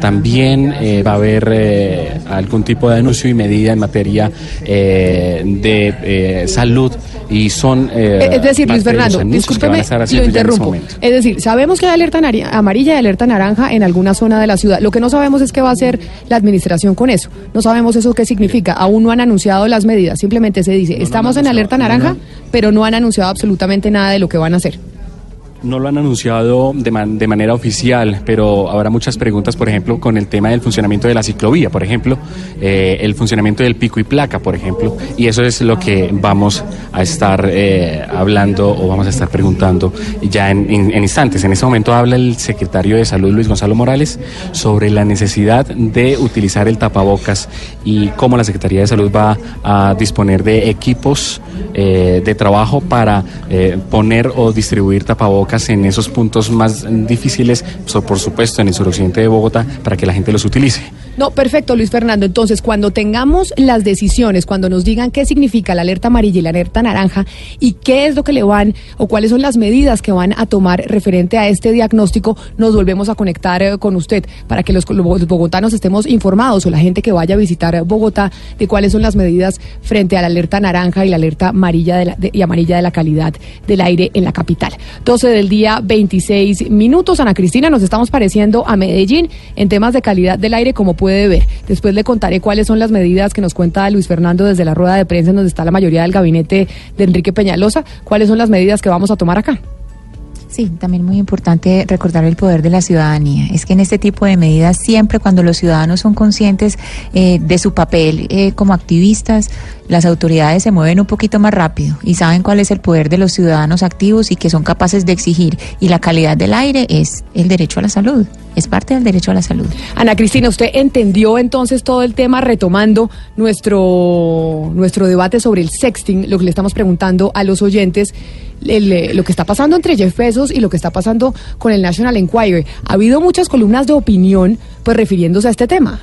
También va a haber algún tipo de anuncio y medida en materia de salud y son. es decir, Luis de Fernando, discúlpeme, estar lo este interrumpo. momento. Es decir, sabemos que hay alerta amarilla y alerta naranja en alguna zona de la ciudad. Lo que no sabemos es qué va a hacer la administración con eso. No sabemos eso qué significa. Aún no han anunciado las medidas. Simplemente se dice, estamos en alerta naranja, pero no han anunciado absolutamente nada de lo que van a hacer. No lo han anunciado de, man- de manera oficial, pero habrá muchas preguntas, por ejemplo, con el tema del funcionamiento de la ciclovía, por ejemplo, eh, el funcionamiento del pico y placa, por ejemplo, y eso es lo que vamos a estar eh, hablando o vamos a estar preguntando ya en, instantes. En este momento habla el secretario de Salud, Luis Gonzalo Morales, sobre la necesidad de utilizar el tapabocas y cómo la Secretaría de Salud va a disponer de equipos eh, de trabajo para poner o distribuir tapabocas en esos puntos más difíciles, so- por supuesto en el suroccidente de Bogotá, para que la gente los utilice. No, perfecto, Luis Fernando. Entonces, cuando tengamos las decisiones, cuando nos digan qué significa la alerta amarilla y la alerta naranja y qué es lo que le van o cuáles son las medidas que van a tomar referente a este diagnóstico, nos volvemos a conectar eh, con usted para que los, bogotanos estemos informados o la gente que vaya a visitar eh, Bogotá de cuáles son las medidas frente a la alerta naranja y la alerta amarilla de de- y amarilla de la calidad del aire en la capital. 12 del día, 26 minutos. Ana Cristina, nos estamos pareciendo a Medellín en temas de calidad del aire, como puede ver. Después le contaré cuáles son las medidas que nos cuenta Luis Fernando desde la rueda de prensa, en donde está la mayoría del gabinete de Enrique Peñalosa. ¿Cuáles son las medidas que vamos a tomar acá? Sí, también muy importante recordar el poder de la ciudadanía. Es que en este tipo de medidas, siempre cuando los ciudadanos son conscientes eh, de su papel eh, como activistas, las autoridades se mueven un poquito más rápido y saben cuál es el poder de los ciudadanos activos y que son capaces de exigir. Y la calidad del aire es el derecho a la salud, es parte del derecho a la salud. Ana Cristina, ¿usted entendió entonces todo el tema retomando nuestro, nuestro debate sobre el sexting? Lo que le estamos preguntando a los oyentes, el, eh, lo que está pasando entre Jeff Bezos y lo que está pasando con el National Enquirer. Ha habido muchas columnas de opinión pues refiriéndose a este tema.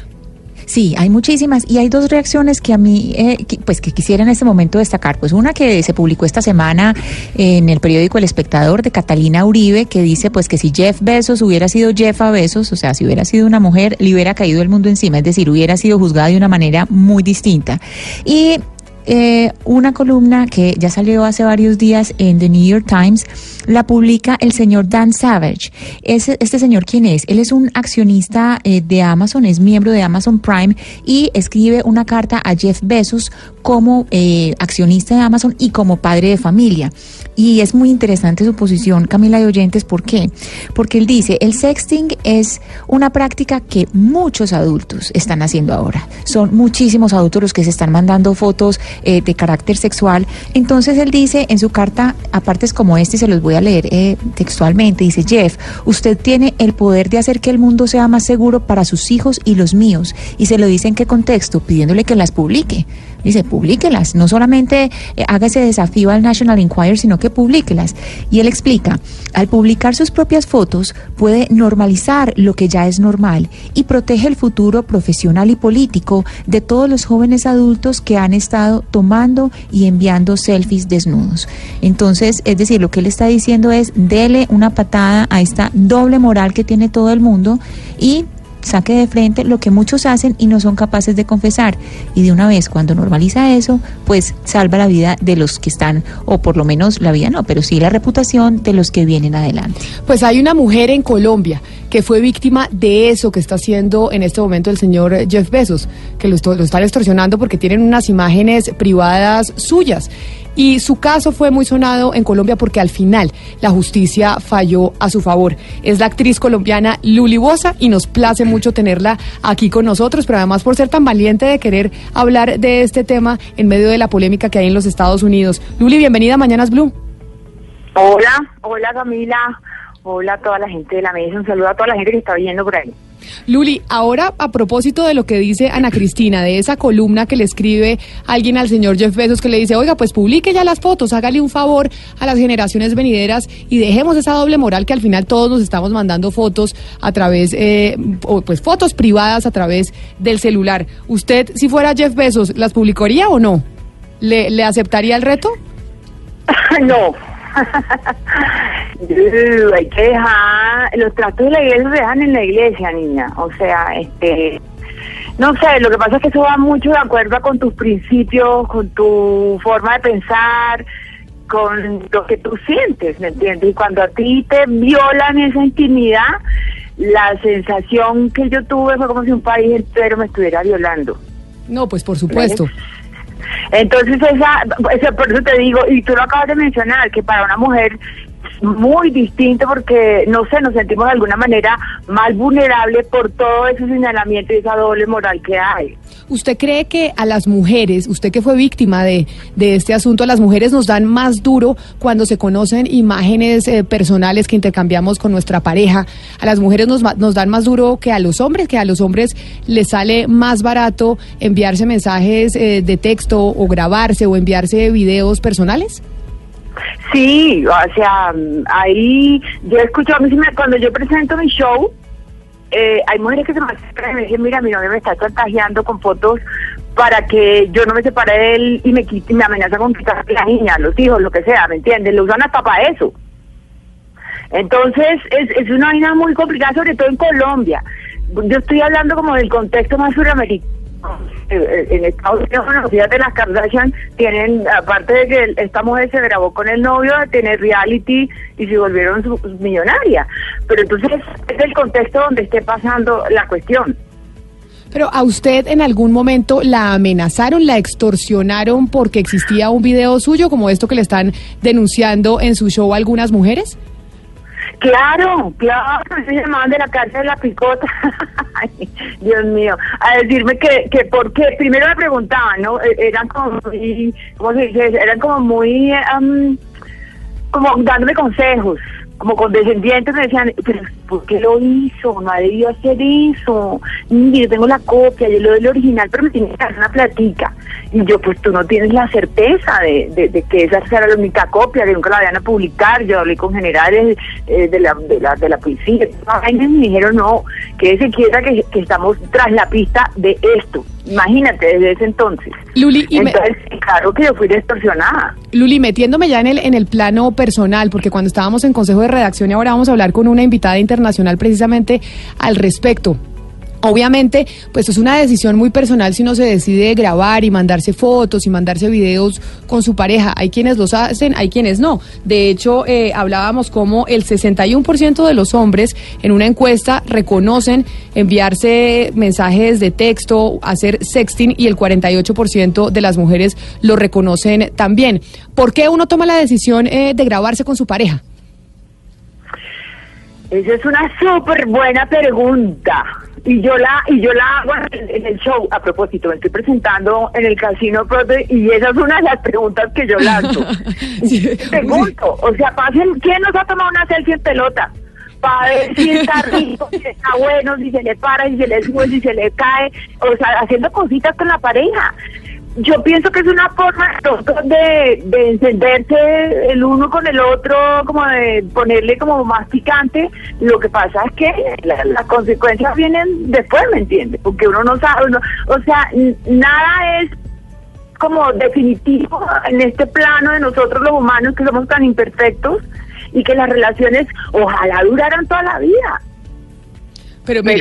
Sí, hay muchísimas y hay dos reacciones que a mí, eh, pues que quisiera en este momento destacar. Pues una que se publicó esta semana en el periódico El Espectador de Catalina Uribe, que dice pues que si Jeff Bezos hubiera sido Jeff Bezos, o sea, si hubiera sido una mujer, le hubiera caído el mundo encima, es decir, hubiera sido juzgada de una manera muy distinta. Y eh, una columna que ya salió hace varios días en The New York Times, la publica el señor Dan Savage. Ese- este señor, ¿quién es? Él es un accionista eh, de Amazon, es miembro de Amazon Prime y escribe una carta a Jeff Bezos como eh, accionista de Amazon y como padre de familia. Y es muy interesante su posición, Camila de Oyentes, ¿por qué? Porque él dice, el sexting es una práctica que muchos adultos están haciendo ahora. Son muchísimos adultos los que se están mandando fotos eh, de carácter sexual. Entonces él dice en su carta, aparte es como este, se los voy a leer eh, textualmente, dice, Jeff, usted tiene el poder de hacer que el mundo sea más seguro para sus hijos y los míos. Y se lo dice en qué contexto, pidiéndole que las publique. Dice, publíquelas, no solamente eh, haga ese desafío al National Enquirer, sino que publíquelas. Y él explica, al publicar sus propias fotos puede normalizar lo que ya es normal y protege el futuro profesional y político de todos los jóvenes adultos que han estado tomando y enviando selfies desnudos. Entonces, es decir, lo que él está diciendo es, dele una patada a esta doble moral que tiene todo el mundo y saque de frente lo que muchos hacen y no son capaces de confesar. Y de una vez, cuando normaliza eso, pues salva la vida de los que están, o por lo menos la vida no, pero sí la reputación de los que vienen adelante. Pues hay una mujer en Colombia que fue víctima de eso que está haciendo en este momento el señor Jeff Bezos, que lo, lo están extorsionando porque tienen unas imágenes privadas suyas. Y su caso fue muy sonado en Colombia porque al final la justicia falló a su favor. Es la actriz colombiana Luli Bosa y nos place mucho tenerla aquí con nosotros, pero además por ser tan valiente de querer hablar de este tema en medio de la polémica que hay en los Estados Unidos. Luli, bienvenida a Mañanas Blue. Hola, hola Camila, hola a toda la gente de la mesa, un saludo a toda la gente que está viendo por ahí. Luli, ahora a propósito de lo que dice Ana Cristina, de esa columna que le escribe alguien al señor Jeff Bezos que le dice, oiga, pues publique ya las fotos, hágale un favor a las generaciones venideras y dejemos esa doble moral que al final todos nos estamos mandando fotos a través, eh, o pues fotos privadas a través del celular. ¿Usted, si fuera Jeff Bezos, las publicaría o no? ¿Le, le aceptaría el reto? no. Hay que dejar, los tratos de la iglesia se dejan en la iglesia, niña. O sea, este, no sé, lo que pasa es que eso va mucho de acuerdo con tus principios, con tu forma de pensar, con lo que tú sientes, ¿me entiendes? Y cuando a ti te violan esa intimidad, la sensación que yo tuve fue como si un país entero me estuviera violando. No, pues por supuesto. Entonces, esa, esa- por eso te digo, y tú lo acabas de mencionar, que para una mujer muy distinto porque, no sé, nos sentimos de alguna manera más vulnerables por todo ese señalamiento y esa doble moral que hay. ¿Usted cree que a las mujeres, usted que fue víctima de, de este asunto, a las mujeres nos dan más duro cuando se conocen imágenes eh, personales que intercambiamos con nuestra pareja? ¿A las mujeres nos, nos dan más duro que a los hombres? ¿Que a los hombres les sale más barato enviarse mensajes eh, de texto o grabarse o enviarse videos personales? Sí, o sea, ahí yo escucho, a mí cuando yo presento mi show, eh, hay mujeres que se me acercan y me dicen, mira, mi novio me está chantajeando con fotos para que yo no me separe de él y me quite, y me amenaza con quitar la niña, los hijos, lo que sea, ¿me entiendes? Lo usan hasta para eso. Entonces, es, es una vaina muy complicada, sobre todo en Colombia. Yo estoy hablando como del contexto más suramericano. En Estados Unidos, bueno, fíjate, las Kardashian tienen, aparte de que esta mujer se grabó con el novio, tener reality y se volvieron millonarias. Pero entonces es el contexto donde esté pasando la cuestión. Pero a usted en algún momento la amenazaron, la extorsionaron porque existía un video suyo como esto que le están denunciando en su show algunas mujeres. Claro, claro, se llamaban de la cárcel de la picota. Dios mío, a decirme que, que por qué, primero me preguntaban, ¿no? E- Eran como muy, ¿cómo se dice? Eran como muy, am, como dándome consejos, como condescendientes, me decían, pero ¿por qué lo hizo? No ha debido hacer eso. Yo tengo la copia, yo lo doy el original, pero me tiene que dar una platica. Y yo, pues tú no tienes la certeza de, que esa sea la única copia, que nunca la vayan a publicar. Yo hablé con generales eh, de, la, de, la, de la policía. y me dijeron, no, que se quiera que estamos tras la pista de esto. Imagínate, desde ese entonces. Luli, y me- Entonces, claro que yo fui extorsionada. Luli, metiéndome ya en el, en el plano personal, porque cuando estábamos en Consejo de Redacción y ahora vamos a hablar con una invitada internacional precisamente al respecto. Obviamente, pues es una decisión muy personal si uno se decide grabar y mandarse fotos y mandarse videos con su pareja. Hay quienes los hacen, hay quienes no. De hecho, eh, hablábamos como el 61% de los hombres en una encuesta reconocen enviarse mensajes de texto, hacer sexting y el 48% de las mujeres lo reconocen también. ¿Por qué uno toma la decisión eh, de grabarse con su pareja? Esa es una súper buena pregunta. Y yo la y yo la hago en, el show. A propósito, me estoy presentando en el Casino Prote y esa es una de las preguntas que yo lanzo. Pregunto, o sea, pasen, ¿quién nos ha tomado una selfie en pelota? Para ver si está rico, si está bueno, si se le para, si se le sube, si se le cae, o sea, haciendo cositas con la pareja. Yo pienso que es una forma de, de encenderse el uno con el otro, como de ponerle como más picante. Lo que pasa es que la- las consecuencias vienen después, ¿me entiendes? Porque uno no sabe, uno- o sea, nada es como definitivo en este plano de nosotros los humanos que somos tan imperfectos y que las relaciones ojalá duraran toda la vida. Pero, mire,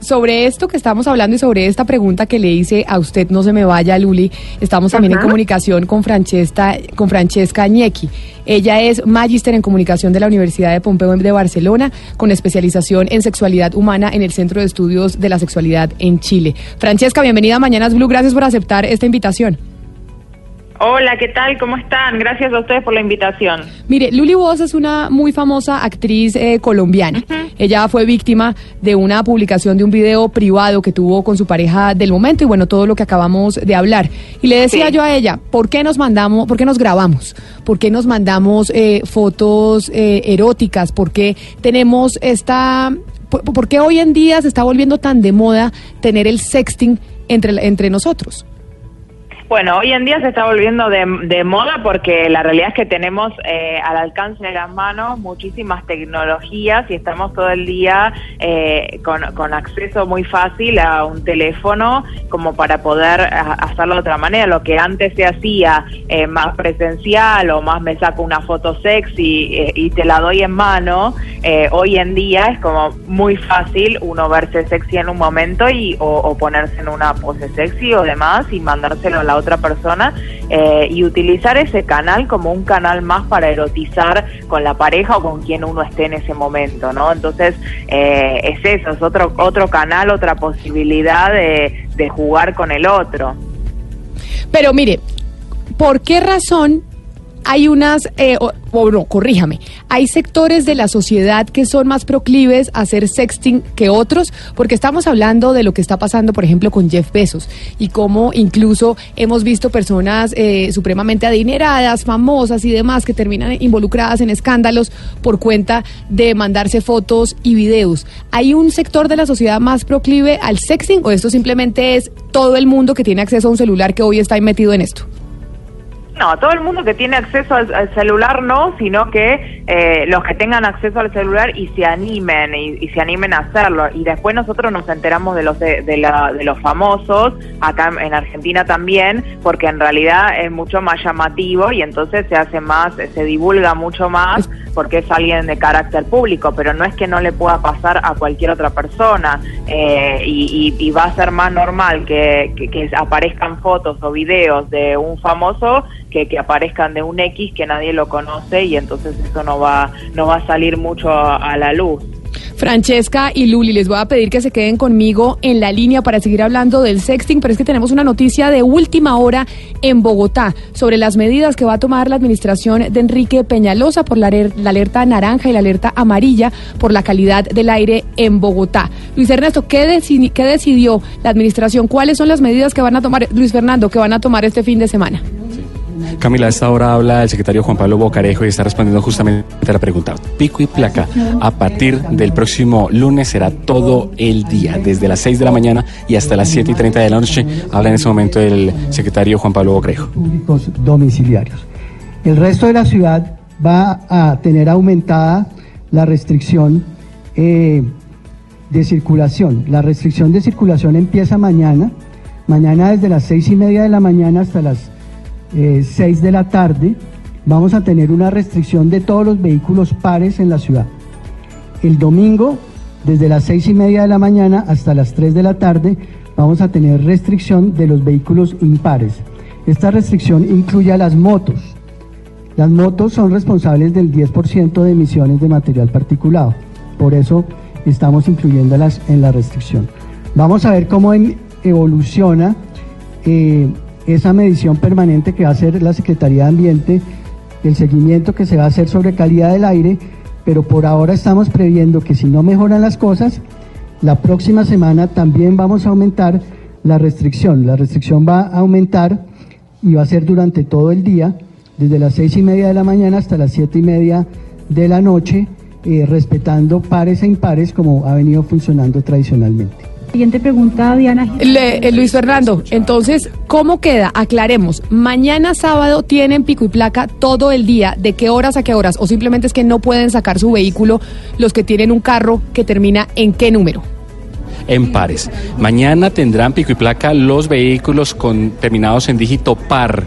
sobre esto que estamos hablando y sobre esta pregunta que le hice a usted, no se me vaya, Luli, estamos también en comunicación con Francesca, con Francesca Añequi. Ella es magíster en comunicación de la Universidad de Pompeu de Barcelona, con especialización en sexualidad humana en el Centro de Estudios de la Sexualidad en Chile. Francesca, bienvenida a Mañanas Blue, gracias por aceptar esta invitación. Hola, ¿qué tal? ¿Cómo están? Gracias a ustedes por la invitación. Mire, Luli Voz es una muy famosa actriz eh, colombiana. Ella fue víctima de una publicación de un video privado que tuvo con su pareja del momento y bueno, todo lo que acabamos de hablar. Y le decía Sí. yo a ella, ¿por qué nos mandamos, por qué nos grabamos? ¿Por qué nos mandamos eh, fotos eh, eróticas? ¿Por qué tenemos esta... Por, por qué hoy en día se está volviendo tan de moda tener el sexting entre, entre nosotros? Bueno, hoy en día se está volviendo de, de moda porque la realidad es que tenemos eh, al alcance de las manos muchísimas tecnologías y estamos todo el día eh, con, con acceso muy fácil a un teléfono como para poder hacerlo de otra manera. Lo que antes se hacía eh, más presencial o más me saco una foto sexy eh, y te la doy en mano, eh, hoy en día es como muy fácil uno verse sexy en un momento y o, o ponerse en una pose sexy o demás y mandárselo a la otra persona eh, y utilizar ese canal como un canal más para erotizar con la pareja o con quien uno esté en ese momento, ¿no? Entonces eh, es eso, es otro otro canal, otra posibilidad de, de jugar con el otro. Pero mire, ¿por qué razón hay unas, eh, no, corríjame, hay sectores de la sociedad que son más proclives a hacer sexting que otros? Porque estamos hablando de lo que está pasando, por ejemplo, con Jeff Bezos y cómo incluso hemos visto personas eh, supremamente adineradas, famosas y demás que terminan involucradas en escándalos por cuenta de mandarse fotos y videos. ¿Hay un sector de la sociedad más proclive al sexting o esto simplemente es todo el mundo que tiene acceso a un celular que hoy está metido en esto? No, todo el mundo que tiene acceso al, celular no, sino que eh, los que tengan acceso al celular y se animen y, se animen a hacerlo. Y después nosotros nos enteramos de los de, la- de los famosos acá en Argentina también, porque en realidad es mucho más llamativo y entonces se hace más, se divulga mucho más porque es alguien de carácter público, pero no es que no le pueda pasar a cualquier otra persona eh, y, y- y va a ser más normal que- que aparezcan fotos o videos de un famoso que, que aparezcan de un X que nadie lo conoce y entonces eso no va, no va a salir mucho a, la luz. Francesca y Luli, les voy a pedir que se queden conmigo en la línea para seguir hablando del sexting, pero es que tenemos una noticia de última hora en Bogotá sobre las medidas que va a tomar la administración de Enrique Peñalosa por la, la alerta naranja y la alerta amarilla por la calidad del aire en Bogotá. Luis Ernesto, ¿qué, decidi- qué decidió la administración? ¿Cuáles son las medidas que van a tomar, Luis Fernando, que van a tomar este fin de semana? Camila, a esta hora habla el secretario Juan Pablo Bocarejo y está respondiendo justamente a la pregunta. Pico y placa, a partir del próximo lunes será todo el día, desde las 6 de la mañana y hasta las 7 y 30 de la noche. Habla en ese momento el secretario Juan Pablo Bocarejo. públicos domiciliarios. El resto de la ciudad va a tener aumentada la restricción eh, de circulación. La restricción de circulación empieza mañana, mañana desde las seis y media de la mañana hasta las eh, seis de la tarde. Vamos a tener una restricción de todos los vehículos pares en la ciudad. El domingo, desde las seis y media de la mañana hasta las 3 de la tarde, vamos a tener restricción de los vehículos impares. Esta restricción incluye a las motos. Las motos son responsables del 10% de emisiones de material particulado. Por eso estamos incluyéndolas en la restricción. Vamos a ver cómo en- evoluciona eh, esa medición permanente que va a hacer la Secretaría de Ambiente, el seguimiento que se va a hacer sobre calidad del aire, pero por ahora estamos previendo que si no mejoran las cosas, la próxima semana también vamos a aumentar la restricción. La restricción va a aumentar y va a ser durante todo el día, desde las seis y media de la mañana hasta las siete y media de la noche, eh, respetando pares e impares como ha venido funcionando tradicionalmente. Siguiente pregunta, Diana. Luis Fernando, entonces, ¿cómo queda? Aclaremos. Mañana sábado tienen pico y placa todo el día. ¿De qué horas a qué horas? ¿O simplemente es que no pueden sacar su vehículo los que tienen un carro que termina en qué número? en pares. Mañana tendrán pico y placa los vehículos con terminados en dígito par.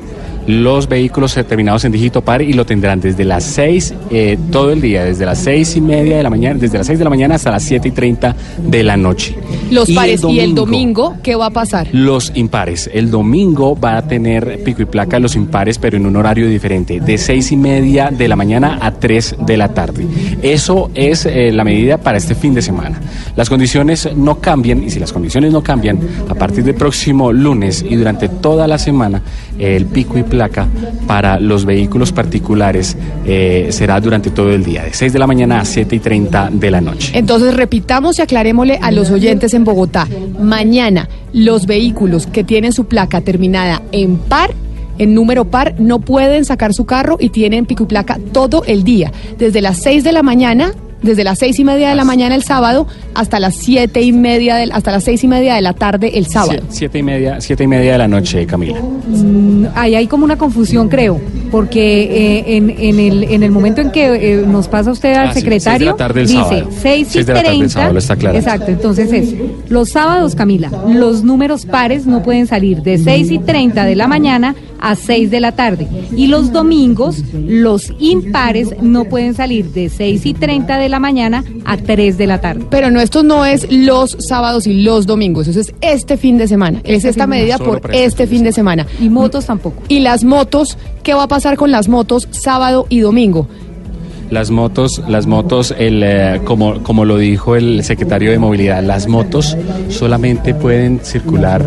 Los vehículos terminados en dígito par y lo tendrán desde las 6 eh, todo el día, desde las seis y media de la mañana, desde las 6 de la mañana hasta las 7 y 30 de la noche. Los Y el pares. ¿Y el domingo, qué va a pasar? Los impares. El domingo va a tener pico y placa los impares, pero en un horario diferente, de seis y media de la mañana a 3 de la tarde. Eso es eh, la medida para este fin de semana. Las condiciones no cambian, y si las condiciones no cambian, a partir del próximo lunes y durante toda la semana, el pico y placa para los vehículos particulares eh, será durante todo el día, de 6 de la mañana a 7 y 30 de la noche. Entonces, repitamos y aclarémosle a los oyentes en Bogotá. Mañana, los vehículos que tienen su placa terminada en par, en número par, no pueden sacar su carro y tienen pico y placa todo el día. Desde las 6 de la mañana, desde las seis y media de la mañana el sábado, hasta las siete y media, del, hasta las seis y media de la tarde el sábado. Sie- Siete y media, siete y media de la noche, Camila. Mm, ahí hay como una confusión, creo, porque eh, en, en el, en el momento en que eh, nos pasa usted al Ah, sí, secretario, seis de la tarde del dice sábado. 6 y Seis de la tarde del 30. sábado, lo está aclarando. Exacto, entonces es, los sábados, Camila, los números pares no pueden salir de 6 y 30 de la mañana a 6 de la tarde. Y los domingos, los impares no pueden salir de 6 y 30 de la mañana a 3 de la tarde. Pero no, esto no es los sábados y los domingos, eso es este fin de semana. es esta fin de medida semana. por para este fin de semana. Y motos tampoco. Y las motos, ¿qué va a pasar con las motos sábado y domingo? Las motos, las motos, el, eh, como, como lo dijo el secretario de movilidad, las motos solamente pueden circular,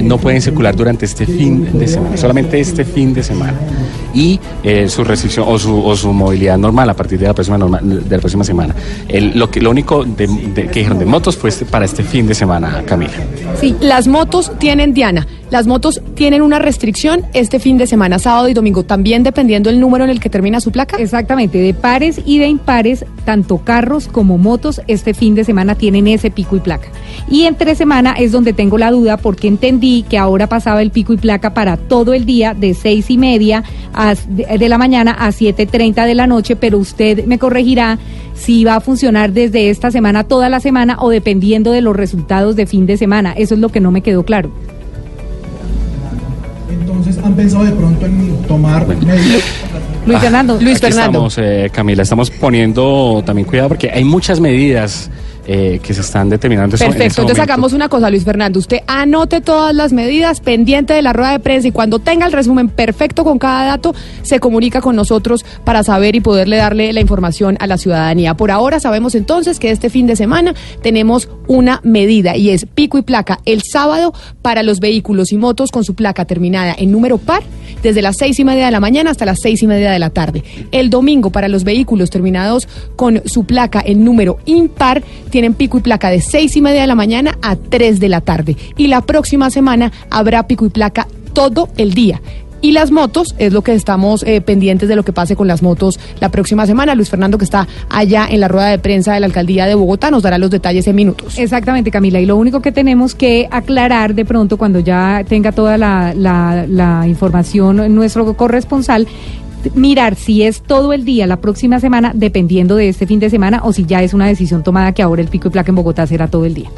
no pueden circular durante este fin de semana, solamente este fin de semana. Y eh, su restricción o su, o su movilidad normal a partir de la próxima, norma- de la próxima semana. El- lo, que, lo único de- que dijeron de motos fue este- para este fin de semana, Camila. Sí, las motos tienen, Diana, las motos tienen una restricción este fin de semana, sábado y domingo, también dependiendo el número en el que termina su placa. Exactamente, de pares y de impares, tanto carros como motos este fin de semana tienen ese pico y placa. Y entre semana es donde tengo la duda porque entendí que ahora pasaba el pico y placa para todo el día de seis y media a- de, la mañana a 7.30 de la noche, pero usted me corregirá si va a funcionar desde esta semana toda la semana o dependiendo de los resultados de fin de semana. Eso es lo que no me quedó claro. ¿Han pensado de pronto en tomar medidas? Luis Fernando. Luis Aquí Fernando. Estamos, eh, Camila, estamos poniendo también cuidado porque hay muchas medidas eh, que se están determinando. en este Perfecto, entonces hagamos una cosa, Luis Fernando. Usted anote todas las medidas, pendiente de la rueda de prensa y cuando tenga el resumen perfecto con cada dato, se comunica con nosotros para saber y poderle darle la información a la ciudadanía. Por ahora sabemos entonces que este fin de semana tenemos una medida y es pico y placa el sábado para los vehículos y motos con su placa terminada en número par desde las seis y media de la mañana hasta las seis y media de la tarde. El domingo para los vehículos terminados con su placa en número impar tienen pico y placa de seis y media de la mañana a 3 de la tarde. Y la próxima semana habrá pico y placa todo el día. Y las motos es lo que estamos eh, pendientes de lo que pase con las motos la próxima semana. Luis Fernando, que está allá en la rueda de prensa de la alcaldía de Bogotá, nos dará los detalles en minutos. Exactamente, Camila. Y lo único que tenemos que aclarar de pronto cuando ya tenga toda la, la- la información nuestro corresponsal, mirar si es todo el día la próxima semana, dependiendo de este fin de semana, o si ya es una decisión tomada que ahora el pico y placa en Bogotá será todo el día.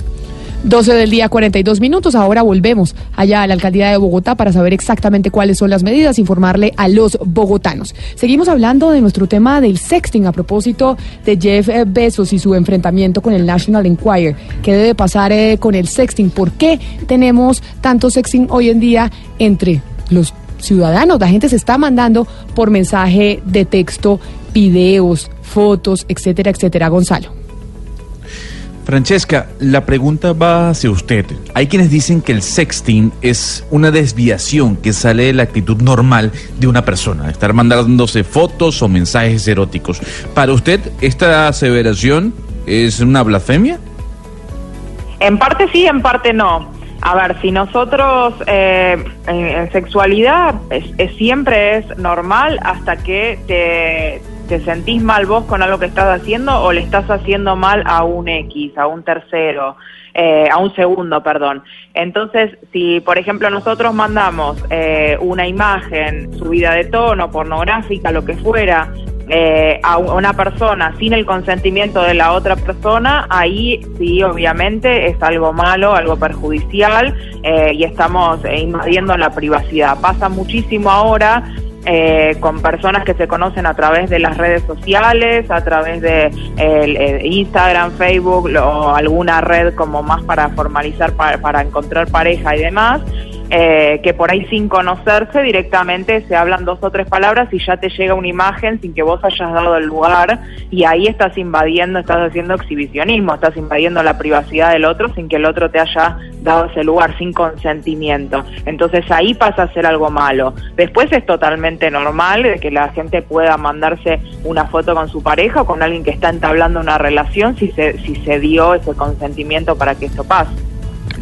12 del día, 42 minutos. Ahora volvemos allá a la alcaldía de Bogotá para saber exactamente cuáles son las medidas, informarle a los bogotanos. Seguimos hablando de nuestro tema del sexting a propósito de Jeff eh, Bezos y su enfrentamiento con el National Enquirer. ¿Qué debe pasar eh, con el sexting? ¿Por qué tenemos tanto sexting hoy en día entre los ciudadanos? La gente se está mandando por mensaje de texto, videos, fotos, etcétera, etcétera. Gonzalo. Francesca, la pregunta va hacia usted. Hay quienes dicen que el sexting es una desviación que sale de la actitud normal de una persona, estar mandándose fotos o mensajes eróticos. ¿Para usted esta aseveración es una blasfemia? En parte sí, en parte no. A ver, si nosotros eh, en, sexualidad es- es- siempre es normal hasta que te, te sentís mal vos con algo que estás haciendo o le estás haciendo mal a un X, a un tercero, eh, a un segundo, perdón. Entonces, si por ejemplo nosotros mandamos eh, una imagen subida de tono, pornográfica, lo que fuera, eh, a una persona sin el consentimiento de la otra persona, ahí sí, obviamente es algo malo, algo perjudicial eh, y estamos invadiendo la privacidad. Pasa muchísimo ahora. eh, con personas que se conocen a través de las redes sociales, a través de Instagram, Facebook o alguna red como más para formalizar, pa- para encontrar pareja y demás, eh, que por ahí sin conocerse directamente se hablan dos o tres palabras y ya te llega una imagen sin que vos hayas dado el lugar y ahí estás invadiendo, estás haciendo exhibicionismo, estás invadiendo la privacidad del otro sin que el otro te haya dado ese lugar, sin consentimiento. Entonces ahí pasa a ser algo malo. Después es totalmente normal que la gente pueda mandarse una foto con su pareja o con alguien que está entablando una relación si se, si se dio ese consentimiento para que esto pase.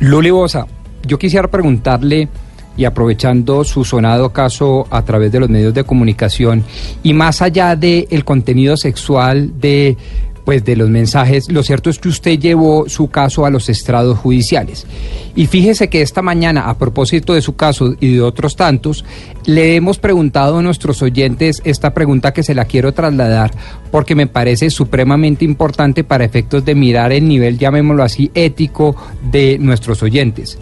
Luli Bosa, yo quisiera preguntarle, y aprovechando su sonado caso a través de los medios de comunicación, y más allá del contenido sexual de pues de los mensajes, lo cierto es que usted llevó su caso a los estrados judiciales. Y fíjese que esta mañana, a propósito de su caso y de otros tantos, le hemos preguntado a nuestros oyentes esta pregunta que se la quiero trasladar porque me parece supremamente importante para efectos de mirar el nivel, llamémoslo así, ético de nuestros oyentes.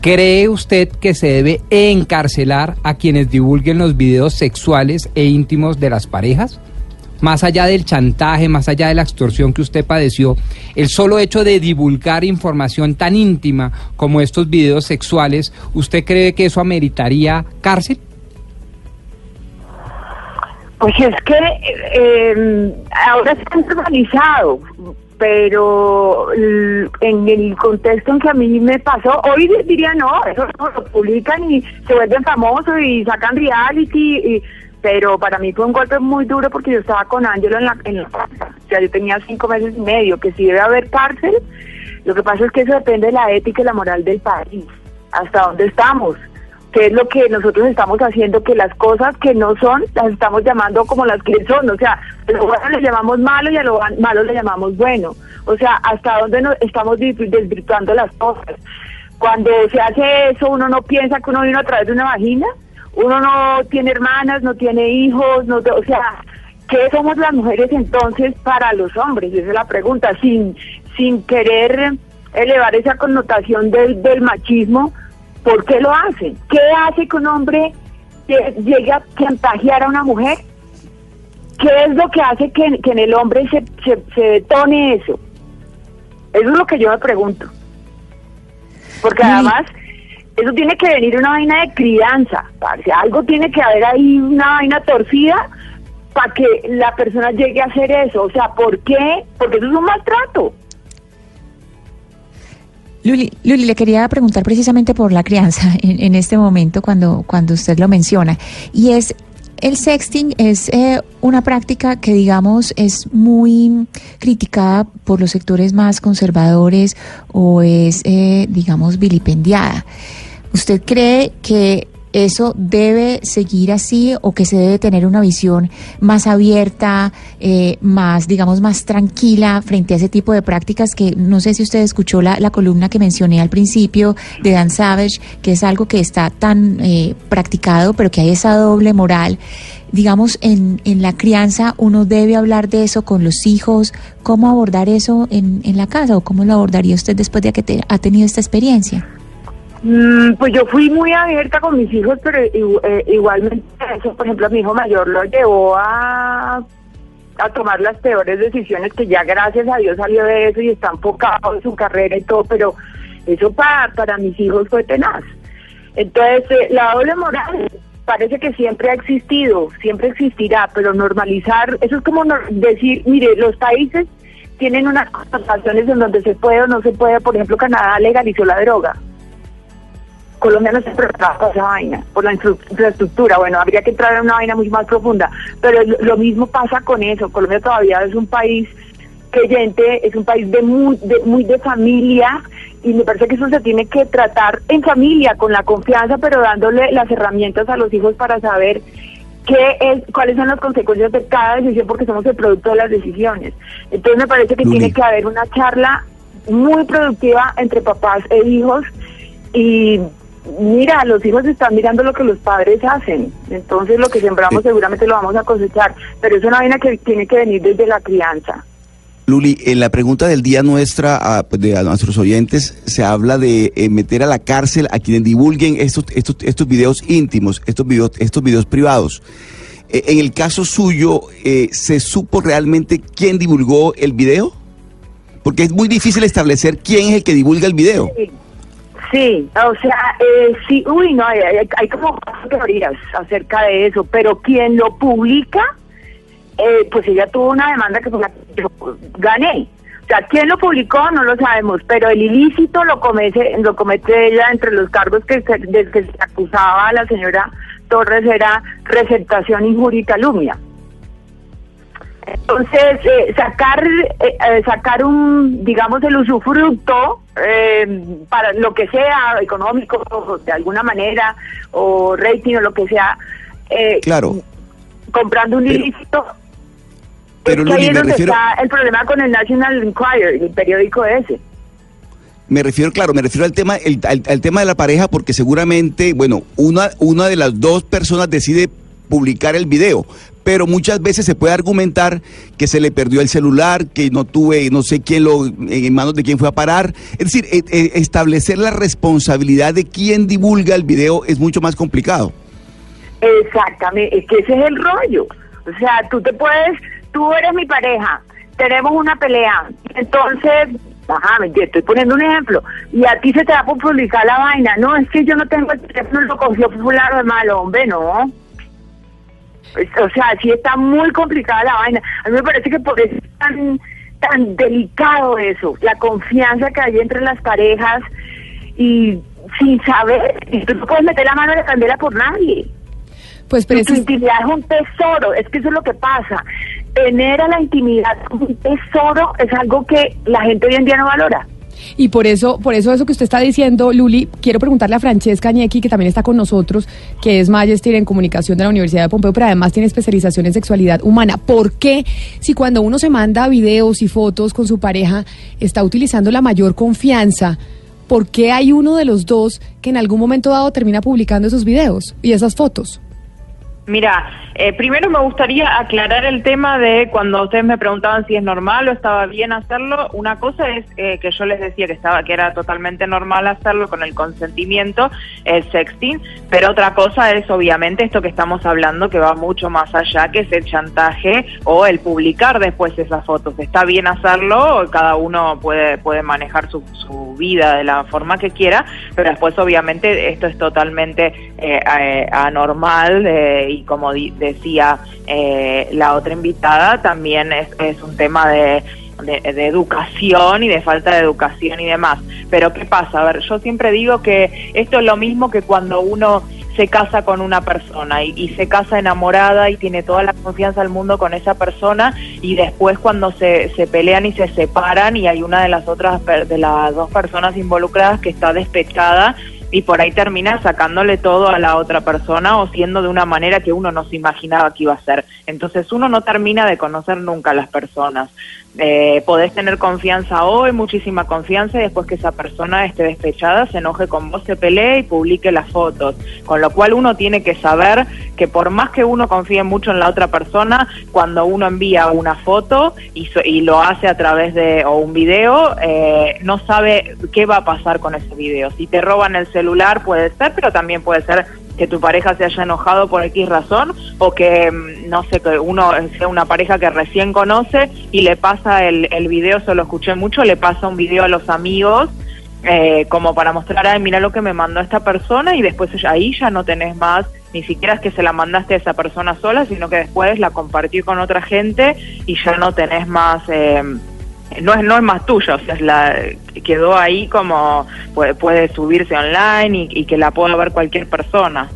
¿Cree usted que se debe encarcelar a quienes divulguen los videos sexuales e íntimos de las parejas? Más allá del chantaje, más allá de la extorsión que usted padeció, el solo hecho de divulgar información tan íntima como estos videos sexuales, ¿usted cree que eso ameritaría cárcel? Pues es que eh, ahora está normalizado, pero l- en el contexto en que a mí me pasó, hoy di- diría no, eso no lo publican y se vuelven famosos y sacan reality, y, pero para mí fue un golpe muy duro porque yo estaba con Ángelo en la, en la o sea, yo tenía cinco meses y medio, que si debe haber cárcel, lo que pasa es que eso depende de la ética y la moral del país, hasta dónde estamos que es lo que nosotros estamos haciendo, que las cosas que no son las estamos llamando como las que son, o sea, a lo bueno le llamamos malo y a lo malo le llamamos bueno, o sea, hasta dónde nos estamos desvirtuando las cosas. Cuando se hace eso, uno no piensa que uno vino a través de una vagina, uno no tiene hermanas, no tiene hijos, no, o sea, ¿qué somos las mujeres entonces para los hombres? Esa es la pregunta, sin, sin querer elevar esa connotación del, del machismo, ¿por qué lo hacen? ¿Qué hace que un hombre lle- llegue a chantajear a una mujer? ¿Qué es lo que hace que, que en el hombre se, se, se detone eso? Eso es lo que yo me pregunto. Porque además, eso tiene que venir una vaina de crianza. parce. Algo tiene que haber ahí, una vaina torcida para que la persona llegue a hacer eso. O sea, ¿por qué? Porque eso es un maltrato. Luli, Luli, le quería preguntar precisamente por la crianza en, este momento cuando, cuando usted lo menciona. Y es, el sexting es eh, una práctica que, digamos, es muy criticada por los sectores más conservadores o es, eh, digamos, vilipendiada. ¿Usted cree que eso debe seguir así o que se debe tener una visión más abierta, eh, más, digamos, más tranquila frente a ese tipo de prácticas que no sé si usted escuchó la, la columna que mencioné al principio de Dan Savage, que es algo que está tan eh, practicado, pero que hay esa doble moral. Digamos, en, en la crianza uno debe hablar de eso con los hijos, cómo abordar eso en, en la casa o cómo lo abordaría usted después de que te- ha tenido esta experiencia. Mm, pues yo fui muy abierta con mis hijos, pero eh, igualmente eso, por ejemplo, mi hijo mayor lo llevó a, a tomar las peores decisiones que ya gracias a Dios salió de eso y está enfocado en su carrera y todo, pero eso para, para mis hijos fue tenaz. Entonces, eh, la doble moral parece que siempre ha existido, siempre existirá, pero normalizar, eso es como decir, mire, los países tienen unas constataciones en donde se puede o no se puede, por ejemplo, Canadá legalizó la droga. Colombia no se prepara para esa vaina, por la infra- infraestructura. Bueno, habría que entrar en una vaina mucho más profunda. Pero lo, lo mismo pasa con eso. Colombia todavía es un país creyente, es un país de muy, de muy de familia y me parece que eso se tiene que tratar en familia, con la confianza, pero dándole las herramientas a los hijos para saber qué es, cuáles son las consecuencias de cada decisión, porque somos el producto de las decisiones. Entonces me parece que Luli. tiene que haber una charla muy productiva entre papás e hijos y mira, los hijos están mirando lo que los padres hacen, entonces lo que sembramos seguramente lo vamos a cosechar, pero es una vaina que tiene que venir desde la crianza. Luli, en la pregunta del día nuestra a, de, a nuestros oyentes se habla de eh, meter a la cárcel a quienes divulguen estos, estos, estos videos íntimos, estos videos, estos videos privados. Eh, en el caso suyo, eh, ¿se supo realmente quién divulgó el video? Porque es muy difícil establecer quién es el que divulga el video. Sí, sí, o sea, eh, sí, uy, no, hay, hay, hay como teorías acerca de eso, pero quien lo publica, eh, pues ella tuvo una demanda que fue que yo gané. O sea, quién lo publicó no lo sabemos, pero el ilícito lo comete, lo comete ella entre los cargos que se, de que se acusaba a la señora Torres era receptación, injuria y calumnia. Entonces, eh, sacar eh, eh, sacar un, digamos, el usufructo eh, para lo que sea, económico, o de alguna manera, o rating o lo que sea, eh, Claro. comprando un ilícito. Pero es que ahí es donde refiero, está el problema con el National Enquirer, el periódico ese. me refiero, claro, me refiero al tema, el- al, al tema de la pareja, porque seguramente, bueno, una, una de las dos personas decide publicar el video, pero muchas veces se puede argumentar que se le perdió el celular, que no tuve, no sé quién lo, en manos de quién fue a parar. Es decir, eh, eh, establecer la responsabilidad de quién divulga el video es mucho más complicado. Exactamente, es que ese es el rollo. O sea, tú te puedes, tú eres mi pareja, tenemos una pelea, entonces, ajá, me estoy poniendo un ejemplo, y a ti se te va a publicar la vaina, no, es que yo no tengo el teléfono, lo cogió fulano de malo, hombre, no. O sea, sí está muy complicada la vaina. A mí me parece que por eso es tan, tan delicado eso, la confianza que hay entre las parejas y sin saber, y tú no puedes meter la mano en la candela por nadie. Pues, pero tu es- intimidad es un tesoro, es que eso es lo que pasa. Tener a la intimidad como un tesoro es algo que la gente hoy en día no valora. Y por eso, por eso eso que usted está diciendo, Luli, quiero preguntarle a Francesca Ñequi, que también está con nosotros, que es Magister en Comunicación de la Universidad de Pompeo, pero además tiene especialización en sexualidad humana. ¿Por qué, si cuando uno se manda videos y fotos con su pareja, está utilizando la mayor confianza ¿por qué hay uno de los dos que en algún momento dado termina publicando esos videos y esas fotos? Mira, eh, primero me gustaría aclarar el tema de cuando ustedes me preguntaban si es normal o estaba bien hacerlo. Una cosa es eh, que yo les decía que estaba que era totalmente normal hacerlo con el consentimiento, el sexting, pero otra cosa es obviamente esto que estamos hablando que va mucho más allá, que es el chantaje o el publicar después esas fotos. Está bien hacerlo, cada uno puede puede manejar su, su vida de la forma que quiera, pero después obviamente esto es totalmente eh, eh, anormal eh, y como decía eh, la otra invitada, también es, es un tema de, de, educación y de falta de educación y demás. Pero ¿qué pasa? A ver, yo siempre digo que esto es lo mismo que cuando uno se casa con una persona y, y se casa enamorada y tiene toda la confianza del mundo con esa persona y después cuando se, se pelean y se separan y hay una de las otras de las dos personas involucradas que está despechada y por ahí termina sacándole todo a la otra persona o siendo de una manera que uno no se imaginaba que iba a ser. Entonces uno no termina de conocer nunca a las personas. Eh, podés tener confianza hoy, muchísima confianza, y después que esa persona esté despechada, se enoje con vos, se pelee y publique las fotos. Con lo cual uno tiene que saber que por más que uno confíe mucho en la otra persona, cuando uno envía una foto y, y lo hace a través de o un video, eh, no sabe qué va a pasar con ese video. Si te roban el celular puede ser, pero también puede ser que tu pareja se haya enojado por X razón o que, mm, no sé, que uno sea una pareja que recién conoce y le pasa el, el video, se lo escuché mucho, le pasa un video a los amigos eh, como para mostrar, ay, mira lo que me mandó esta persona y después ahí ya no tenés más, ni siquiera es que se la mandaste a esa persona sola, sino que después la compartí con otra gente y ya no tenés más... Eh, no es no es más tuya, o sea, es la, quedó ahí como puede, puede subirse online y, y que la pueda ver cualquier persona.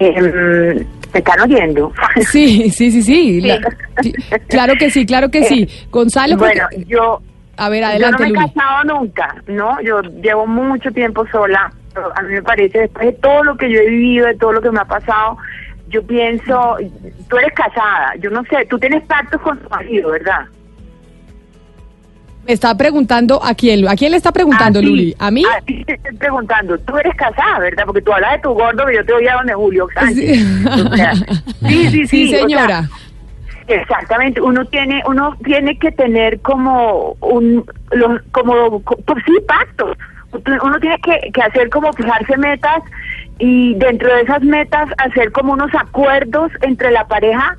Eh, ¿Me están oyendo? Sí, sí, sí, sí. la- sí, claro que sí, claro que sí. Gonzalo, porque- Bueno, yo... A ver, yo no adelante, me he Luli. casado nunca, ¿no? Yo llevo mucho tiempo sola. A mí me parece, después de todo lo que yo he vivido, de todo lo que me ha pasado, yo pienso, tú eres casada, yo no sé, tú tienes pactos con tu marido, ¿verdad? Me está preguntando a quién, ¿a quién le está preguntando. Luli? ¿A mí? A ti te estoy preguntando, tú eres casada, ¿verdad? Porque tú hablas de tu gordo, que yo te oía donde Julio Sánchez. O sea, sí, sí, sí. Sí, o sea, señora. Exactamente, uno tiene, uno tiene que tener como un, los, como, co- pues sí, pactos. Uno tiene que, hacer como fijarse metas y dentro de esas metas hacer como unos acuerdos entre la pareja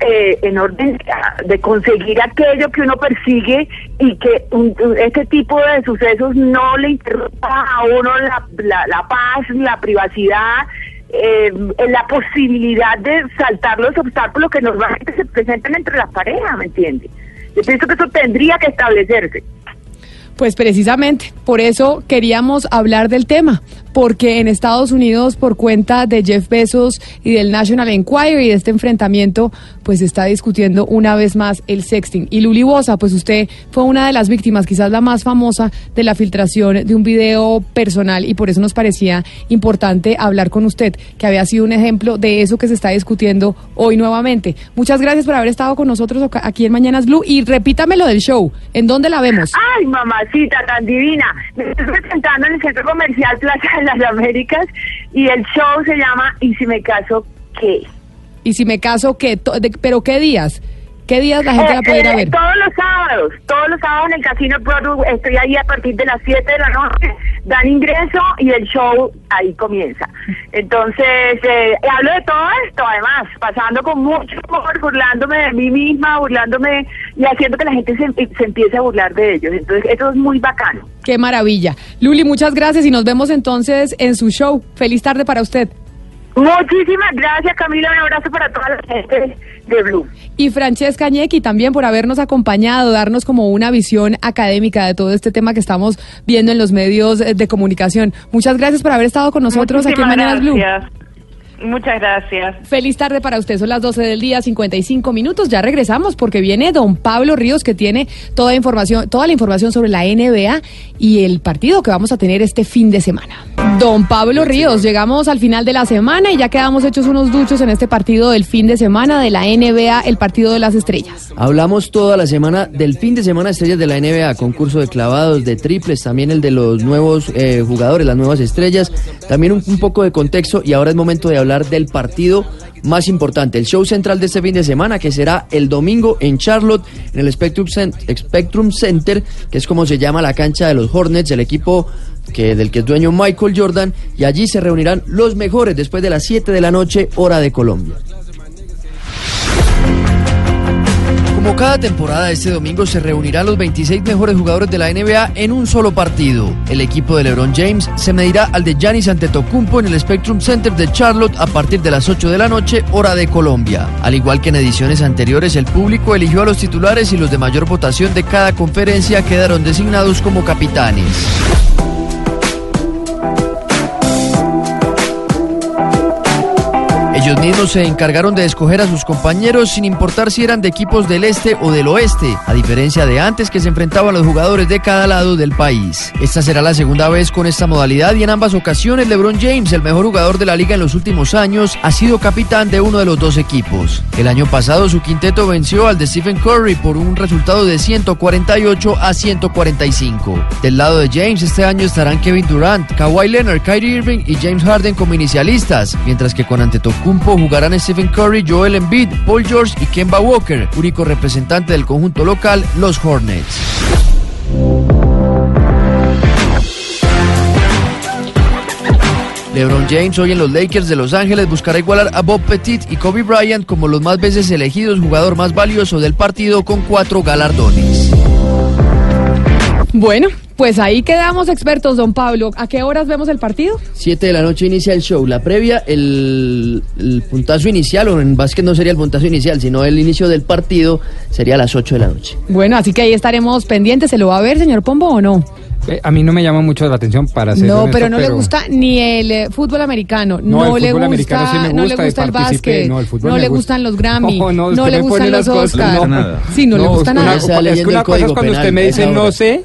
eh, en orden a- de conseguir aquello que uno persigue y que un- este tipo de sucesos no le interrumpa a uno la, la, la paz, la privacidad, eh, la posibilidad de saltar los obstáculos que normalmente se presentan entre las parejas, ¿me entiendes? Yo pienso que eso tendría que establecerse. Pues precisamente, por eso queríamos hablar del tema, porque en Estados Unidos, por cuenta de Jeff Bezos y del National Enquirer y de este enfrentamiento, pues está discutiendo una vez más el sexting. Y Luli Bosa, pues usted fue una de las víctimas, quizás la más famosa, de la filtración de un video personal y por eso nos parecía importante hablar con usted, que había sido un ejemplo de eso que se está discutiendo hoy nuevamente. Muchas gracias por haber estado con nosotros aquí en Mañanas Blue y repítame lo del show. ¿En dónde la vemos? Ay, mamacita tan divina. Me estoy presentando en el Centro Comercial Plaza las Américas y el show se llama ¿Y si me caso qué? Y si me caso, ¿qué? ¿Pero qué días? ¿Qué días la gente Eh, la puede ir a eh, ver? Todos los sábados, todos los sábados en el Casino Broadway, estoy ahí a partir de las 7 de la noche, dan ingreso y el show ahí comienza. Entonces, eh, hablo de todo esto, además, pasando con mucho humor, burlándome de mí misma, burlándome y haciendo que la gente se, se empiece a burlar de ellos. Entonces, eso es muy bacano. Qué maravilla. Luli, muchas gracias y nos vemos entonces en su show. Feliz tarde para usted. Muchísimas gracias, Camila. Un abrazo para toda la gente de Blue. Y Francesca Ñequi también por habernos acompañado, darnos como una visión académica de todo este tema que estamos viendo en los medios eh, de comunicación. Muchas gracias por haber estado con nosotros aquí en Mañanas Blue. Muchas gracias. Feliz tarde para usted, son las 12 del día, 55 minutos. Ya regresamos porque viene don Pablo Ríos que tiene toda información, toda la información sobre la NBA y el partido que vamos a tener este fin de semana. Don Pablo Ríos, llegamos al final de la semana y ya quedamos hechos unos duchos en este partido del fin de semana de la NBA, el partido de las estrellas. Hablamos toda la semana del fin de semana estrellas de la NBA, concurso de clavados, de triples, también el de los nuevos eh, jugadores, las nuevas estrellas, también un, un poco de contexto y ahora es momento de hablar del partido más importante, el show central de este fin de semana que será el domingo en Charlotte, en el Spectrum, Cent- Spectrum Center, que es como se llama la cancha de los Hornets, el equipo que, del que es dueño Michael Jordan, y allí se reunirán los mejores después de las 7 de la noche, hora de Colombia. Como cada temporada, este domingo se reunirán los 26 mejores jugadores de la NBA en un solo partido. El equipo de LeBron James se medirá al de Giannis Antetokounmpo en el Spectrum Center de Charlotte a partir de las 8 de la noche, hora de Colombia. Al igual que en ediciones anteriores, el público eligió a los titulares y los de mayor votación de cada conferencia quedaron designados como capitanes. Ellos mismos se encargaron de escoger a sus compañeros sin importar si eran de equipos del este o del oeste, a diferencia de antes que se enfrentaban los jugadores de cada lado del país. Esta será la segunda vez con esta modalidad y en ambas ocasiones LeBron James, el mejor jugador de la liga en los últimos años, ha sido capitán de uno de los dos equipos. El año pasado su quinteto venció al de Stephen Curry por un resultado de 148 a 145. Del lado de James este año estarán Kevin Durant, Kawhi Leonard, Kyrie Irving y James Harden como inicialistas, mientras que con Antetokounmpo jugarán Stephen Curry, Joel Embiid, Paul George y Kemba Walker, único representante del conjunto local, los Hornets. LeBron James hoy en los Lakers de Los Ángeles buscará igualar a Bob Petit y Kobe Bryant como los más veces elegidos jugador más valioso del partido con cuatro galardones. Bueno, pues ahí quedamos expertos, don Pablo. ¿A qué horas vemos el partido? 7 de la noche inicia el show. La previa, el, el puntazo inicial, o en básquet no sería el puntazo inicial, sino el inicio del partido sería a las 8 de la noche. Bueno, así que ahí estaremos pendientes. ¿Se lo va a ver, señor Pombo, o no? Eh, a mí no me llama mucho la atención para ser No, honesto, pero no le gusta ni el eh, fútbol americano, no, No, el le fútbol gusta, americano sí me no le gusta el básquet, no, el fútbol no le gusta. gustan los Grammy, No, no, no, usted le gustan los las cosas- Oscar. no. Sí, no, le gusta nada. es que una cosa es cuando usted me dice no sé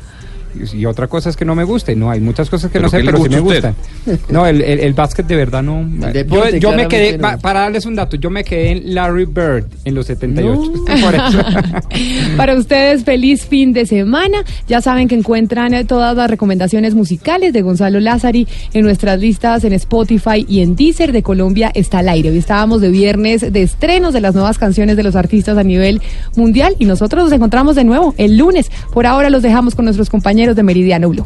y otra cosa es que no me guste. No, hay muchas cosas que ¿Pero no sé, pero sí me gustan. No, el, el, el básquet de verdad no. yo deporte, yo me quedé, no. para darles un dato, yo me quedé en Larry Bird en los 78. Por eso. Para ustedes, feliz fin de semana. Ya saben que encuentran eh, todas las recomendaciones musicales de Gonzalo Lázari en nuestras listas en Spotify y en Deezer de Colombia está al aire. Hoy estábamos de viernes de estrenos de las nuevas canciones de los artistas a nivel mundial y nosotros nos encontramos de nuevo el lunes. Por ahora los dejamos con nuestros de Meridiano Blue.